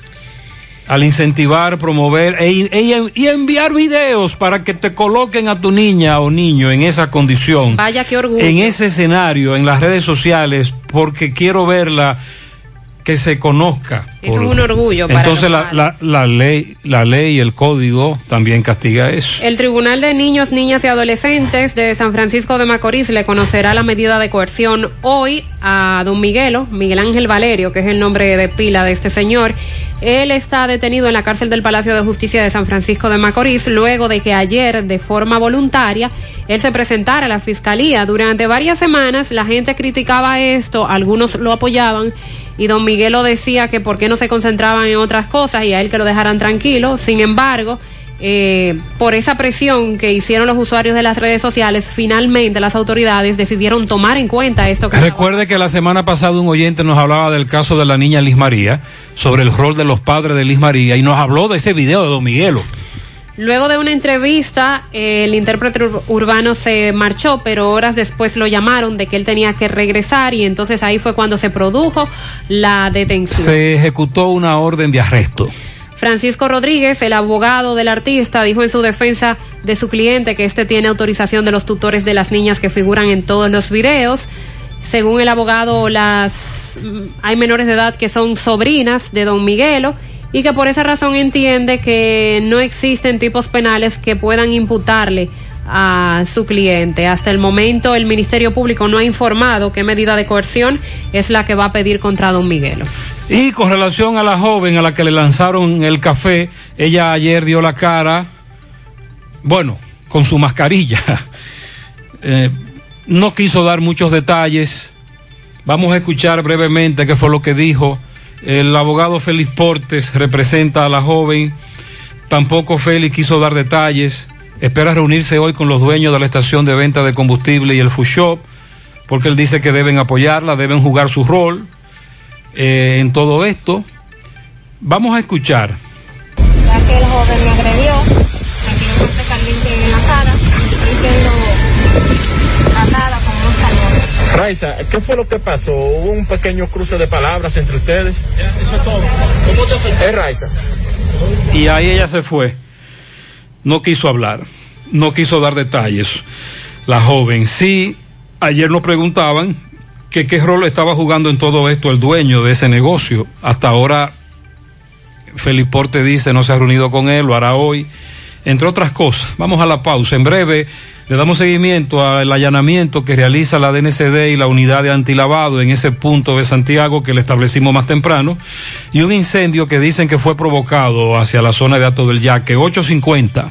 Al incentivar, promover e, e- y enviar videos para que te coloquen a tu niña o niño en esa condición. Vaya, qué orgullo. en ese escenario, en las redes sociales, porque quiero verla que se conozca. Eso Por- es un orgullo para Entonces la, la, la ley, la ley y el código también castiga eso. El Tribunal de Niños, Niñas y Adolescentes de San Francisco de Macorís le conocerá la medida de coerción hoy a don Miguelo, Miguel Ángel Valerio, que es el nombre de pila de este señor. Él está detenido en la cárcel del Palacio de Justicia de San Francisco de Macorís luego de que ayer, de forma voluntaria, él se presentara a la fiscalía. Durante varias semanas la gente criticaba esto, algunos lo apoyaban y don Miguelo decía que por qué no se concentraban en otras cosas y a él que lo dejaran tranquilo. Sin embargo, eh, por esa presión que hicieron los usuarios de las redes sociales, finalmente las autoridades decidieron tomar en cuenta esto que Recuerde que la semana pasada un oyente nos hablaba del caso de la niña Liz María, sobre el rol de los padres de Liz María, y nos habló de ese video de Don Miguelo. Luego de una entrevista, el intérprete ur- urbano se marchó, pero horas después lo llamaron de que él tenía que regresar y entonces ahí fue cuando se produjo la detención. Se ejecutó una orden de arresto. Francisco Rodríguez, el abogado del artista, dijo en su defensa de su cliente que este tiene autorización de los tutores de las niñas que figuran en todos los videos. Según el abogado, las mm, hay menores de edad que son sobrinas de don Miguelo y que por esa razón entiende que no existen tipos penales que puedan imputarle a su cliente. Hasta el momento el Ministerio Público no ha informado qué medida de coerción es la que va a pedir contra don Miguelo. Y con relación a la joven a la que le lanzaron el café, ella ayer dio la cara, bueno, con su mascarilla. Eh, no quiso dar muchos detalles. Vamos a escuchar brevemente qué fue lo que dijo. El abogado Félix Portes representa a la joven. Tampoco Félix quiso dar detalles. Espera reunirse hoy con los dueños de la estación de venta de combustible y el food shop, porque él dice que deben apoyarla, deben jugar su rol eh, en todo esto. Vamos a escuchar. ya que el joven me agredió, tiró un caliente en la cara, estoy siendo tratada con unos cañones. Raiza, ¿qué fue lo que pasó? ¿Hubo un pequeño cruce de palabras entre ustedes? Es. ¿Cómo te? Es Raiza. Y ahí ella se fue. No quiso hablar, no quiso dar detalles. La joven, sí, ayer nos preguntaban que qué rol estaba jugando en todo esto el dueño de ese negocio. Hasta ahora, Felipe Porte dice no se ha reunido con él, lo hará hoy, entre otras cosas. Vamos a la pausa. En breve le damos seguimiento al allanamiento que realiza la DNCD y la unidad de antilavado en ese punto de Santiago que le establecimos más temprano y un incendio que dicen que fue provocado hacia la zona de Ato del Yaque 850.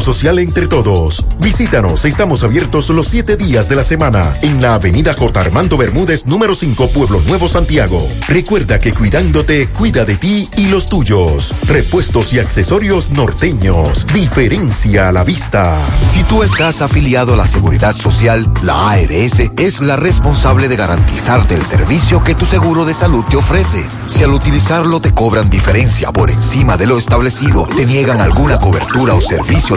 social entre todos. Visítanos, estamos abiertos los siete días de la semana en la avenida J. Armando Bermúdez, número 5, Pueblo Nuevo, Santiago. Recuerda que cuidándote, cuida de ti y los tuyos. Repuestos y accesorios norteños. Diferencia a la vista. Si tú estás afiliado a la Seguridad Social, la ARS es la responsable de garantizarte el servicio que tu seguro de salud te ofrece. Si al utilizarlo te cobran diferencia por encima de lo establecido, te niegan alguna cobertura o servicio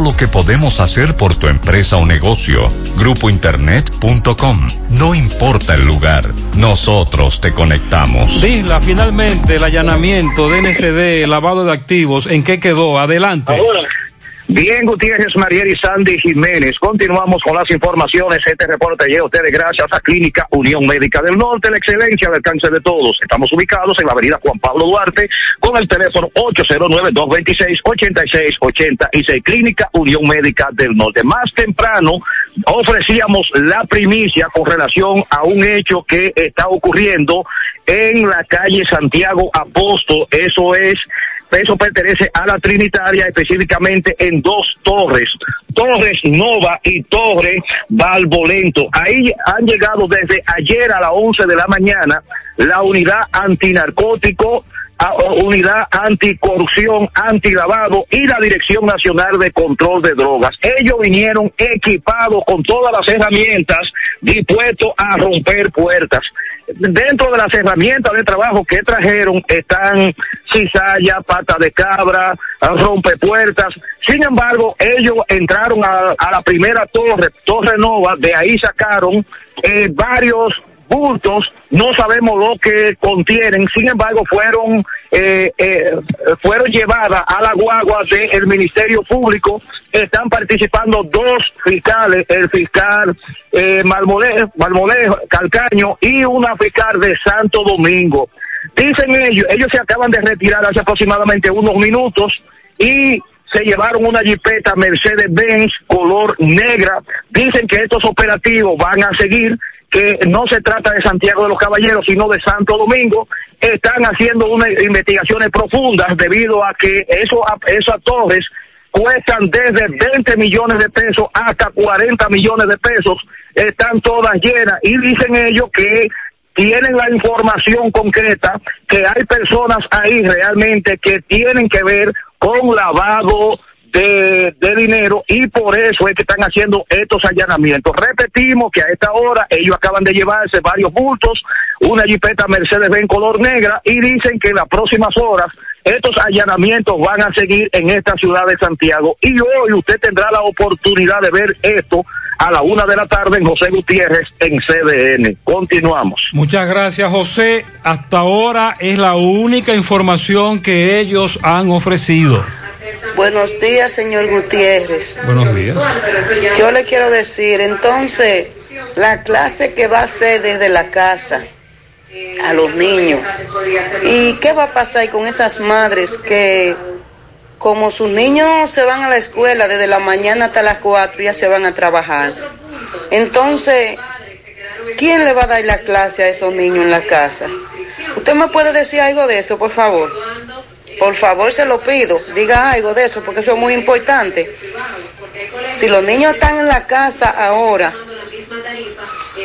lo que podemos hacer por tu empresa o negocio. Grupointernet.com. No importa el lugar, nosotros te conectamos. Dila, finalmente el allanamiento de NCD, lavado de activos, ¿en qué quedó? Adelante. Bien, Gutiérrez, Mariel y Sandy Jiménez. Continuamos con las informaciones. Este reporte llega a ustedes gracias a Clínica Unión Médica del Norte, la excelencia al alcance de todos. Estamos ubicados en la avenida Juan Pablo Duarte con el teléfono 809-226-8686. Clínica Unión Médica del Norte. Más temprano ofrecíamos la primicia con relación a un hecho que está ocurriendo en la calle Santiago Aposto. Eso es eso pertenece a la Trinitaria, específicamente en dos torres, Torres Nova y Torre Valvolento. Ahí han llegado desde ayer a las 11 de la mañana la unidad antinarcótico, unidad anticorrupción, antilavado y la Dirección Nacional de Control de Drogas. Ellos vinieron equipados con todas las herramientas dispuestos a romper puertas. Dentro de las herramientas de trabajo que trajeron están cizalla, pata de cabra, rompepuertas. Sin embargo, ellos entraron a, a la primera torre, Torre Nova, de ahí sacaron eh, varios bultos, no sabemos lo que contienen, sin embargo fueron eh, eh, fueron llevadas a la guagua del Ministerio Público, están participando dos fiscales, el fiscal eh, Malmolejo Calcaño y una fiscal de Santo Domingo. Dicen ellos, ellos se acaban de retirar hace aproximadamente unos minutos y se llevaron una jipeta Mercedes-Benz color negra. Dicen que estos operativos van a seguir, que no se trata de Santiago de los Caballeros, sino de Santo Domingo. Están haciendo unas investigaciones profundas debido a que eso, esas torres cuestan desde 20 millones de pesos hasta 40 millones de pesos. Están todas llenas y dicen ellos que tienen la información concreta que hay personas ahí realmente que tienen que ver con lavado de, de, dinero y por eso es que están haciendo estos allanamientos. Repetimos que a esta hora ellos acaban de llevarse varios bultos, una jipeta Mercedes-Benz color negra y dicen que en las próximas horas estos allanamientos van a seguir en esta ciudad de Santiago y hoy usted tendrá la oportunidad de ver esto a la una de la tarde en José Gutiérrez en CDN. Continuamos. Muchas gracias, José. Hasta ahora es la única información que ellos han ofrecido. Buenos días, señor Gutiérrez. Buenos días. Yo le quiero decir, entonces, la clase que va a ser desde la casa a los niños. ¿Y qué va a pasar con esas madres que como sus niños se van a la escuela desde la mañana hasta las 4, ya se van a trabajar. Entonces, ¿quién le va a dar la clase a esos niños en la casa? ¿Usted me puede decir algo de eso, por favor? Por favor, se lo pido. Diga algo de eso, porque eso es muy importante. Si los niños están en la casa ahora,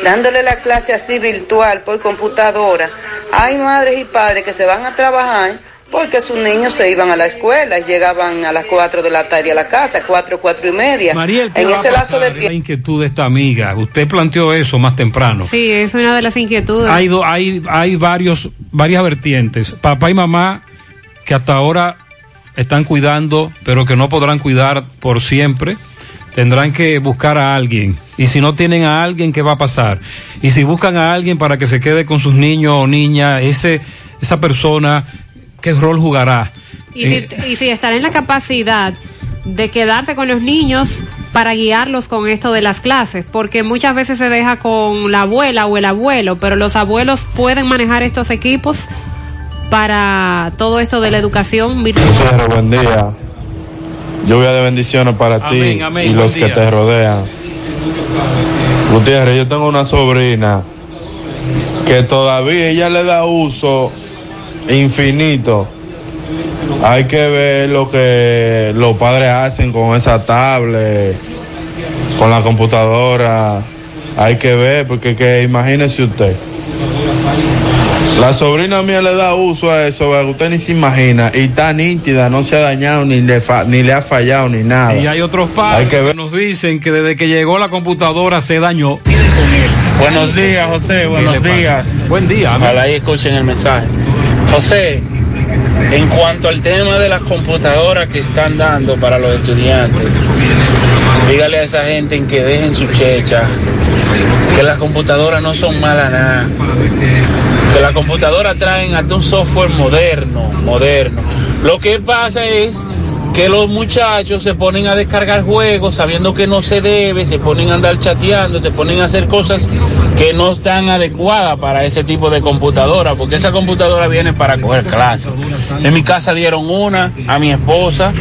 dándole la clase así virtual por computadora, hay madres y padres que se van a trabajar porque sus niños se iban a la escuela, llegaban a las 4 de la tarde a la casa, 4, 4 y media. Mariel, en ese lazo de tiempo. La inquietud de esta amiga, usted planteó eso más temprano. Sí, es una de las inquietudes. Hay, hay, hay varios, varias vertientes. Papá y mamá que hasta ahora están cuidando, pero que no podrán cuidar por siempre. Tendrán que buscar a alguien. Y si no tienen a alguien, ¿qué va a pasar? Y si buscan a alguien para que se quede con sus niños o niñas, ese, esa persona qué rol jugará. Y, si, y si estará en la capacidad de quedarse con los niños para guiarlos con esto de las clases, porque muchas veces se deja con la abuela o el abuelo, pero los abuelos pueden manejar estos equipos para todo esto de la educación virtual. Gutiérrez, buen día. Lluvia de bendiciones para Amén, ti amén, y los que día. te rodean. Gutiérrez, yo tengo una sobrina que todavía ella le da uso infinito. Hay que ver lo que los padres hacen con esa tablet, con la computadora. Hay que ver, porque que imagínese usted. La sobrina mía le da uso a eso, usted ni se imagina. Y está nítida, no se ha dañado, ni le, fa- ni le ha fallado, ni nada. Y hay otros padres Hay que que, ver. nos dicen que desde que llegó la computadora se dañó. Buenos días, José. Buenos días. Buen día. amigo. Ojalá y escuchen el mensaje. José, en cuanto al tema de las computadoras que están dando para los estudiantes, dígale a esa gente en que dejen su checha, que las computadoras no son malas nada, que las computadoras traen hasta un software moderno, moderno. Lo que pasa es que los muchachos se ponen a descargar juegos sabiendo que no se debe, se ponen a andar chateando, se ponen a hacer cosas que no están adecuadas para ese tipo de computadora, porque esa computadora viene para coger clases. En mi casa dieron una a mi esposa,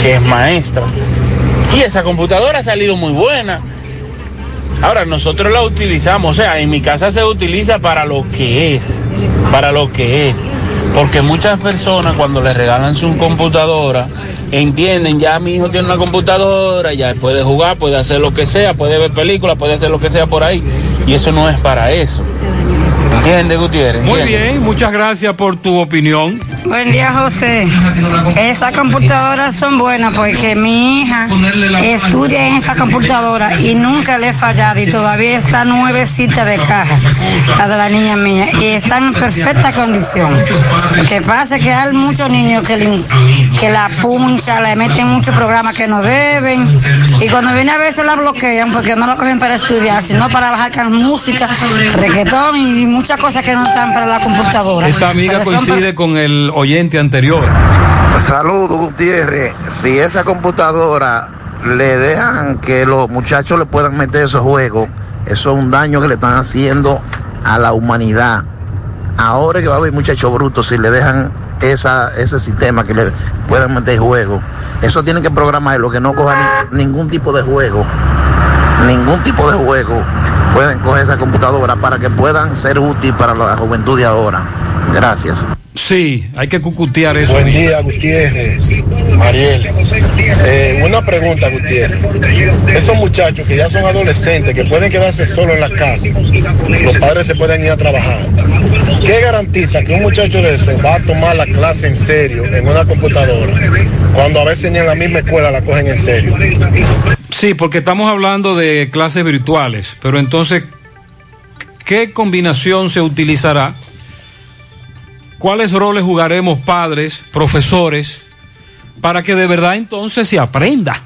que es maestra, y esa computadora ha salido muy buena. Ahora nosotros la utilizamos, o sea, en mi casa se utiliza para lo que es, para lo que es. Porque muchas personas cuando le regalan su computadora, entienden, ya mi hijo tiene una computadora, ya puede jugar, puede hacer lo que sea, puede ver películas, puede hacer lo que sea por ahí. Y eso no es para eso. ¿Entiende, Gutiérrez? Muy bien, muchas gracias por tu opinión. Buen día, José. Estas computadoras son buenas porque mi hija estudia en esta computadora y nunca le he fallado y todavía está nuevecita de caja, la de la niña mía, y están en perfecta condición. Lo que pasa es que hay muchos niños que, le- que la punchan, le meten muchos programas que no deben y cuando viene a veces la bloquean porque no la cogen para estudiar, sino para bajar música, reggaetón y muchas cosas que no están para la computadora. Esta amiga coincide con el oyente anterior. Saludos, Gutiérrez. Si esa computadora le dejan que los muchachos le puedan meter esos juegos, eso es un daño que le están haciendo a la humanidad. Ahora que va a haber muchachos brutos, si le dejan esa, ese sistema que le puedan meter juegos, eso tienen que programarlo, que no cojan ni- ningún tipo de juego, ningún tipo de juego. Pueden coger esa computadora para que puedan ser útiles para la juventud de ahora. Gracias. Sí, hay que cucutear eso. Buen día, Gutiérrez, Mariel. Eh, una pregunta, Gutiérrez. Esos muchachos que ya son adolescentes, que pueden quedarse solos en la casa, los padres se pueden ir a trabajar. ¿Qué garantiza que un muchacho de eso va a tomar la clase en serio en una computadora, cuando a veces ni en la misma escuela la cogen en serio? Sí, porque estamos hablando de clases virtuales, pero entonces, ¿qué combinación se utilizará? ¿Cuáles roles jugaremos padres, profesores, para que de verdad entonces se aprenda?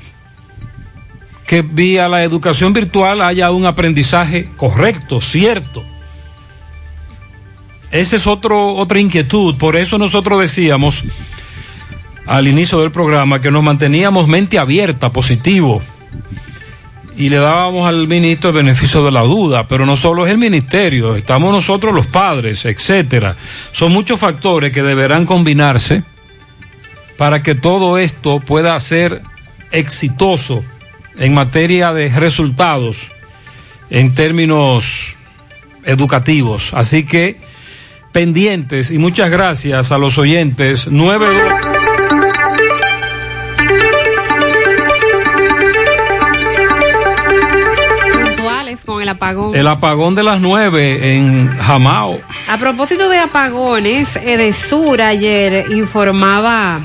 Que vía la educación virtual haya un aprendizaje correcto, cierto. Esa es otro, otra inquietud, por eso nosotros decíamos al inicio del programa que nos manteníamos mente abierta, positivo y le dábamos al ministro el beneficio de la duda, pero no solo es el ministerio, estamos nosotros los padres, etcétera. Son muchos factores que deberán combinarse para que todo esto pueda ser exitoso en materia de resultados en términos educativos. Así que pendientes y muchas gracias a los oyentes. 9 el apagón. El apagón de las nueve en Jamao. A propósito de apagones, Edesur ayer informaba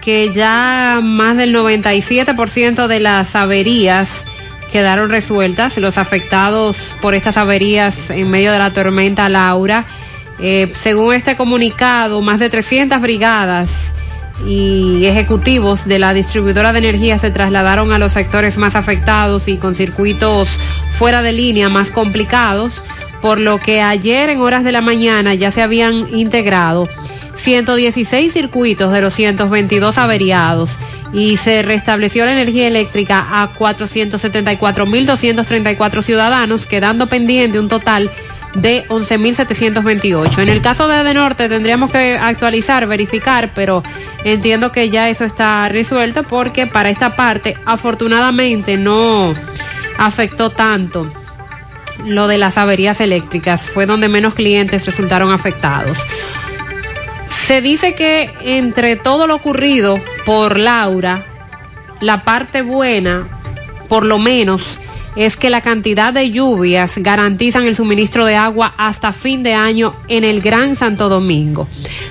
que ya más del 97% de las averías quedaron resueltas. Los afectados por estas averías en medio de la tormenta Laura. Eh, según este comunicado, más de 300 brigadas y ejecutivos de la distribuidora de energía se trasladaron a los sectores más afectados y con circuitos fuera de línea más complicados, por lo que ayer en horas de la mañana ya se habían integrado 116 circuitos de los 122 averiados y se restableció la energía eléctrica a 474.234 ciudadanos, quedando pendiente un total de 11.728. En el caso de De Norte tendríamos que actualizar, verificar, pero entiendo que ya eso está resuelto porque para esta parte afortunadamente no afectó tanto lo de las averías eléctricas, fue donde menos clientes resultaron afectados. Se dice que entre todo lo ocurrido por Laura, la parte buena, por lo menos, es que la cantidad de lluvias garantizan el suministro de agua hasta fin de año en el Gran Santo Domingo.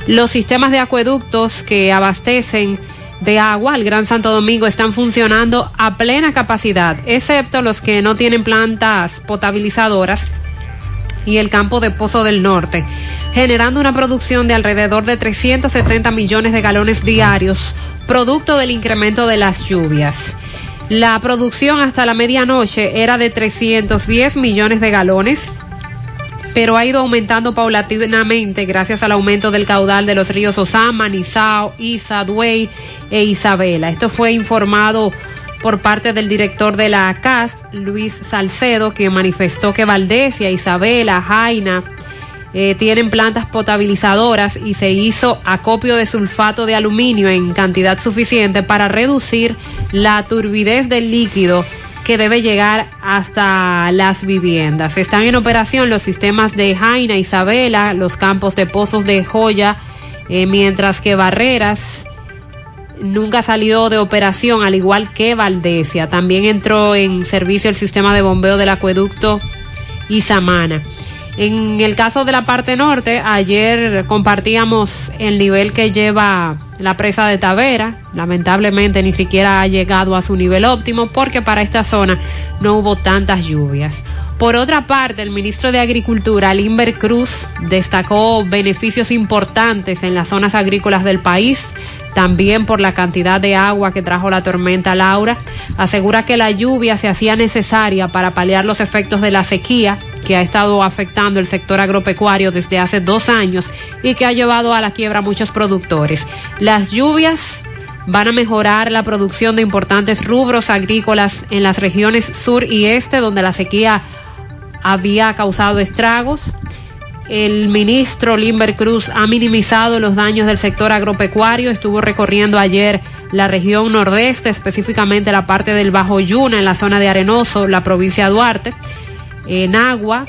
Los sistemas de acueductos que abastecen de agua al Gran Santo Domingo están funcionando a plena capacidad, excepto los que no tienen plantas potabilizadoras y el campo de Pozo del Norte, generando una producción de alrededor de 370 millones de galones diarios, producto del incremento de las lluvias. La producción hasta la medianoche era de 310 millones de galones, pero ha ido aumentando paulatinamente gracias al aumento del caudal de los ríos Osama, Nizao, Isa, Duey e Isabela. Esto fue informado por parte del director de la CAS, Luis Salcedo, quien manifestó que Valdesia, Isabela, Jaina eh, tienen plantas potabilizadoras y se hizo acopio de sulfato de aluminio en cantidad suficiente para reducir la turbidez del líquido que debe llegar hasta las viviendas. Están en operación los sistemas de Jaina, Isabela, los campos de pozos de joya, eh, mientras que Barreras nunca salió de operación, al igual que Valdesia. También entró en servicio el sistema de bombeo del acueducto Isamana. En el caso de la parte norte, ayer compartíamos el nivel que lleva la presa de Tavera. Lamentablemente ni siquiera ha llegado a su nivel óptimo porque para esta zona no hubo tantas lluvias. Por otra parte, el ministro de Agricultura, Limber Cruz, destacó beneficios importantes en las zonas agrícolas del país también por la cantidad de agua que trajo la tormenta Laura. Asegura que la lluvia se hacía necesaria para paliar los efectos de la sequía que ha estado afectando el sector agropecuario desde hace dos años y que ha llevado a la quiebra a muchos productores. Las lluvias van a mejorar la producción de importantes rubros agrícolas en las regiones sur y este, donde la sequía había causado estragos. El ministro Limber Cruz ha minimizado los daños del sector agropecuario. Estuvo recorriendo ayer la región nordeste, específicamente la parte del Bajo Yuna, en la zona de Arenoso, la provincia de Duarte, en Agua,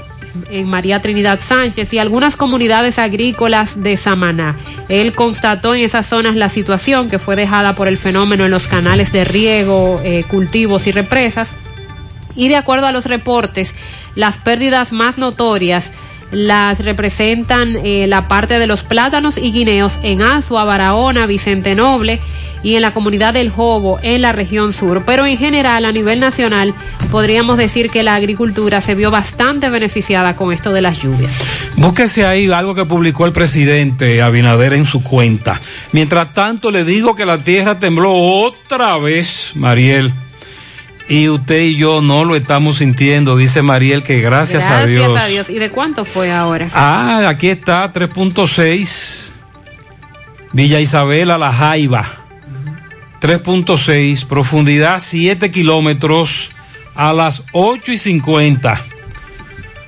en María Trinidad Sánchez y algunas comunidades agrícolas de Samaná. Él constató en esas zonas la situación que fue dejada por el fenómeno en los canales de riego, eh, cultivos y represas. Y de acuerdo a los reportes, las pérdidas más notorias las representan eh, la parte de los plátanos y guineos en Azua, Barahona, Vicente Noble y en la comunidad del Jobo en la región sur. Pero en general, a nivel nacional, podríamos decir que la agricultura se vio bastante beneficiada con esto de las lluvias. Búsquese ahí algo que publicó el presidente Abinader en su cuenta. Mientras tanto, le digo que la tierra tembló otra vez, Mariel. Y usted y yo no lo estamos sintiendo, dice Mariel, que gracias, a Dios. Gracias a Dios. ¿Y de cuánto fue ahora? Ah, aquí está, 3.6. Villa Isabela, La Jaiba. 3.6, profundidad 7 kilómetros a las 8 y 50.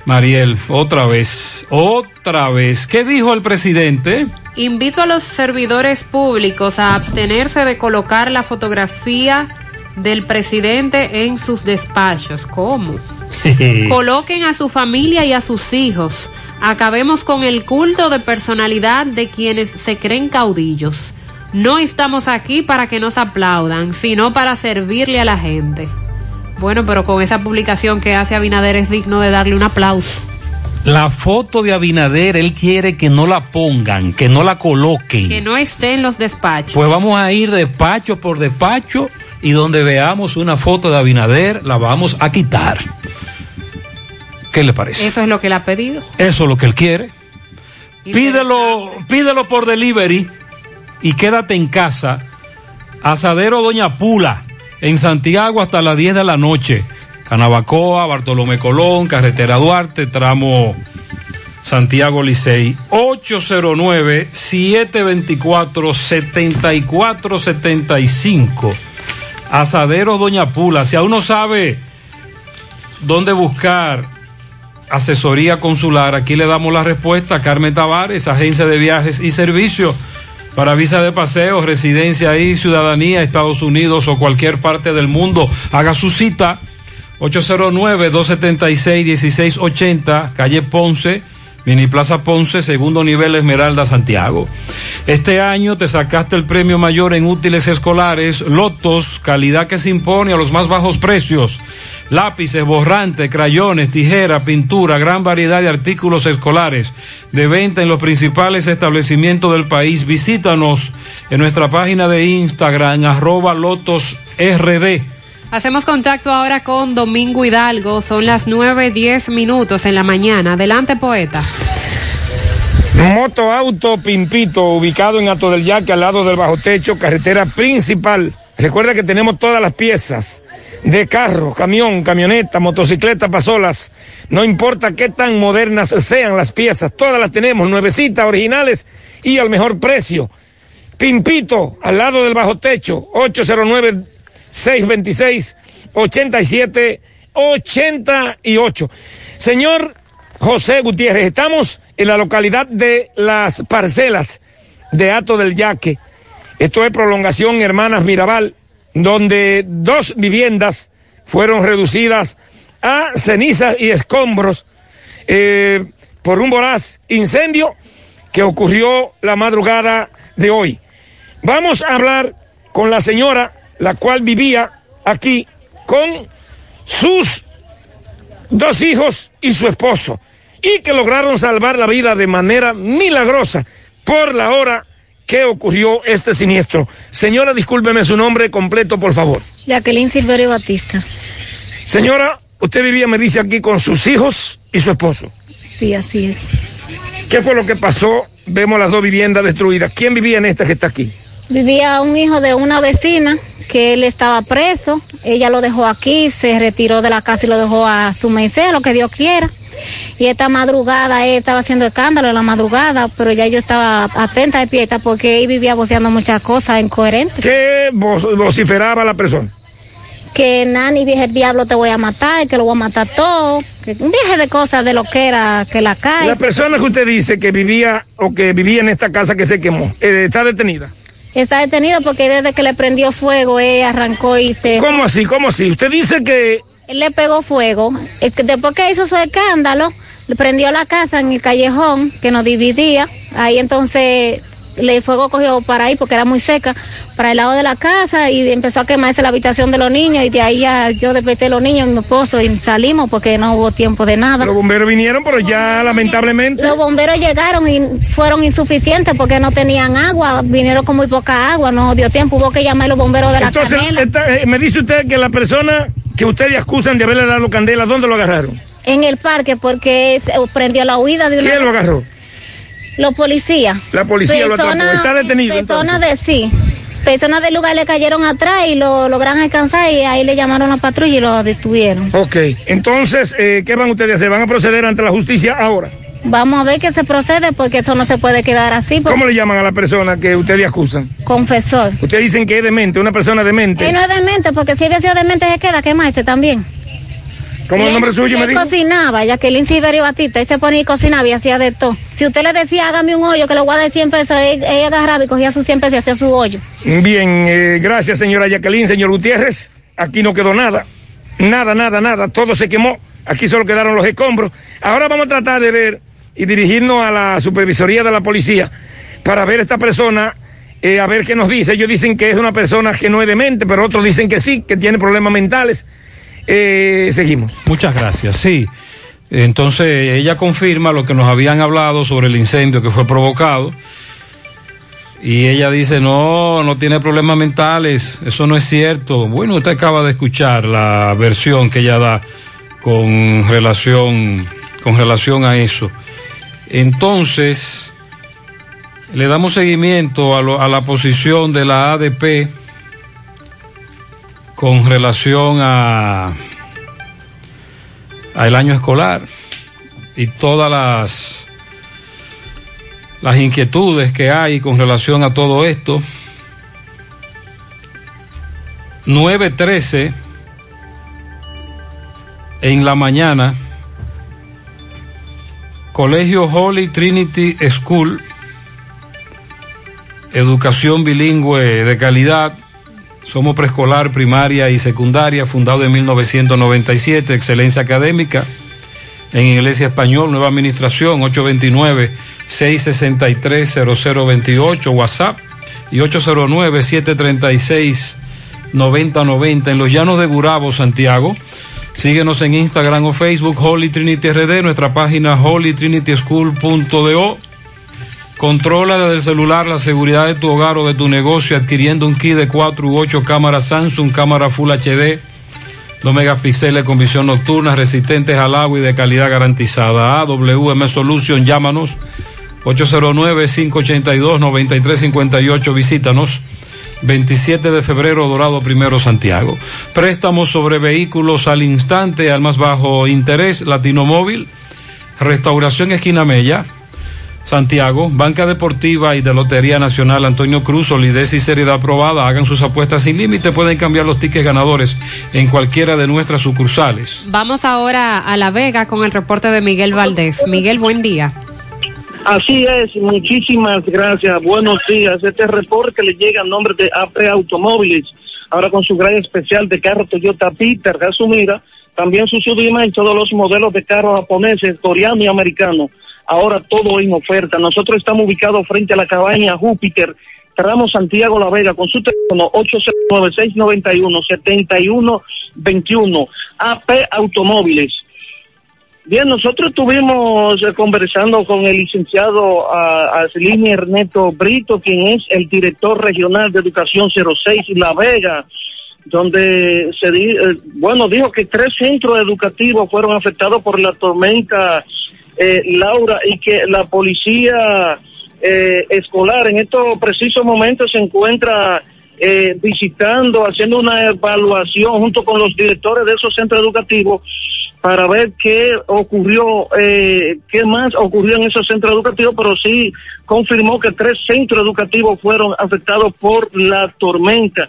Mariel, otra vez, otra vez. ¿Qué dijo el presidente? Invito a los servidores públicos a abstenerse de colocar la fotografía del presidente en sus despachos. ¿Cómo? Coloquen a su familia y a sus hijos. Acabemos con el culto de personalidad de quienes se creen caudillos. No estamos aquí para que nos aplaudan, sino para servirle a la gente. Bueno, pero con esa publicación que hace Abinader es digno de darle un aplauso. La foto de Abinader, él quiere que no la pongan, que no la coloquen. Que no esté en los despachos. Pues vamos a ir despacho por despacho y donde veamos una foto de Abinader la vamos a quitar. ¿Qué le parece? Eso es lo que él ha pedido. Eso es lo que él quiere. Pídelo, pídelo por delivery y quédate en casa. Asadero Doña Pula, en Santiago hasta las 10 de la noche. Canabacoa, Bartolomé Colón, Carretera Duarte, tramo Santiago Licey. 809-724-7475. Asadero Doña Pula. Si aún no sabe dónde buscar asesoría consular, aquí le damos la respuesta. Carmen Tavares, agencia de viajes y servicios para visa de paseo, residencia y ciudadanía, Estados Unidos o cualquier parte del mundo. Haga su cita. 809-276-1680, calle Ponce, Mini Plaza Ponce, segundo nivel Esmeralda, Santiago. Este año te sacaste el premio mayor en útiles escolares, lotos, calidad que se impone a los más bajos precios, lápices, borrantes, crayones, tijera, pintura, gran variedad de artículos escolares de venta en los principales establecimientos del país. Visítanos en nuestra página de Instagram, arroba lotos RD. Hacemos contacto ahora con Domingo Hidalgo. Son las 9.10 minutos en la mañana. Adelante, poeta. Moto Auto Pimpito, ubicado en Ato del Yaque, al lado del bajo techo, carretera principal. Recuerda que tenemos todas las piezas de carro, camión, camioneta, motocicleta, pasolas. No importa qué tan modernas sean las piezas, todas las tenemos, nuevecitas, originales y al mejor precio. Pimpito, al lado del bajo techo, 809 626 87 88. Señor José Gutiérrez, estamos en la localidad de Las Parcelas de Ato del Yaque. Esto es prolongación Hermanas Mirabal, donde dos viviendas fueron reducidas a cenizas y escombros eh, por un voraz incendio que ocurrió la madrugada de hoy. Vamos a hablar con la señora la cual vivía aquí con sus dos hijos y su esposo. y que lograron salvar la vida de manera milagrosa por la hora que ocurrió este siniestro. Señora, discúlpeme su nombre completo, por favor. Jacqueline Silverio Batista. Señora, usted vivía, me dice aquí, con sus hijos y su esposo. Sí, así es. ¿Qué fue lo que pasó? Vemos las dos viviendas destruidas. ¿Quién vivía en esta que está aquí? Vivía un hijo de una vecina que él estaba preso. Ella lo dejó aquí, se retiró de la casa y lo dejó a su merced, lo que Dios quiera. Y esta madrugada él estaba haciendo escándalo en la madrugada, pero ya yo estaba atenta de pieta porque él vivía voceando muchas cosas incoherentes. ¿Qué vo- vociferaba la persona? Que Nani dije el diablo te voy a matar, que lo voy a matar todo. Que un viaje de cosas de lo que era que la cae. La persona que usted dice que vivía o que vivía en esta casa que se quemó, eh, ¿está detenida? Está detenido porque desde que le prendió fuego, él arrancó y se... ¿Cómo así? ¿Cómo así? Usted dice que Él le pegó fuego. Después que hizo su escándalo, le prendió la casa en el callejón que nos dividía. Ahí entonces el fuego cogió para ahí porque era muy seca, para el lado de la casa y empezó a quemarse la habitación de los niños y de ahí ya yo desperté a los niños y mi esposo y salimos porque no hubo tiempo de nada. los bomberos vinieron, pero ya lamentablemente... Los bomberos llegaron y fueron insuficientes porque no tenían agua, vinieron con muy poca agua, no dio tiempo, hubo que llamar a los bomberos de la Entonces, esta- eh, me dice usted que la persona que ustedes acusan de haberle dado candela, ¿dónde lo agarraron? En el parque porque prendió la huida de una... ¿Quién lo agarró? Los policías. La policía lo atrapó. Está detenido, Personas de sí. Personas del lugar le cayeron atrás y lo lograron alcanzar y ahí le llamaron a la patrulla y lo detuvieron. Ok, entonces, eh, ¿qué van ustedes a hacer? ¿Van a proceder ante la justicia ahora? Vamos a ver qué se procede porque esto no se puede quedar así. porque- ¿Cómo le llaman a la persona que ustedes acusan? Confesor. Ustedes dicen que es demente, una persona demente. Él no es demente porque si había sido demente se queda quemarse también. ¿Cómo es el nombre suyo, me dijo? cocinaba, Jacqueline Silverio Batista, y se ponía y cocinaba y hacía de todo. Si usted le decía, hágame un hoyo, que lo voy a dar 100 pesos, él agarraba y cogía sus 100 pesos y hacía su hoyo. Bien, eh, gracias señora Jacqueline, señor Gutiérrez. Aquí no quedó nada. Nada, nada, nada. Todo se quemó. Aquí solo quedaron los escombros. Ahora vamos a tratar de ver y dirigirnos a la supervisoría de la policía para ver esta persona, eh, a ver qué nos dice. Ellos dicen que es una persona que no es demente, pero otros dicen que sí, que tiene problemas mentales. Eh, seguimos. Muchas gracias. Sí. Entonces ella confirma lo que nos habían hablado sobre el incendio que fue provocado. Y ella dice, no, no tiene problemas mentales, eso no es cierto. Bueno, usted acaba de escuchar la versión que ella da con relación, con relación a eso. Entonces, le damos seguimiento a, lo- a la posición de la ADP con relación a, a el año escolar y todas las las inquietudes que hay con relación a todo esto. 9.13 en la mañana, Colegio Holy Trinity School, educación bilingüe de calidad, somos preescolar, primaria y secundaria, fundado en 1997, excelencia académica en Iglesia Español, nueva administración, 829-663-0028, WhatsApp y 809-736-9090 en los llanos de Gurabo, Santiago. Síguenos en Instagram o Facebook, Holy Trinity RD, nuestra página holytrinityschool.do. Controla desde el celular la seguridad de tu hogar o de tu negocio adquiriendo un kit de 4 u 8 cámaras Samsung, cámara Full HD, 2 megapíxeles con visión nocturna, resistentes al agua y de calidad garantizada. AWM Solution, llámanos 809-582-9358, visítanos. 27 de febrero, Dorado Primero, Santiago. Préstamos sobre vehículos al instante, al más bajo interés, Latino Móvil, Restauración Esquina Mella, Santiago, Banca Deportiva y de Lotería Nacional Antonio Cruz, solidez y seriedad aprobada. Hagan sus apuestas sin límite, pueden cambiar los tickets ganadores en cualquiera de nuestras sucursales. Vamos ahora a La Vega con el reporte de Miguel Valdés. Miguel, buen día. Así es, muchísimas gracias. Buenos días. Este reporte le llega a nombre de AP Automóviles, ahora con su gran especial de carro Toyota Peter, Gasumira, también su Sudima y todos los modelos de carros japoneses, coreano y americano. Ahora todo en oferta. Nosotros estamos ubicados frente a la cabaña Júpiter, Ramos Santiago La Vega, con su teléfono 809-691-7121. AP Automóviles. Bien, nosotros estuvimos eh, conversando con el licenciado a, Aslini Ernesto Brito, quien es el director regional de Educación 06 La Vega, donde se di- eh, bueno dijo que tres centros educativos fueron afectados por la tormenta eh, Laura y que la policía eh, escolar en estos precisos momentos se encuentra eh, visitando, haciendo una evaluación junto con los directores de esos centros educativos para ver qué ocurrió, eh, qué más ocurrió en esos centros educativos, pero sí confirmó que tres centros educativos fueron afectados por la tormenta.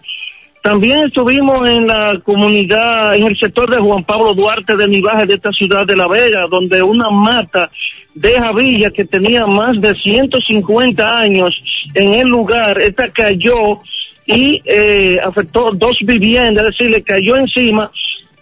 También estuvimos en la comunidad, en el sector de Juan Pablo Duarte de Nivaje de esta ciudad de La Vega, donde una mata de Javilla que tenía más de 150 años en el lugar, esta cayó y eh, afectó dos viviendas, es decir, le cayó encima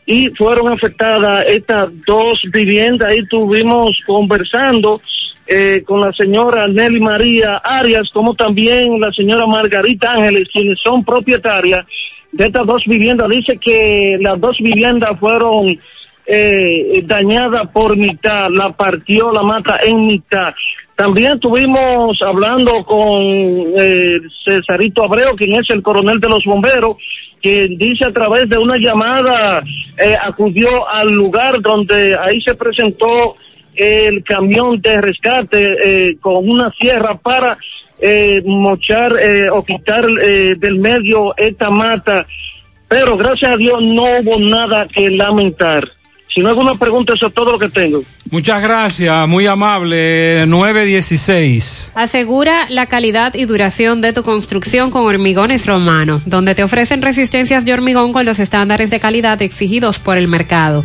y fueron afectadas estas dos viviendas. Ahí estuvimos conversando eh, con la señora Nelly María Arias, como también la señora Margarita Ángeles, quienes son propietarias de estas dos viviendas. Dice que las dos viviendas fueron eh, dañadas por mitad, la partió la mata en mitad. También estuvimos hablando con eh, Cesarito Abreu, quien es el coronel de los bomberos, quien dice a través de una llamada, eh, acudió al lugar donde ahí se presentó el camión de rescate eh, con una sierra para eh, mochar eh, o quitar eh, del medio esta mata, pero gracias a Dios no hubo nada que lamentar. Si no hay alguna pregunta, eso es todo lo que tengo. Muchas gracias, muy amable. 916. Asegura la calidad y duración de tu construcción con Hormigones Romano, donde te ofrecen resistencias de hormigón con los estándares de calidad exigidos por el mercado.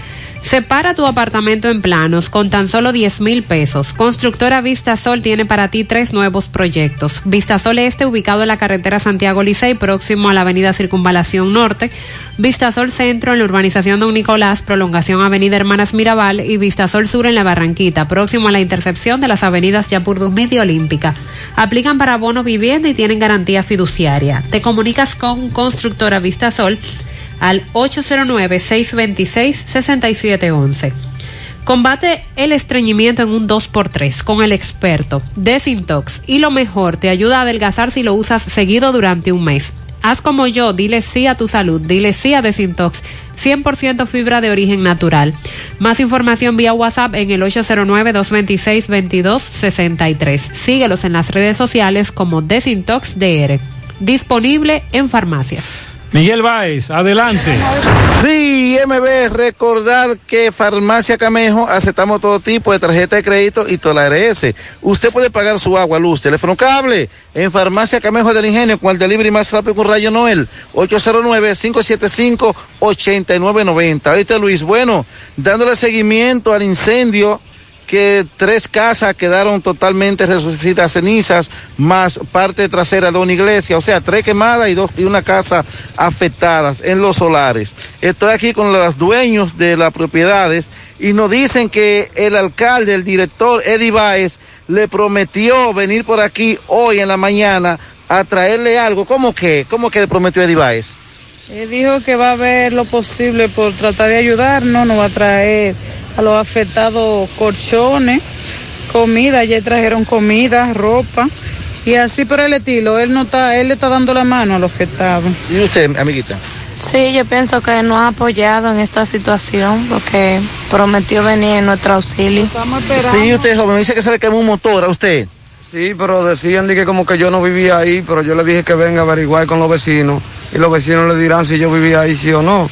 Separa tu apartamento en planos con tan solo 10 mil pesos. Constructora Vista Sol tiene para ti tres nuevos proyectos. Vista Sol Este, ubicado en la carretera Santiago Licey, próximo a la avenida Circunvalación Norte. Vista Sol Centro, en la urbanización Don Nicolás, prolongación Avenida Hermanas Mirabal. Y Vista Sol Sur, en la Barranquita, próximo a la intersección de las avenidas Yapurdumit y Olímpica. Aplican para bono vivienda y tienen garantía fiduciaria. Te comunicas con Constructora Vista Sol al 809-626-6711. Combate el estreñimiento en un 2x3 con el experto Desintox y lo mejor, te ayuda a adelgazar si lo usas seguido durante un mes. Haz como yo, dile sí a tu salud, dile sí a Desintox, 100% fibra de origen natural. Más información vía WhatsApp en el 809-226-2263. Síguelos en las redes sociales como Desintox DR. Disponible en farmacias. Miguel Báez, adelante. Sí, MB, recordar que Farmacia Camejo aceptamos todo tipo de tarjeta de crédito y toda la RS. Usted puede pagar su agua, luz, teléfono cable en Farmacia Camejo del Ingenio con el delivery más rápido con Rayo Noel, 809-575-8990. Ahorita Luis, bueno, dándole seguimiento al incendio que tres casas quedaron totalmente resucitadas cenizas, más parte trasera de una iglesia, o sea, tres quemadas y, dos, y una casa afectadas en los solares. Estoy aquí con los dueños de las propiedades y nos dicen que el alcalde, el director Eddie Baez, le prometió venir por aquí hoy en la mañana a traerle algo. ¿Cómo que? ¿Cómo que le prometió Eddie Baez? Él dijo que va a ver lo posible por tratar de ayudarnos, nos va a traer a los afectados colchones, comida, ya trajeron comida, ropa y así por el estilo. Él no está, él le está dando la mano a los afectados. ¿Y usted, amiguita? Sí, yo pienso que nos ha apoyado en esta situación porque prometió venir en nuestro auxilio. Sí, usted joven, dice que se le quemó un motor a usted. Sí, pero decían de que como que yo no vivía ahí, pero yo le dije que venga a averiguar con los vecinos y los vecinos le dirán si yo vivía ahí sí o no.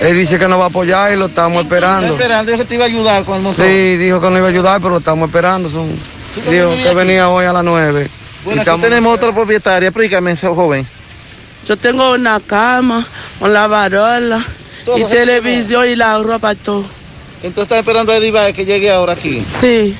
Él dice que nos va a apoyar y lo estamos esperando. Está esperando, dijo que te iba a ayudar con el motor. Sí, dijo que no iba a ayudar, pero lo estamos esperando. Son, dijo que venía hoy a las nueve. Bueno, aquí tenemos otra propietaria, explícame, ese joven. Yo tengo una cama, una varola y televisión y la ropa todo. Entonces está esperando a Baez que llegue ahora aquí. Sí.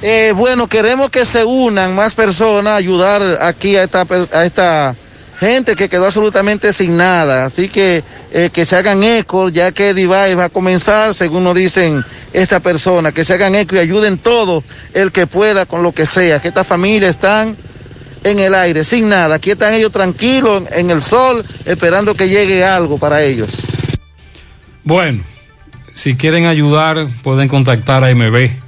Eh, bueno, queremos que se unan más personas a ayudar aquí a esta, a esta gente que quedó absolutamente sin nada. Así que eh, que se hagan eco, ya que Divide va a comenzar, según nos dicen esta persona, que se hagan eco y ayuden todo el que pueda con lo que sea, que estas familias están en el aire, sin nada. Aquí están ellos tranquilos, en el sol, esperando que llegue algo para ellos. Bueno, si quieren ayudar, pueden contactar a MB.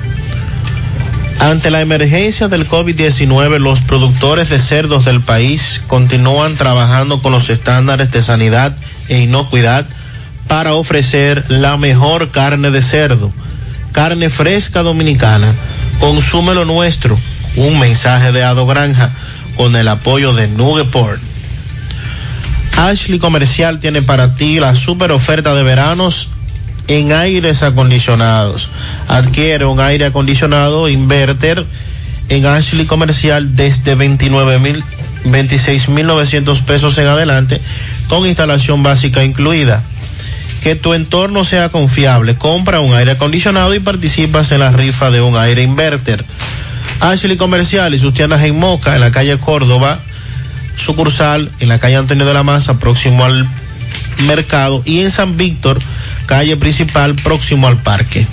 Ante la emergencia del COVID-19, los productores de cerdos del país continúan trabajando con los estándares de sanidad e inocuidad para ofrecer la mejor carne de cerdo, carne fresca dominicana. Consume lo nuestro. Un mensaje de Ado Granja con el apoyo de Nugeport. Ashley Comercial tiene para ti la super oferta de veranos en aires acondicionados. Adquiere un aire acondicionado inverter en Ashley Comercial desde 29 mil, 26.900 pesos en adelante con instalación básica incluida. Que tu entorno sea confiable. Compra un aire acondicionado y participas en la rifa de un aire inverter. Ashley Comercial y sus tiendas en Moca, en la calle Córdoba, sucursal en la calle Antonio de la Maza, próximo al mercado, y en San Víctor, calle principal, próximo al parque.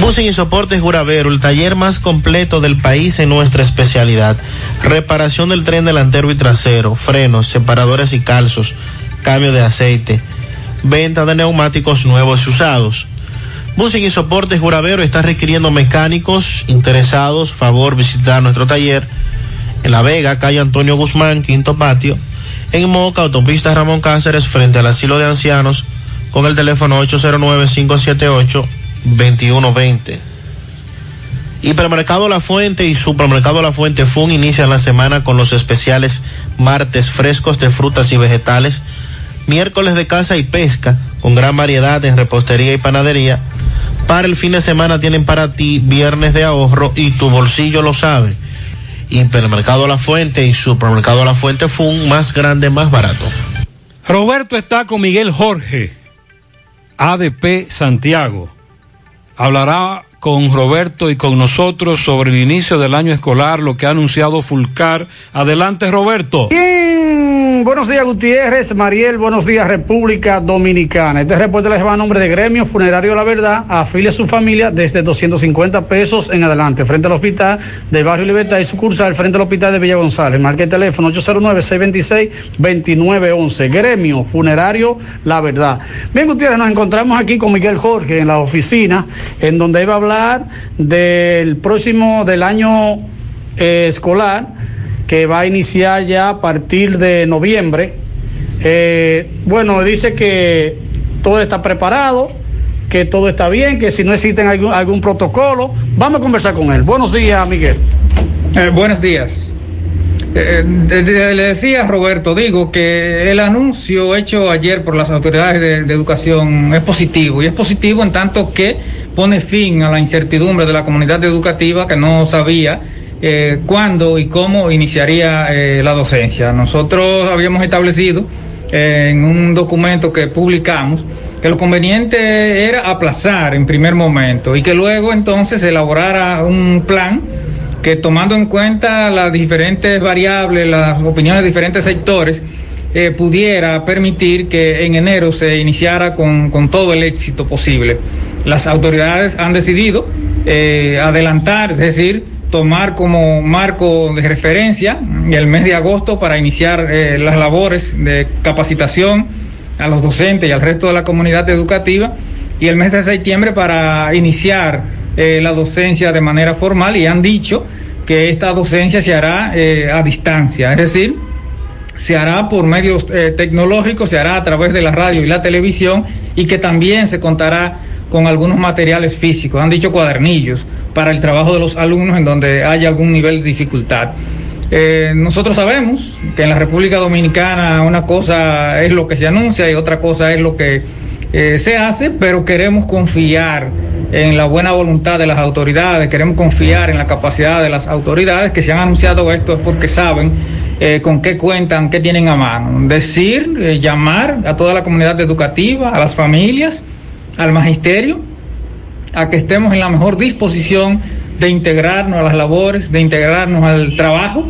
Busen y Soportes Juravero, el taller más completo del país en nuestra especialidad. Reparación del tren delantero y trasero, frenos, separadores y calzos, cambio de aceite, venta de neumáticos nuevos y usados. Busen y Soportes Juravero está requiriendo mecánicos interesados. Favor visitar nuestro taller en La Vega, calle Antonio Guzmán, quinto patio. En Moca, autopista Ramón Cáceres, frente al asilo de ancianos, con el teléfono 809-578-2120. Hipermercado La Fuente y Supermercado La Fuente Fun inician la semana con los especiales martes frescos de frutas y vegetales, miércoles de caza y pesca, con gran variedad en repostería y panadería. Para el fin de semana tienen para ti viernes de ahorro y tu bolsillo lo sabe. Hipermercado La Fuente y Supermercado La Fuente Fun, más grande, más barato. Roberto está con Miguel Jorge, ADP Santiago. Hablará con Roberto y con nosotros sobre el inicio del año escolar, lo que ha anunciado Fulcar. Adelante, Roberto. Buenos días, Gutiérrez, Mariel, buenos días, República Dominicana. Este reporte les va a nombre de Gremio Funerario La Verdad. Afile a su familia desde 250 pesos en adelante, frente al hospital del Barrio Libertad y sucursal frente al hospital de Villa González. Marque el teléfono 809-626-2911. Gremio Funerario La Verdad. Bien, Gutiérrez, nos encontramos aquí con Miguel Jorge en la oficina, en donde iba a hablar del próximo, del año eh, escolar que va a iniciar ya a partir de noviembre. Eh, bueno, dice que todo está preparado, que todo está bien, que si no existe algún, algún protocolo, vamos a conversar con él. Buenos días, Miguel. Eh, buenos días. Eh, le decía Roberto, digo que el anuncio hecho ayer por las autoridades de, de educación es positivo y es positivo en tanto que pone fin a la incertidumbre de la comunidad educativa que no sabía eh, cuándo y cómo iniciaría eh, la docencia. Nosotros habíamos establecido eh, en un documento que publicamos que lo conveniente era aplazar en primer momento y que luego entonces se elaborara un plan que tomando en cuenta las diferentes variables, las opiniones de diferentes sectores, pudiera permitir que en enero se iniciara con, con todo el éxito posible. Las autoridades han decidido adelantar, es decir, tomar como marco de referencia el mes de agosto para iniciar eh, las labores de capacitación a los docentes y al resto de la comunidad educativa y el mes de septiembre para iniciar eh, la docencia de manera formal y han dicho que esta docencia se hará eh, a distancia, es decir, se hará por medios tecnológicos, se hará a través de la radio y la televisión y que también se contará con algunos materiales físicos, han dicho cuadernillos para el trabajo de los alumnos en donde haya algún nivel de dificultad. Eh, nosotros sabemos que en la República Dominicana una cosa es lo que se anuncia y otra cosa es lo que eh, se hace, pero queremos confiar en la buena voluntad de las autoridades, queremos confiar en la capacidad de las autoridades que se han anunciado esto es porque saben eh, con qué cuentan, qué tienen a mano. Decir, eh, llamar a toda la comunidad educativa, a las familias, al magisterio, a que estemos en la mejor disposición de integrarnos a las labores, de integrarnos al trabajo,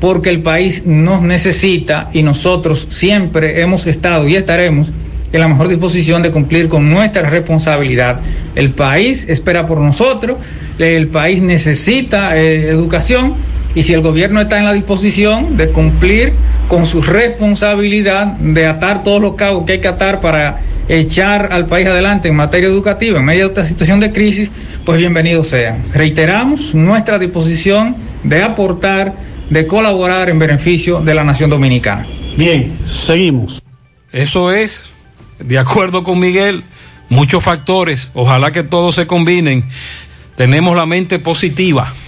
porque el país nos necesita y nosotros siempre hemos estado y estaremos en la mejor disposición de cumplir con nuestra responsabilidad. El país espera por nosotros, el país necesita eh, educación y si el gobierno está en la disposición de cumplir con su responsabilidad de atar todos los cabos que hay que atar para echar al país adelante en materia educativa en medio de esta situación de crisis, pues bienvenidos sean. Reiteramos nuestra disposición de aportar, de colaborar en beneficio de la nación dominicana. Bien, seguimos. Eso es, de acuerdo con Miguel, muchos factores, ojalá que todos se combinen. Tenemos la mente positiva.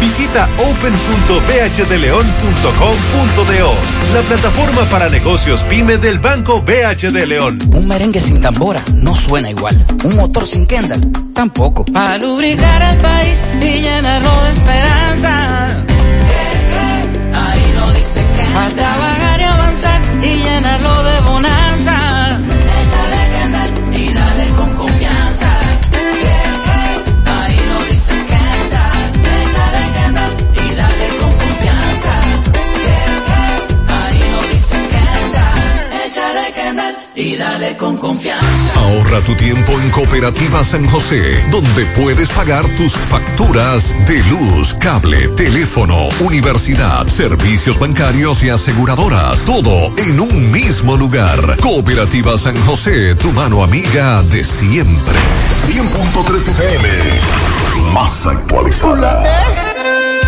visita open.bhdeleon.com.do, la plataforma para negocios pyme del Banco BH de León. Un merengue sin tambora no suena igual. Un motor sin Kendall tampoco. Para lubricar el país y llenarlo de esperanza. Ahí no dice que. Para trabajar y avanzar y llenarlo de dale con confianza. Ahorra tu tiempo en Cooperativa San José, donde puedes pagar tus facturas de luz, cable, teléfono, universidad, servicios bancarios y aseguradoras. Todo en un mismo lugar. Cooperativa San José, tu mano amiga de siempre. 100.3 FM. Más actualizada.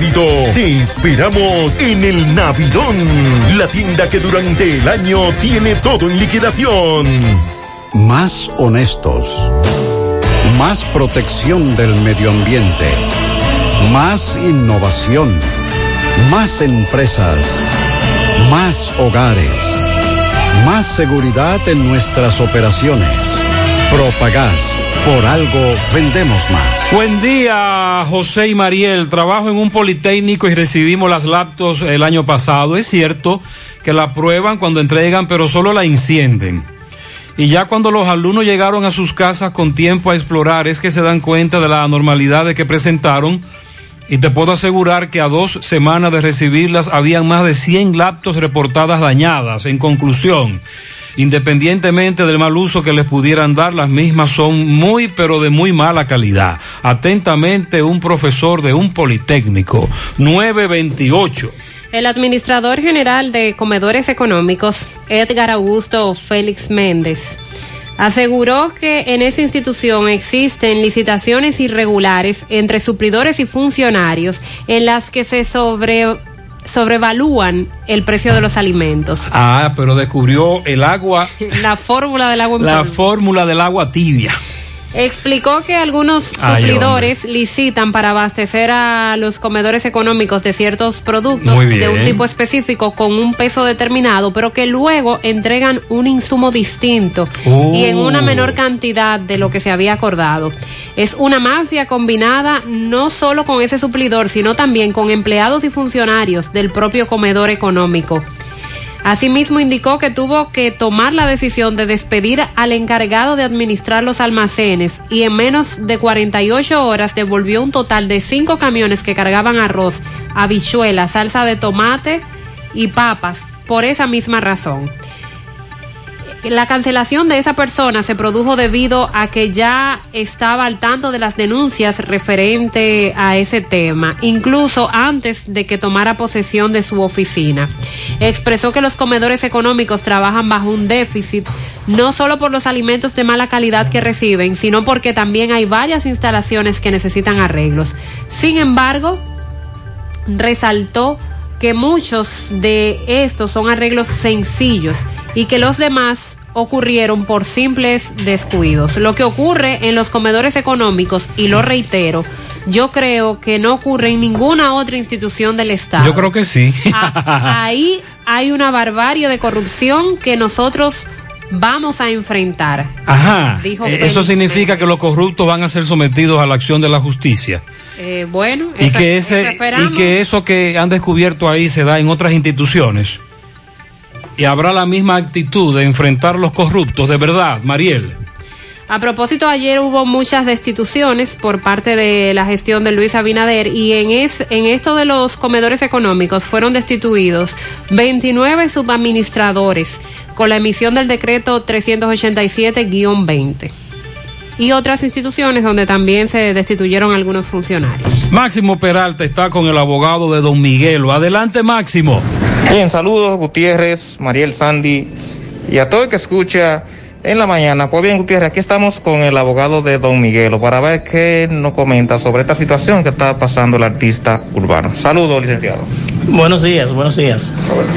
Te esperamos en el Navidón, la tienda que durante el año tiene todo en liquidación. Más honestos. Más protección del medio ambiente. Más innovación. Más empresas. Más hogares. Más seguridad en nuestras operaciones. Propagás. Por algo vendemos más. Buen día, José y Mariel. Trabajo en un politécnico y recibimos las laptops el año pasado. Es cierto que la prueban cuando entregan, pero solo la encienden. Y ya cuando los alumnos llegaron a sus casas con tiempo a explorar, es que se dan cuenta de la anormalidad que presentaron. Y te puedo asegurar que a dos semanas de recibirlas habían más de 100 laptops reportadas dañadas. En conclusión, independientemente del mal uso que les pudieran dar, las mismas son muy, pero de muy mala calidad. Atentamente, un profesor de un politécnico, 928. El administrador general de comedores económicos, Edgar Augusto Félix Méndez, aseguró que en esa institución existen licitaciones irregulares entre suplidores y funcionarios en las que se sobre sobrevalúan el precio de los alimentos. Ah, pero descubrió el agua, La fórmula del agua en la polvo. fórmula del agua tibia. Explicó que algunos Ay, suplidores licitan para abastecer a los comedores económicos de ciertos productos de un tipo específico con un peso determinado, pero que luego entregan un insumo distinto y en una menor cantidad de lo que se había acordado. Es una mafia combinada no solo con ese suplidor, sino también con empleados y funcionarios del propio comedor económico. Asimismo, indicó que tuvo que tomar la decisión de despedir al encargado de administrar los almacenes y en menos de 48 horas devolvió un total de cinco camiones que cargaban arroz, habichuelas, salsa de tomate y papas por esa misma razón. La cancelación de esa persona se produjo debido a que ya estaba al tanto de las denuncias referente a ese tema, incluso antes de que tomara posesión de su oficina. Expresó que los comedores económicos trabajan bajo un déficit, no solo por los alimentos de mala calidad que reciben, sino porque también hay varias instalaciones que necesitan arreglos. Sin embargo, resaltó que muchos de estos son arreglos sencillos y que los demás ocurrieron por simples descuidos. Lo que ocurre en los comedores económicos, y lo reitero, yo creo que no ocurre en ninguna otra institución del Estado. Yo creo que sí. Ah, Ahí hay una barbarie de corrupción que nosotros vamos a enfrentar. Ajá. Dijo Eh, Eso significa que los corruptos van a ser sometidos a la acción de la justicia. Eh, bueno, Y esa- que, ese, y que eso que han descubierto ahí se da en otras instituciones. Y habrá la misma actitud de enfrentar los corruptos, de verdad, Mariel. A propósito, ayer hubo muchas destituciones por parte de la gestión de Luis Abinader y en, es, en esto de los comedores económicos fueron destituidos 29 subadministradores con la emisión del decreto 387-20 y otras instituciones donde también se destituyeron algunos funcionarios. Máximo Peralta está con el abogado de Don Miguelo. Adelante, Máximo. Bien, saludos Gutiérrez, Mariel Sandy y a todo el que escucha en la mañana. Pues bien, Gutiérrez, aquí estamos con el abogado de Don Miguelo para ver qué nos comenta sobre esta situación que está pasando el artista urbano. Saludos, licenciado. Buenos días, buenos días.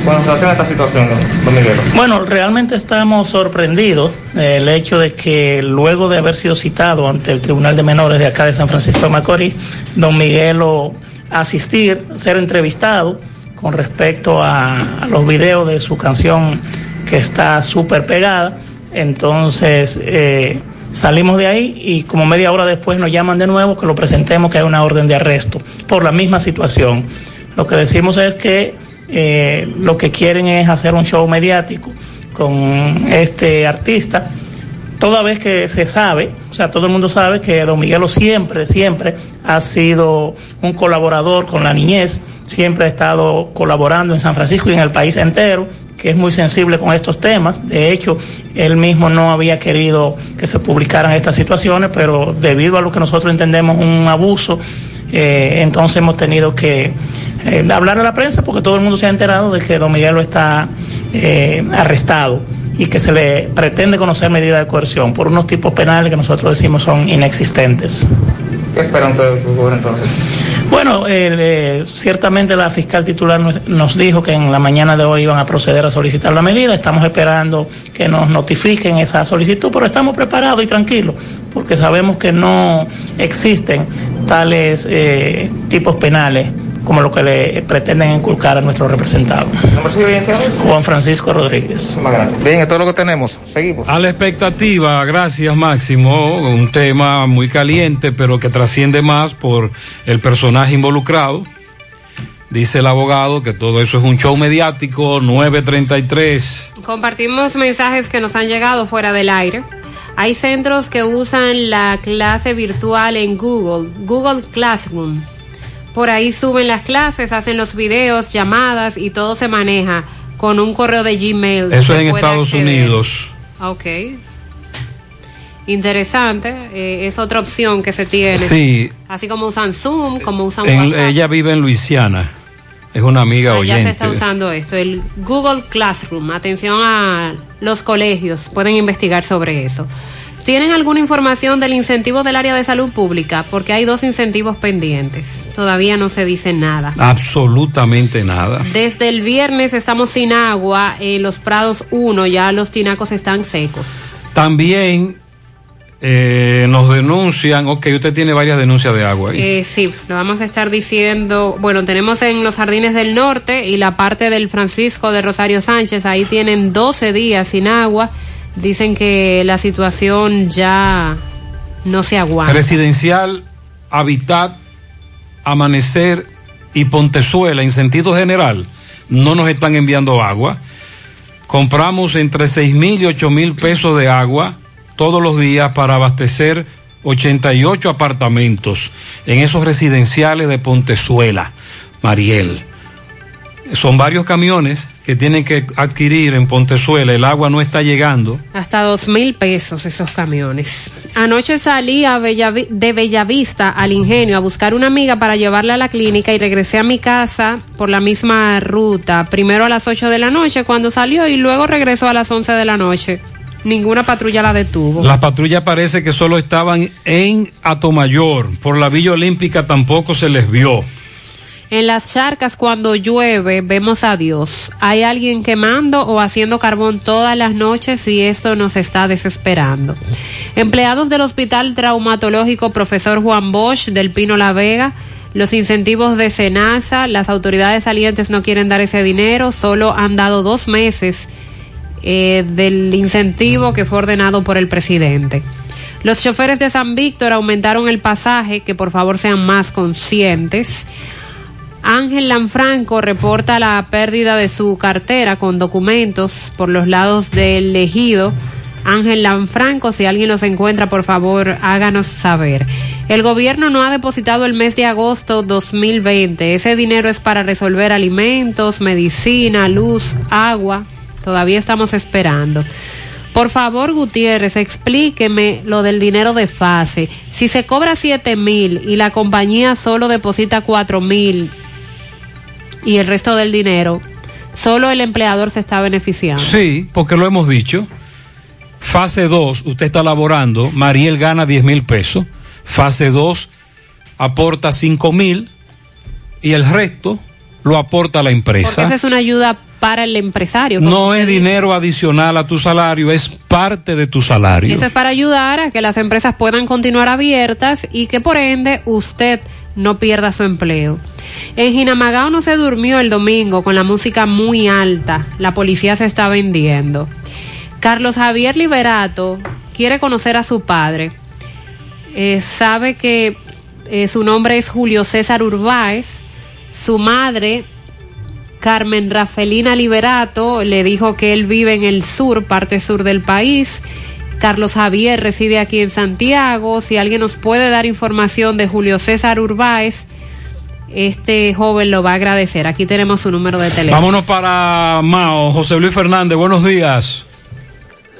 Con relación a esta situación, Don Miguelo. Bueno, realmente estamos sorprendidos del hecho de que luego de haber sido citado ante el Tribunal de Menores de acá de San Francisco de Macorís, don Miguelo asistir, ser entrevistado con respecto a, los videos de su canción que está súper pegada. Entonces, eh, salimos de ahí y como media hora después nos llaman de nuevo que lo presentemos, que hay una orden de arresto por la misma situación. Lo que decimos es que eh, lo que quieren es hacer un show mediático con este artista, toda vez que se sabe, o sea, todo el mundo sabe que don Miguelo siempre, siempre ha sido un colaborador con la niñez, siempre ha estado colaborando en San Francisco y en el país entero, que es muy sensible con estos temas. De hecho, él mismo no había querido que se publicaran estas situaciones, pero debido a lo que nosotros entendemos un abuso, eh, entonces hemos tenido que eh, hablar a la prensa porque todo el mundo se ha enterado de que don Miguelo está eh, arrestado y que se le pretende conocer medida de coerción por unos tipos penales que nosotros decimos son inexistentes. ¿Qué esperan ustedes entonces? Bueno, eh, ciertamente la fiscal titular nos, nos dijo que en la mañana de hoy iban a proceder a solicitar la medida. Estamos esperando que nos notifiquen esa solicitud, pero estamos preparados y tranquilos porque sabemos que no existen tales eh, tipos penales como lo que le pretenden inculcar a nuestro representado. Juan Francisco Rodríguez. Gracias. Bien, esto es lo que tenemos. Seguimos. A la expectativa, gracias Máximo, un tema muy caliente, pero que trasciende más por el personaje involucrado. Dice el abogado que todo eso es un show mediático, 933. Compartimos mensajes que nos han llegado fuera del aire. Hay centros que usan la clase virtual en Google, Google Classroom. Por ahí suben las clases, hacen los videos, llamadas y todo se maneja con un correo de Gmail. Eso Se es en Estados acceder. Unidos. Ok. Interesante, eh, es otra opción que se tiene. Sí. Así como usan Zoom, como usan En- WhatsApp. ella vive en Luisiana. Es una amiga Allá se oyente. está usando esto, el Google Classroom. Atención a los colegios, pueden investigar sobre eso. ¿Tienen alguna información del incentivo del área de salud pública? Porque hay dos incentivos pendientes. Todavía no se dice nada. Absolutamente nada. Desde el viernes estamos sin agua en los Prados 1, ya los tinacos están secos. También eh, nos denuncian, ok, usted tiene varias denuncias de agua ahí. Eh, sí, lo vamos a estar diciendo. Bueno, tenemos en los Jardines del Norte y la parte del Francisco de Rosario Sánchez, ahí tienen 12 días sin agua. Dicen que la situación ya no se aguanta. Residencial, Habitat, Amanecer y Pontezuela, en sentido general, no nos están enviando agua. compramos entre 6 mil y 8 mil pesos de agua todos los días para abastecer 88 apartamentos en esos residenciales de Pontezuela, Mariel. Son varios camiones que tienen que adquirir en Pontezuela, el agua no está llegando. Hasta dos mil pesos esos camiones. Anoche salí a Bellavi- de Bellavista al ingenio a buscar una amiga para llevarla a la clínica y regresé a mi casa por la misma ruta. Primero a las 8 de la noche cuando salió y luego regresó a las 11 de la noche. Ninguna patrulla la detuvo. Las patrullas parece que solo estaban en Atomayor, por la Villa Olímpica tampoco se les vio. En las charcas cuando llueve vemos a Dios. Hay alguien quemando o haciendo carbón todas las noches y esto nos está desesperando. Empleados del Hospital Traumatológico Profesor Juan Bosch del Pino La Vega, los incentivos de Senasa, las autoridades salientes no quieren dar ese dinero, solo han dado dos meses eh, del incentivo que fue ordenado por el presidente. Los choferes de San Víctor aumentaron el pasaje, que por favor sean más conscientes. Ángel Lanfranco reporta la pérdida de su cartera con documentos por los lados del ejido. Ángel Lanfranco, si alguien los encuentra, por favor, háganos saber. El gobierno no ha depositado el mes de agosto 2020. Ese dinero es para resolver alimentos, medicina, luz, agua. Todavía estamos esperando. Por favor, Gutiérrez, explíqueme lo del dinero de fase. Si se cobra siete mil y la compañía solo deposita cuatro mil y el resto del dinero, solo el empleador se está beneficiando. Sí, porque lo hemos dicho. Fase 2, usted está laborando, Mariel gana 10 mil pesos. Fase 2 aporta 5 mil y el resto lo aporta la Porque empresa. esa es una ayuda para el empresario. No es dinero adicional a tu salario, es parte de tu salario. Eso es para ayudar a que las empresas puedan continuar abiertas y que por ende usted no pierda su empleo. En Jinamagao no se durmió el domingo con la música muy alta. La policía se está vendiendo. Carlos Javier Liberato quiere conocer a su padre. Eh, sabe que eh, su nombre es Julio César Urbáez. Su madre Carmen Rafelina Liberato le dijo que él vive en el sur, parte sur del país. Carlos Javier reside aquí en Santiago. Si alguien nos puede dar información de Julio César Urbáez, este joven lo va a agradecer. Aquí tenemos su número de teléfono. Vámonos para Mao. José Luis Fernández, buenos días.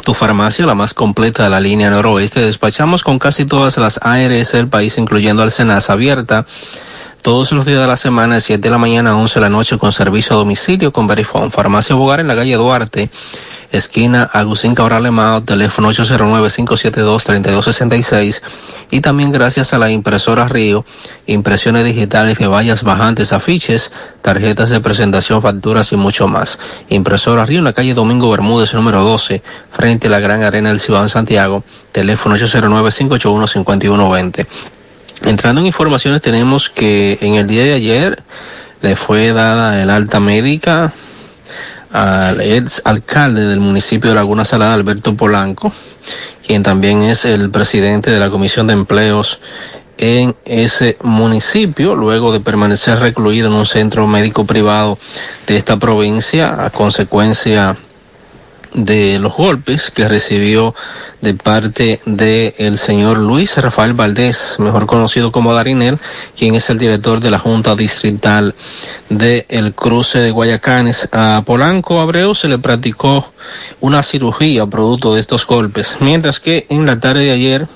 tu farmacia, la más completa de la línea noroeste. Despachamos con casi todas las ARS del país, incluyendo al Senas abierta. Todos los días de la semana, de 7 de la mañana a 11 de la noche, con servicio a domicilio con Verifone. Farmacia Bogar en la calle Duarte, esquina Agustín Cabral Lemao, teléfono 809-572-3266. Y también gracias a la impresora Río, impresiones digitales de vallas bajantes, afiches, tarjetas de presentación, facturas y mucho más. Impresora Río en la calle Domingo Bermúdez, número 12, frente a la Gran Arena del Ciudad Santiago, teléfono 809-581-5120. Entrando en informaciones, tenemos que en el día de ayer le fue dada el alta médica al ex alcalde del municipio de Laguna Salada, Alberto Polanco, quien también es el presidente de la Comisión de Empleos en ese municipio, luego de permanecer recluido en un centro médico privado de esta provincia a consecuencia de los golpes que recibió de parte del el señor Luis Rafael Valdés, mejor conocido como Darinel, quien es el director de la Junta Distrital del el cruce de Guayacanes. A Polanco Abreu se le practicó una cirugía producto de estos golpes, mientras que en la tarde de ayer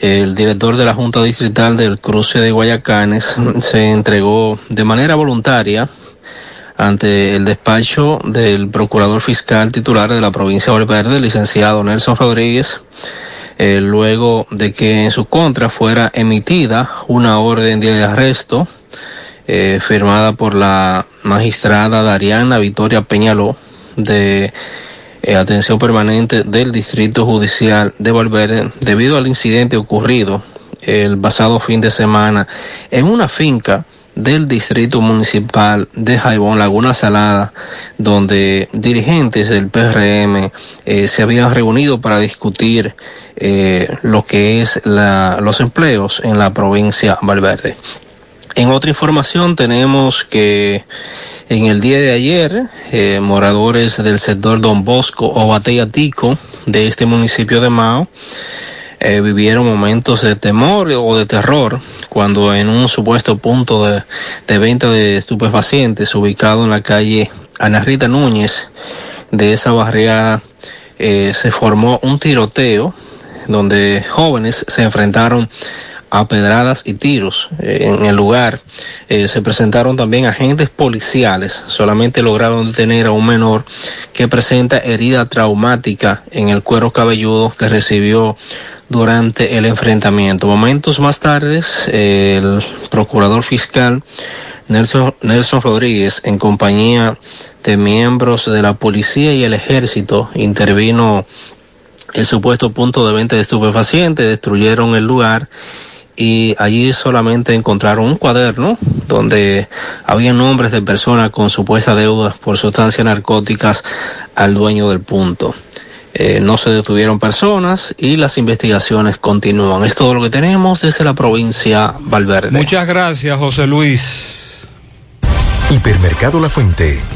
el director de la Junta Distrital del cruce de Guayacanes se entregó de manera voluntaria ante el despacho del procurador fiscal titular de la provincia de Valverde, licenciado Nelson Rodríguez, eh, luego de que en su contra fuera emitida una orden de arresto eh, firmada por la magistrada Dariana Victoria Peñaló de eh, atención permanente del Distrito Judicial de Valverde debido al incidente ocurrido el pasado fin de semana en una finca del Distrito Municipal de Jaibón, Laguna Salada, donde dirigentes del PRM eh, se habían reunido para discutir eh, lo que es los empleos en la provincia Valverde. En otra información tenemos que en el día de ayer, eh, moradores del sector Don Bosco o Batella Tico de este municipio de Mao eh, vivieron momentos de temor o de terror cuando en un supuesto punto de, venta de estupefacientes ubicado en la calle Ana Rita Núñez de esa barriada eh, se formó un tiroteo donde jóvenes se enfrentaron a pedradas y tiros. Eh, en el lugar eh, se presentaron también agentes policiales. Solamente lograron detener a un menor que presenta herida traumática en el cuero cabelludo que recibió durante el enfrentamiento. Momentos más tarde, el procurador fiscal Nelson, Nelson Rodríguez, en compañía de miembros de la policía y el ejército, intervino el supuesto punto de venta de estupefacientes, destruyeron el lugar y allí solamente encontraron un cuaderno donde había nombres de personas con supuestas deudas por sustancias narcóticas al dueño del punto. Eh, no se detuvieron personas y las investigaciones continúan. Es todo lo que tenemos desde la provincia Valverde. Muchas gracias, José Luis. Hipermercado La Fuente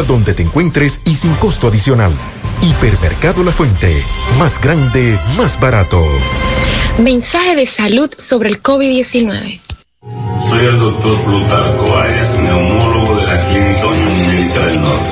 dónde te encuentres y sin costo adicional. Hipermercado La Fuente, más grande, más barato. Mensaje de salud sobre el COVID-19. Soy el doctor Plutarco Arias, neumólogo de la Clínica Unión Médica del Norte.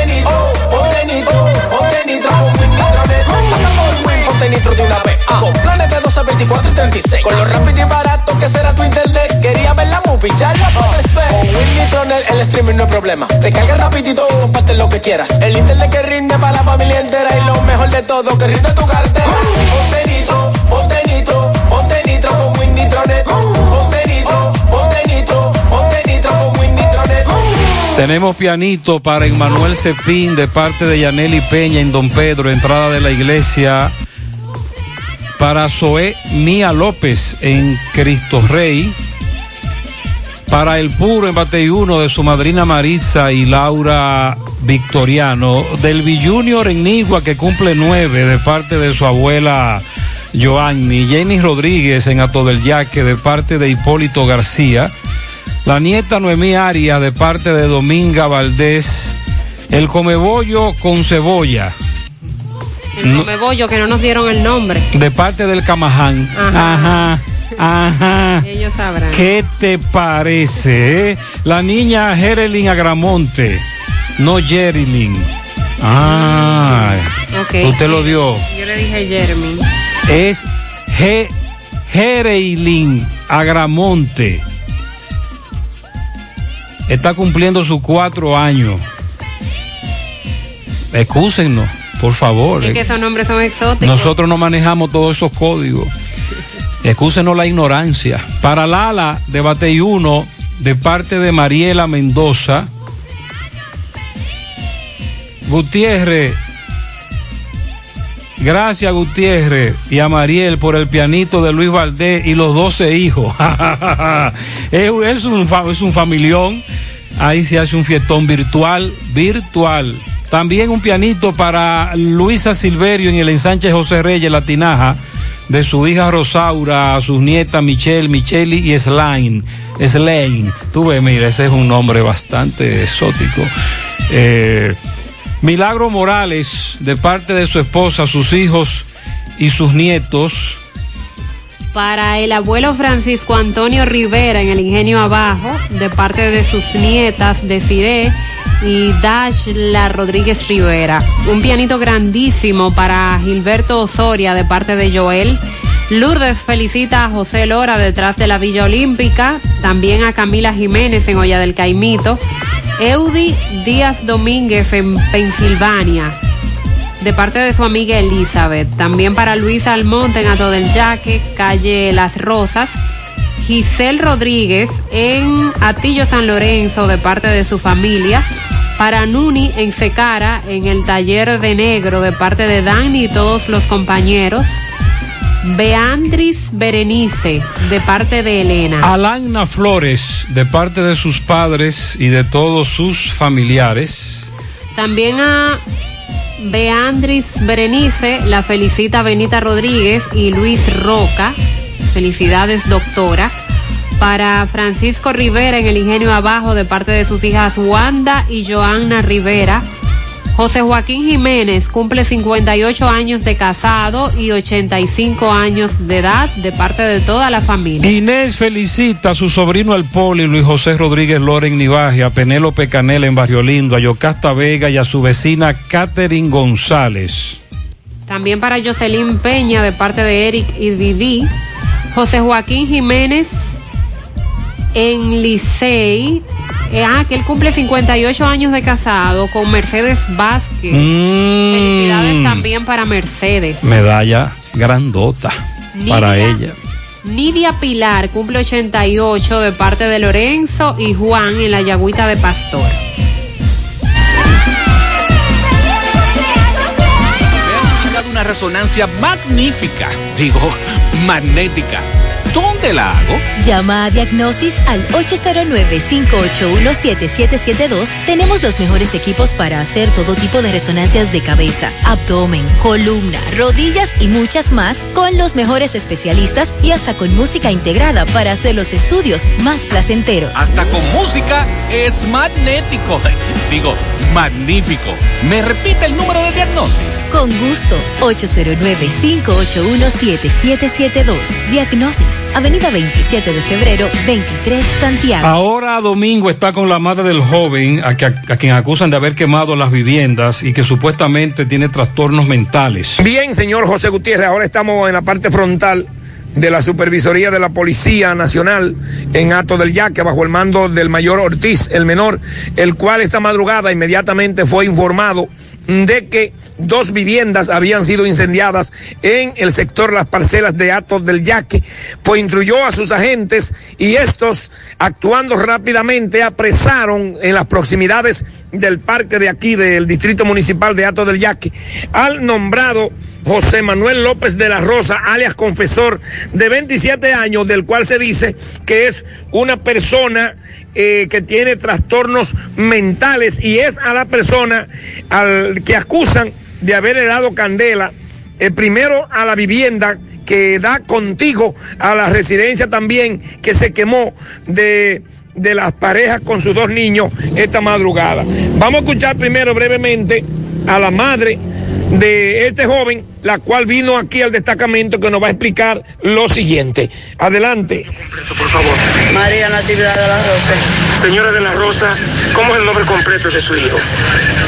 ponte nitro de una vez. Con planes de 12, 24 y 36. Con lo rápido y barato que será tu internet. Quería ver la movie, ya la puedes ver. Con Win Nitronet el streaming no es problema. Te carga rapidito y comparte lo que quieras. El internet que rinde para la familia entera. Y lo mejor de todo, que rinde tu cartera. Ponte nitro, ponte nitro, ponte nitro con Win Nitronet. Ponte nitro, ponte nitro, ponte nitro con Win Nitronet. Tenemos pianito para Emmanuel Cepín de parte de Yaneli Peña en Don Pedro, entrada de la iglesia. Para Zoé Mía López en Cristo Rey. Para el puro en Bateyuno de su madrina Maritza y Laura Victoriano. Del Junior en Nigua que cumple nueve de parte de su abuela Joanny. Jenny Rodríguez en Ato del Yaque de parte de Hipólito García. La nieta Noemí Arias de parte de Dominga Valdés. El comebollo con cebolla. El comebollo que no nos dieron el nombre. De parte del Camaján. Ajá. Ajá. Ajá. Ellos sabrán. ¿Qué te parece? eh? La niña Jerelyn Agramonte. No Jerilyn. Ah. Ok. Usted lo dio. Yo le dije Jeremy. Es G. Jereilin Agramonte. Está cumpliendo sus cuatro años. Excúsennos, por favor. Es que esos nombres son exóticos. Nosotros no manejamos todos esos códigos. Excúsenos la ignorancia. Para Lala de Batey 1, de parte de Mariela Mendoza. Gutiérrez. Gracias Gutiérrez y a Mariel por el pianito de Luis Valdés y los 12 hijos. es, un, es un familión. Ahí se hace un fiestón virtual, virtual. También un pianito para Luisa Silverio en el ensanche José Reyes, La Tinaja, de su hija Rosaura, sus nietas Michelle, Micheli y Slain. Slain. Tú ves, mira, ese es un nombre bastante exótico. Eh, Milagro Morales, de parte de su esposa, sus hijos y sus nietos. Para el abuelo Francisco Antonio Rivera en el Ingenio Abajo, de parte de sus nietas Desiree y Dashla Rodríguez Rivera. Un pianito grandísimo para Gilberto Osoria de parte de Joel. Lourdes felicita a José Lora detrás de la Villa Olímpica, también a Camila Jiménez en Olla del Caimito, Eudi Díaz Domínguez en Pensilvania, de parte de su amiga Elizabeth. También para Luis Almonte en Ato del Yaque, calle Las Rosas. Giselle Rodríguez en Atillo San Lorenzo de parte de su familia. Para Nuni en Secara en el taller de negro de parte de Dani y todos los compañeros. Beandris Berenice de parte de Elena. Alana Flores, de parte de sus padres y de todos sus familiares. También a Beandris Berenice la felicita Benita Rodríguez y Luis Roca. Felicidades, doctora. Para Francisco Rivera en el Ingenio Abajo de parte de sus hijas Wanda y Joanna Rivera. José Joaquín Jiménez cumple 58 años de casado y 85 años de edad de parte de toda la familia. Inés felicita a su sobrino el Poli, Luis José Rodríguez Loren Nivaje, a Penélope Canela en Barrio Lindo, a Yocasta Vega y a su vecina Catherine González. También para Jocelyn Peña de parte de Eric y Didi. José Joaquín Jiménez en Licey. Eh, ah, que él cumple 58 años de casado con Mercedes Vázquez. Mm. Felicidades también para Mercedes. Medalla grandota para ella. Nidia Pilar cumple 88 de parte de Lorenzo y Juan en la Yagüita de Pastor. una resonancia magnífica, digo, magnética. ¿Dónde la hago? Llama a Diagnosis al 809-581-7772. Tenemos los mejores equipos para hacer todo tipo de resonancias de cabeza, abdomen, columna, rodillas y muchas más con los mejores especialistas y hasta con música integrada para hacer los estudios más placenteros. Hasta con música es magnético. Digo, magnífico. ¿Me repite el número de diagnosis? Con gusto, 809-581-7772. Diagnosis, Avenida 27 de febrero, 23 Santiago. Ahora Domingo está con la madre del joven a, que- a quien acusan de haber quemado las viviendas y que supuestamente tiene trastornos mentales. Bien, señor José Gutiérrez, ahora estamos en la parte frontal de la supervisoría de la Policía Nacional en Ato del Yaque, bajo el mando del mayor Ortiz, el menor, el cual esta madrugada inmediatamente fue informado de que dos viviendas habían sido incendiadas en el sector Las Parcelas de Ato del Yaque, pues instruyó a sus agentes y estos, actuando rápidamente, apresaron en las proximidades del parque de aquí, del distrito municipal de Ato del Yaque, al nombrado José Manuel López de la Rosa, alias confesor, de 27 años, del cual se dice que es una persona eh, que tiene trastornos mentales y es a la persona al que acusan de haberle dado candela, eh, primero a la vivienda que da contigo, a la residencia también que se quemó de de las parejas con sus dos niños esta madrugada. Vamos a escuchar primero brevemente a la madre de este joven, la cual vino aquí al destacamento que nos va a explicar lo siguiente. Adelante. Por favor. María Natividad de la Rosa. Señora de la Rosa, ¿cómo es el nombre completo de su hijo?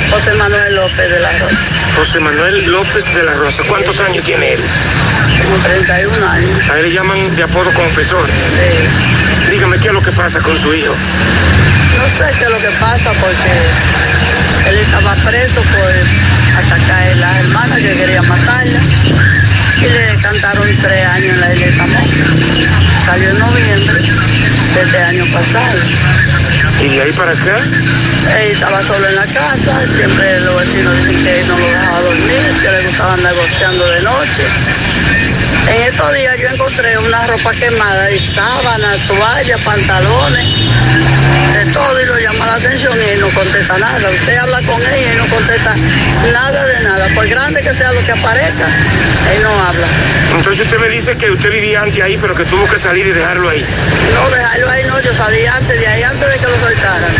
José Manuel López de la Rosa. José Manuel López de la Rosa. ¿Cuántos años tiene él? Como 31 años. A él le llaman de apodo confesor. Dígame qué es lo que pasa con su hijo. No sé qué es lo que pasa porque él estaba preso por atacar a las hermanas que querían matarla. Y le cantaron tres años en la iglesia Salió en noviembre de este año pasado. ¿Y de ahí para acá? Él estaba solo en la casa, siempre los vecinos dicen que no lo dejaba dormir, que le gustaba andar negociando de noche. En estos días yo encontré una ropa quemada y sábanas, toallas, pantalones, de todo y lo llama la atención y él no contesta nada. Usted habla con él y él no contesta nada de nada. Por grande que sea lo que aparezca, él no habla. Entonces usted me dice que usted vivía antes ahí, pero que tuvo que salir y dejarlo ahí. No, dejarlo ahí no, yo salí antes de ahí, antes de que lo soltaran.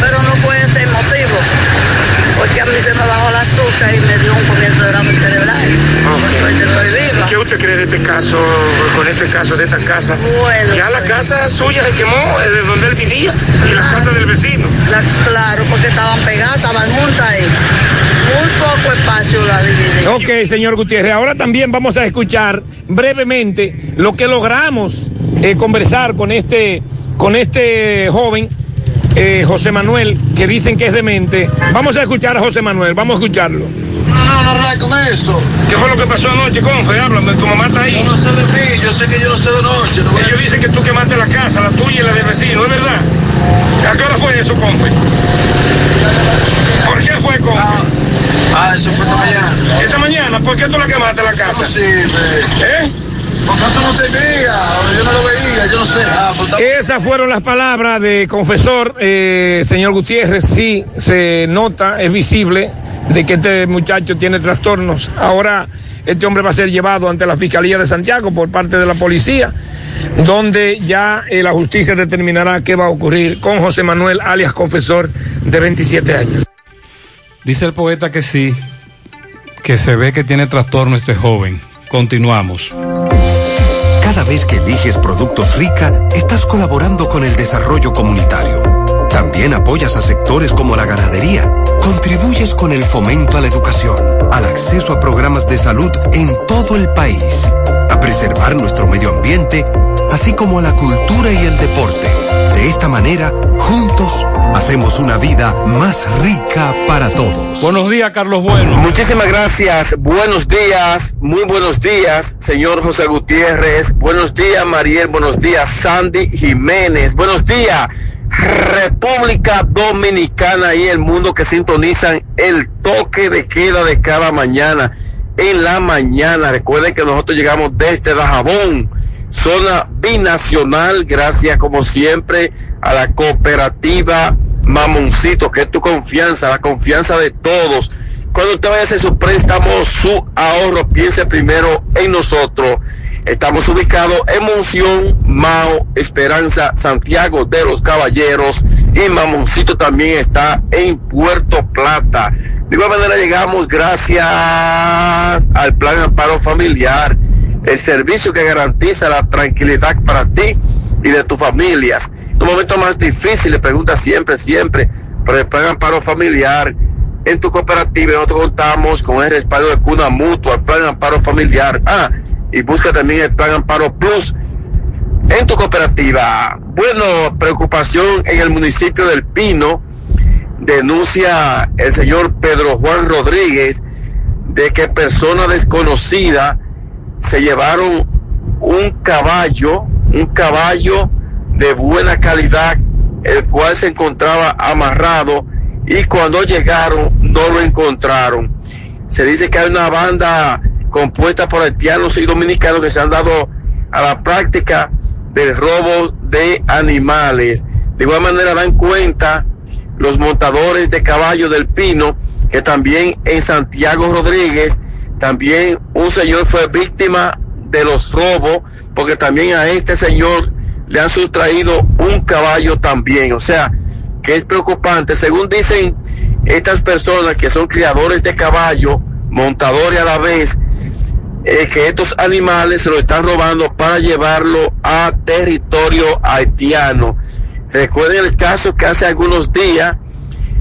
Pero no fue ese el motivo. Porque a mí se me bajó el azúcar y me dio un comienzo de derrame cerebral. Por suerte estoy viva. ¿Qué usted cree de este caso, con este caso de esta casa? Bueno, ya la casa suya se quemó eh, de donde él vivía y la casa del vecino. La- claro, porque estaban pegadas, estaban juntas ahí. Muy poco espacio la. Ok, señor Gutiérrez. Ahora también vamos a escuchar brevemente lo que logramos eh, conversar con este, con este joven, eh, José Manuel, que dicen que es demente. Vamos a escuchar a José Manuel, vamos a escucharlo. No, no, no con eso. ¿Qué fue lo que pasó anoche, Confe? Háblame, mamá está ahí. Yo no sé de mí, yo sé que yo no sé de noche. No Ellos dicen que tú quemaste la casa, la tuya y la del vecino, ¿es verdad? ¿A qué hora fue eso, Confe? ¿Por qué fue, Confe? Ah, eso fue esta mañana. ¿Esta mañana? ¿Por qué tú la quemaste la casa? No sirve. ¿Eh? Porque eso no servía, yo no lo veía, yo no sé. Ah, pues Esas fueron las palabras de confesor, eh, señor Gutiérrez. Sí, se nota, es visible de que este muchacho tiene trastornos. Ahora este hombre va a ser llevado ante la Fiscalía de Santiago por parte de la policía, donde ya eh, la justicia determinará qué va a ocurrir con José Manuel, alias confesor, de 27 años. Dice el poeta que sí, que se ve que tiene trastorno este joven. Continuamos. Cada vez que eliges Productos Rica, estás colaborando con el desarrollo comunitario. También apoyas a sectores como la ganadería. Contribuyes con el fomento a la educación, al acceso a programas de salud en todo el país, a preservar nuestro medio ambiente, así como a la cultura y el deporte. De esta manera, juntos, hacemos una vida más rica para todos. Buenos días, Carlos Bueno. Muchísimas gracias. Buenos días, muy buenos días, señor José Gutiérrez. Buenos días, Mariel. Buenos días, Sandy Jiménez. Buenos días, República Dominicana y el mundo que sintonizan el toque de queda de cada mañana. En la mañana, recuerden que nosotros llegamos desde Dajabón, zona binacional, gracias como siempre a la cooperativa Mamoncito, que es tu confianza, la confianza de todos. Cuando usted vaya a hacer su préstamo, su ahorro, piense primero en nosotros. Estamos ubicados en Monción, Mao, Esperanza, Santiago de los Caballeros y Mamoncito también está en Puerto Plata. De igual manera llegamos gracias al Plan Amparo Familiar, el servicio que garantiza la tranquilidad para ti y de tus familias. En momentos más difíciles, pregunta siempre, siempre, Plan Amparo Familiar. En tu cooperativa nosotros contamos con el respaldo de Cuna Mutua, el Plan Amparo Familiar. Ah, y busca también el Plan Amparo Plus en tu cooperativa. Bueno, preocupación en el municipio del Pino. Denuncia el señor Pedro Juan Rodríguez de que personas desconocidas se llevaron un caballo, un caballo de buena calidad, el cual se encontraba amarrado y cuando llegaron no lo encontraron. Se dice que hay una banda compuesta por haitianos y dominicanos que se han dado a la práctica del robo de animales. De igual manera dan cuenta los montadores de caballo del Pino, que también en Santiago Rodríguez, también un señor fue víctima de los robos, porque también a este señor le han sustraído un caballo también. O sea, que es preocupante. Según dicen estas personas que son criadores de caballo, montadores a la vez, eh, que estos animales se lo están robando para llevarlo a territorio haitiano. Recuerden el caso que hace algunos días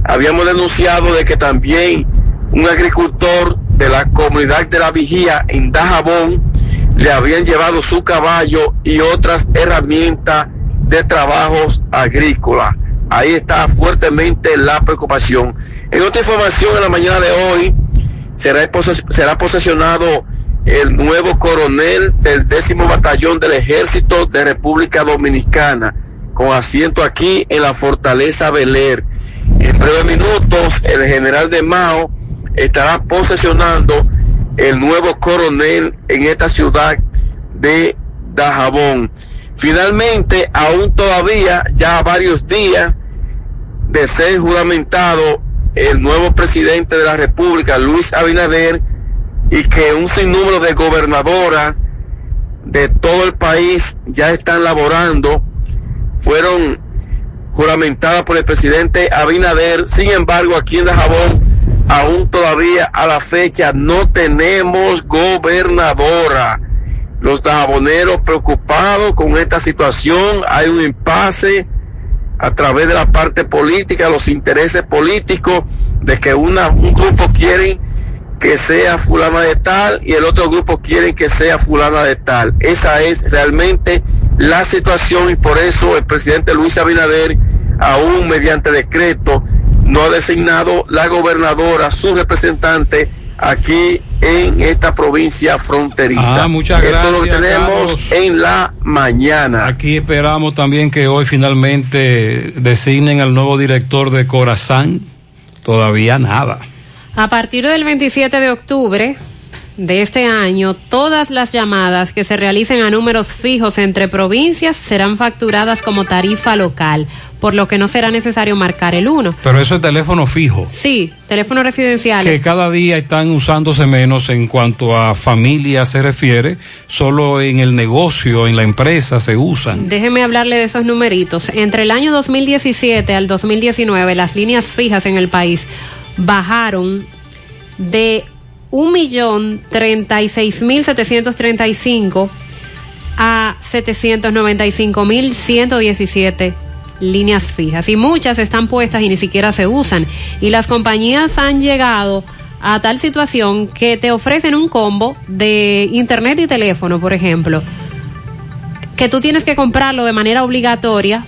habíamos denunciado de que también un agricultor de la comunidad de la vigía en Dajabón le habían llevado su caballo y otras herramientas de trabajos agrícolas. Ahí está fuertemente la preocupación. En otra información, en la mañana de hoy será, poses- será posesionado el nuevo coronel del décimo batallón del ejército de República Dominicana, con asiento aquí en la fortaleza Beler. En breves minutos, el general de Mao estará posesionando el nuevo coronel en esta ciudad de Dajabón. Finalmente, aún todavía, ya varios días de ser juramentado el nuevo presidente de la República, Luis Abinader, y que un sinnúmero de gobernadoras de todo el país ya están laborando, fueron juramentadas por el presidente Abinader. Sin embargo, aquí en Dajabón, aún todavía a la fecha no tenemos gobernadora. Los dajaboneros preocupados con esta situación, hay un impasse a través de la parte política, los intereses políticos de que una, un grupo quiere que sea fulana de tal y el otro grupo quiere que sea fulana de tal. Esa es realmente la situación y por eso el presidente Luis Abinader, aún mediante decreto, no ha designado la gobernadora, su representante, aquí en esta provincia fronteriza. Ah, muchas Esto lo gracias, tenemos Carlos. en la mañana. Aquí esperamos también que hoy finalmente designen al nuevo director de Corazán. Todavía nada. A partir del 27 de octubre de este año, todas las llamadas que se realicen a números fijos entre provincias serán facturadas como tarifa local, por lo que no será necesario marcar el 1. Pero eso es teléfono fijo. Sí, teléfonos residenciales. Que cada día están usándose menos en cuanto a familia se refiere, solo en el negocio, en la empresa se usan. Déjeme hablarle de esos numeritos. Entre el año 2017 al 2019, las líneas fijas en el país bajaron de 1.036.735 a 795.117 líneas fijas. Y muchas están puestas y ni siquiera se usan. Y las compañías han llegado a tal situación que te ofrecen un combo de internet y teléfono, por ejemplo, que tú tienes que comprarlo de manera obligatoria.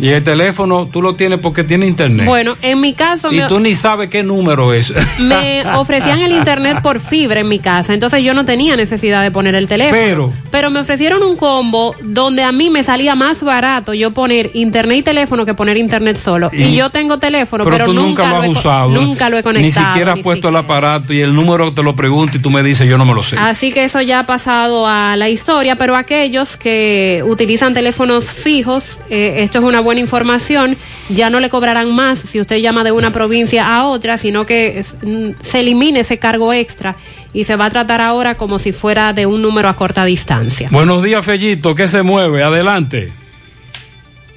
Y el teléfono tú lo tienes porque tiene internet. Bueno, en mi caso y me, tú ni sabes qué número es. me ofrecían el internet por fibra en mi casa, entonces yo no tenía necesidad de poner el teléfono. Pero- Pero me ofrecieron un combo donde a mí me salía más barato yo poner internet y teléfono que poner internet solo. Y, Y- yo tengo teléfono, pero, pero, tú nunca, lo has usado. Nunca lo he conectado. Ni siquiera has ni puesto el aparato y el número te lo pregunta y tú me dices, yo no me lo sé. Así que eso ya ha pasado a la historia, pero aquellos que utilizan teléfonos fijos, eh, esto es una buena información, ya no le cobrarán más si usted llama de una provincia a otra, sino que es- mm, se elimine ese cargo extra y se va a tratar ahora como si fuera de un número a corta distancia. Buenos días, Fellito, ¿qué se mueve? Adelante.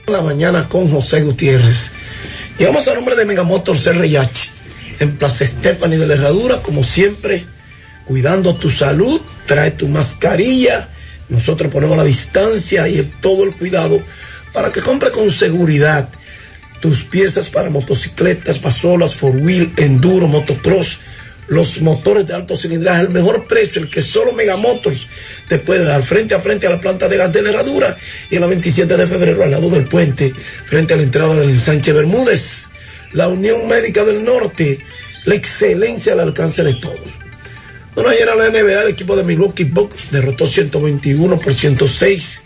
la mañana con José Gutiérrez. Llegamos a nombre de Megamotor CRH en Plaza Stephanie de la Herradura, como siempre, cuidando tu salud, trae tu mascarilla, nosotros ponemos la distancia y todo el cuidado para que compre con seguridad tus piezas para motocicletas, pasolas, four wheel, enduro, motocross, los motores de alto cilindraje, el mejor precio, el que solo Megamotors te puede dar frente a frente a la planta de gas de la herradura y en la 27 de febrero al lado del puente, frente a la entrada del Sánchez Bermúdez. La Unión Médica del Norte, la excelencia al alcance de todos. Bueno, ayer a la NBA el equipo de Milwaukee Bucks derrotó 121 por 106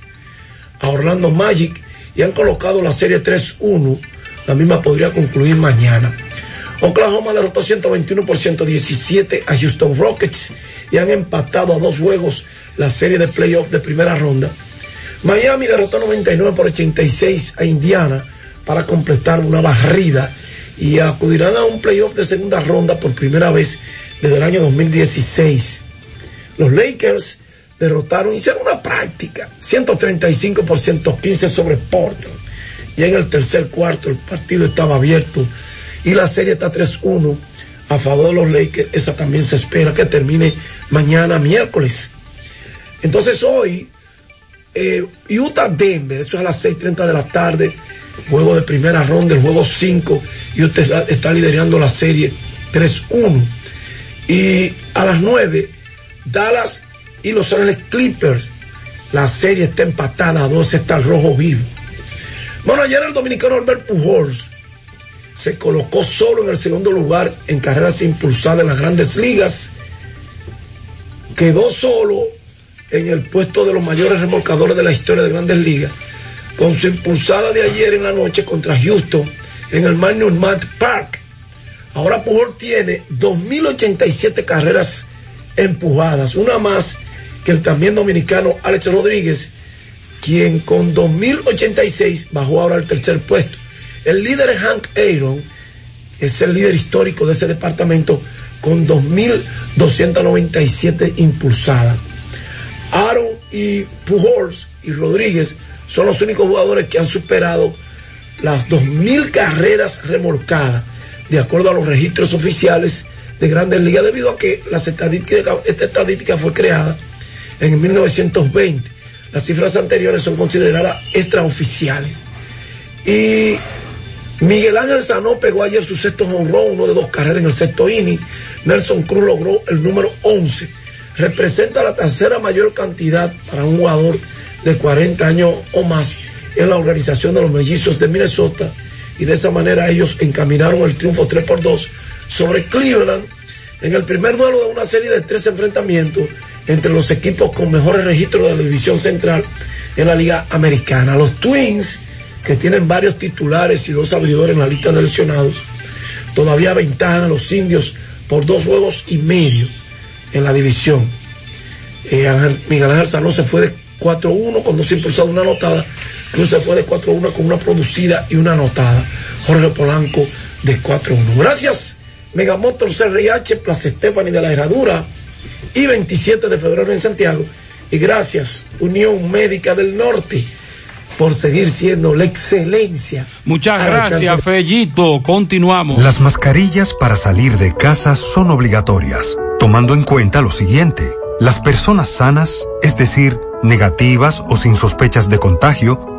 a Orlando Magic y han colocado la serie 3-1. La misma podría concluir mañana. Oklahoma derrotó 121 por 117 a Houston Rockets y han empatado a dos juegos la serie de playoffs de primera ronda. Miami derrotó 99 por 86 a Indiana para completar una barrida y acudirán a un playoff de segunda ronda por primera vez desde el año 2016. Los Lakers derrotaron, hicieron una práctica, 135 por 115 sobre Portland. Y en el tercer cuarto el partido estaba abierto y la serie está 3-1 a favor de los Lakers. Esa también se espera que termine mañana miércoles. Entonces hoy, eh, Utah-Denver, eso es a las 6.30 de la tarde, juego de primera ronda, el juego 5, Utah está- está liderando la serie 3-1. Y a las 9, Dallas y Los Ángeles Clippers, la serie está empatada a 2, está el rojo vivo. Bueno, ayer el dominicano Albert Pujols se colocó solo en el segundo lugar en carreras impulsadas en las grandes ligas. Quedó solo en el puesto de los mayores remolcadores de la historia de grandes ligas, con su impulsada de ayer en la noche contra Houston en el Magnum Matt Park. Ahora Pujol tiene 2.087 carreras empujadas, una más que el también dominicano Alex Rodríguez, quien con 2.086 bajó ahora al tercer puesto. El líder Hank Aaron, es el líder histórico de ese departamento con 2.297 impulsadas. Aaron y Pujols y Rodríguez son los únicos jugadores que han superado las 2.000 carreras remolcadas, de acuerdo a los registros oficiales de Grandes Ligas, debido a que esta estadística fue creada en 1920. Las cifras anteriores son consideradas extraoficiales. Y Miguel Ángel Sanó pegó ayer su sexto honrón, uno de dos carreras en el sexto inning. Nelson Cruz logró el número 11. Representa la tercera mayor cantidad para un jugador de 40 años o más en la organización de los mellizos de Minnesota. Y de esa manera ellos encaminaron el triunfo 3 por 2 sobre Cleveland en el primer duelo de una serie de tres enfrentamientos entre los equipos con mejores registros de la división central en la liga americana. Los Twins, que tienen varios titulares y dos abridores en la lista de lesionados, todavía aventajan a los indios por dos juegos y medio en la división. Eh, Miguel Ángel Sanó se fue de 4-1 con dos impulsados y una anotada. Cruz se fue de 4-1 con una producida y una anotada. Jorge Polanco de 4-1. Gracias, Megamotor CRH, Plaza Estefani de la Herradura y 27 de febrero en Santiago. Y gracias, Unión Médica del Norte, por seguir siendo la excelencia. Muchas gracias, Fellito. Continuamos. Las mascarillas para salir de casa son obligatorias, tomando en cuenta lo siguiente. Las personas sanas, es decir, negativas o sin sospechas de contagio,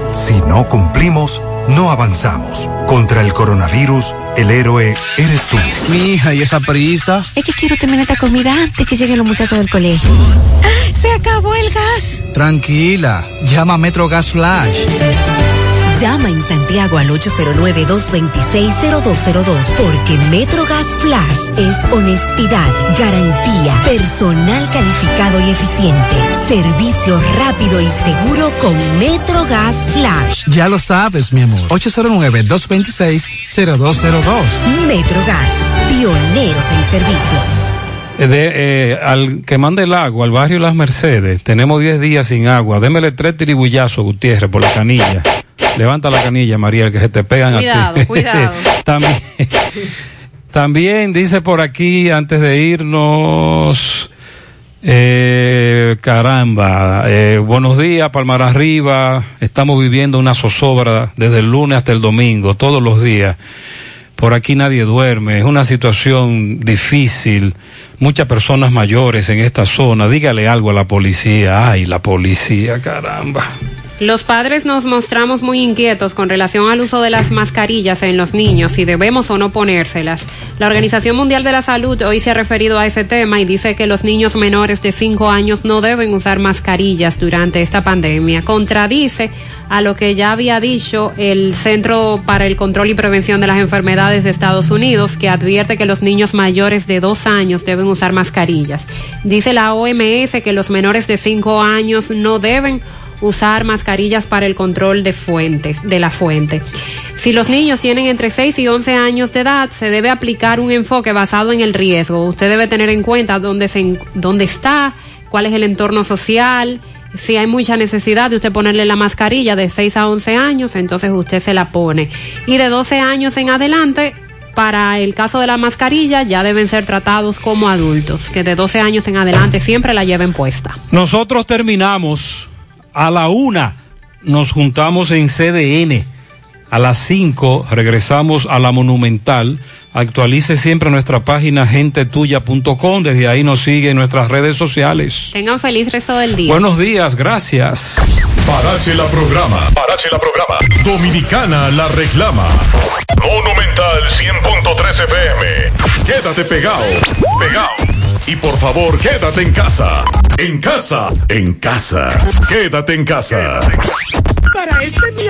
Si no cumplimos, no avanzamos. Contra el coronavirus, el héroe eres tú. Mi hija, ¿y esa prisa? Es que quiero terminar esta comida antes que lleguen los muchachos del colegio. ¡Ah! ¡Se acabó el gas! Tranquila, llama a Metro Gas Flash. Llama en Santiago al 809-226-0202 porque Metrogas Flash es honestidad, garantía, personal calificado y eficiente, servicio rápido y seguro con Metrogas Flash. Ya lo sabes, mi amor. 809-226-0202. Metrogas, pioneros en servicio. Eh, de, eh, al que mande el agua al barrio Las Mercedes, tenemos 10 días sin agua. Démele tres tiribullazos, Gutiérrez, por la canilla. Levanta la canilla, María, que se te pegan Cuidado, a ti. cuidado. también, también dice por aquí, antes de irnos, eh, caramba, eh, buenos días, Palmar Arriba. Estamos viviendo una zozobra desde el lunes hasta el domingo, todos los días. Por aquí nadie duerme, es una situación difícil. Muchas personas mayores en esta zona. Dígale algo a la policía. Ay, la policía, caramba. Los padres nos mostramos muy inquietos con relación al uso de las mascarillas en los niños, si debemos o no ponérselas. La Organización Mundial de la Salud hoy se ha referido a ese tema y dice que los niños menores de 5 años no deben usar mascarillas durante esta pandemia. Contradice a lo que ya había dicho el Centro para el Control y Prevención de las Enfermedades de Estados Unidos, que advierte que los niños mayores de 2 años deben usar mascarillas. Dice la OMS que los menores de 5 años no deben usar mascarillas para el control de fuentes, de la fuente. Si los niños tienen entre 6 y 11 años de edad, se debe aplicar un enfoque basado en el riesgo. Usted debe tener en cuenta dónde, se, dónde está, cuál es el entorno social, si hay mucha necesidad de usted ponerle la mascarilla de 6 a 11 años, entonces usted se la pone. Y de 12 años en adelante, para el caso de la mascarilla, ya deben ser tratados como adultos, que de 12 años en adelante siempre la lleven puesta. Nosotros terminamos a la una, nos juntamos en CDN. A las 5 regresamos a la Monumental. Actualice siempre nuestra página gentetuya.com. Desde ahí nos sigue en nuestras redes sociales. Tengan feliz resto del día. Buenos días, gracias. Parache la programa. Parache la programa. Dominicana la reclama. Monumental 100.13 FM. Quédate pegado. Pegado. Y por favor, quédate en casa. En casa. En casa. Quédate en casa. Para este miércoles.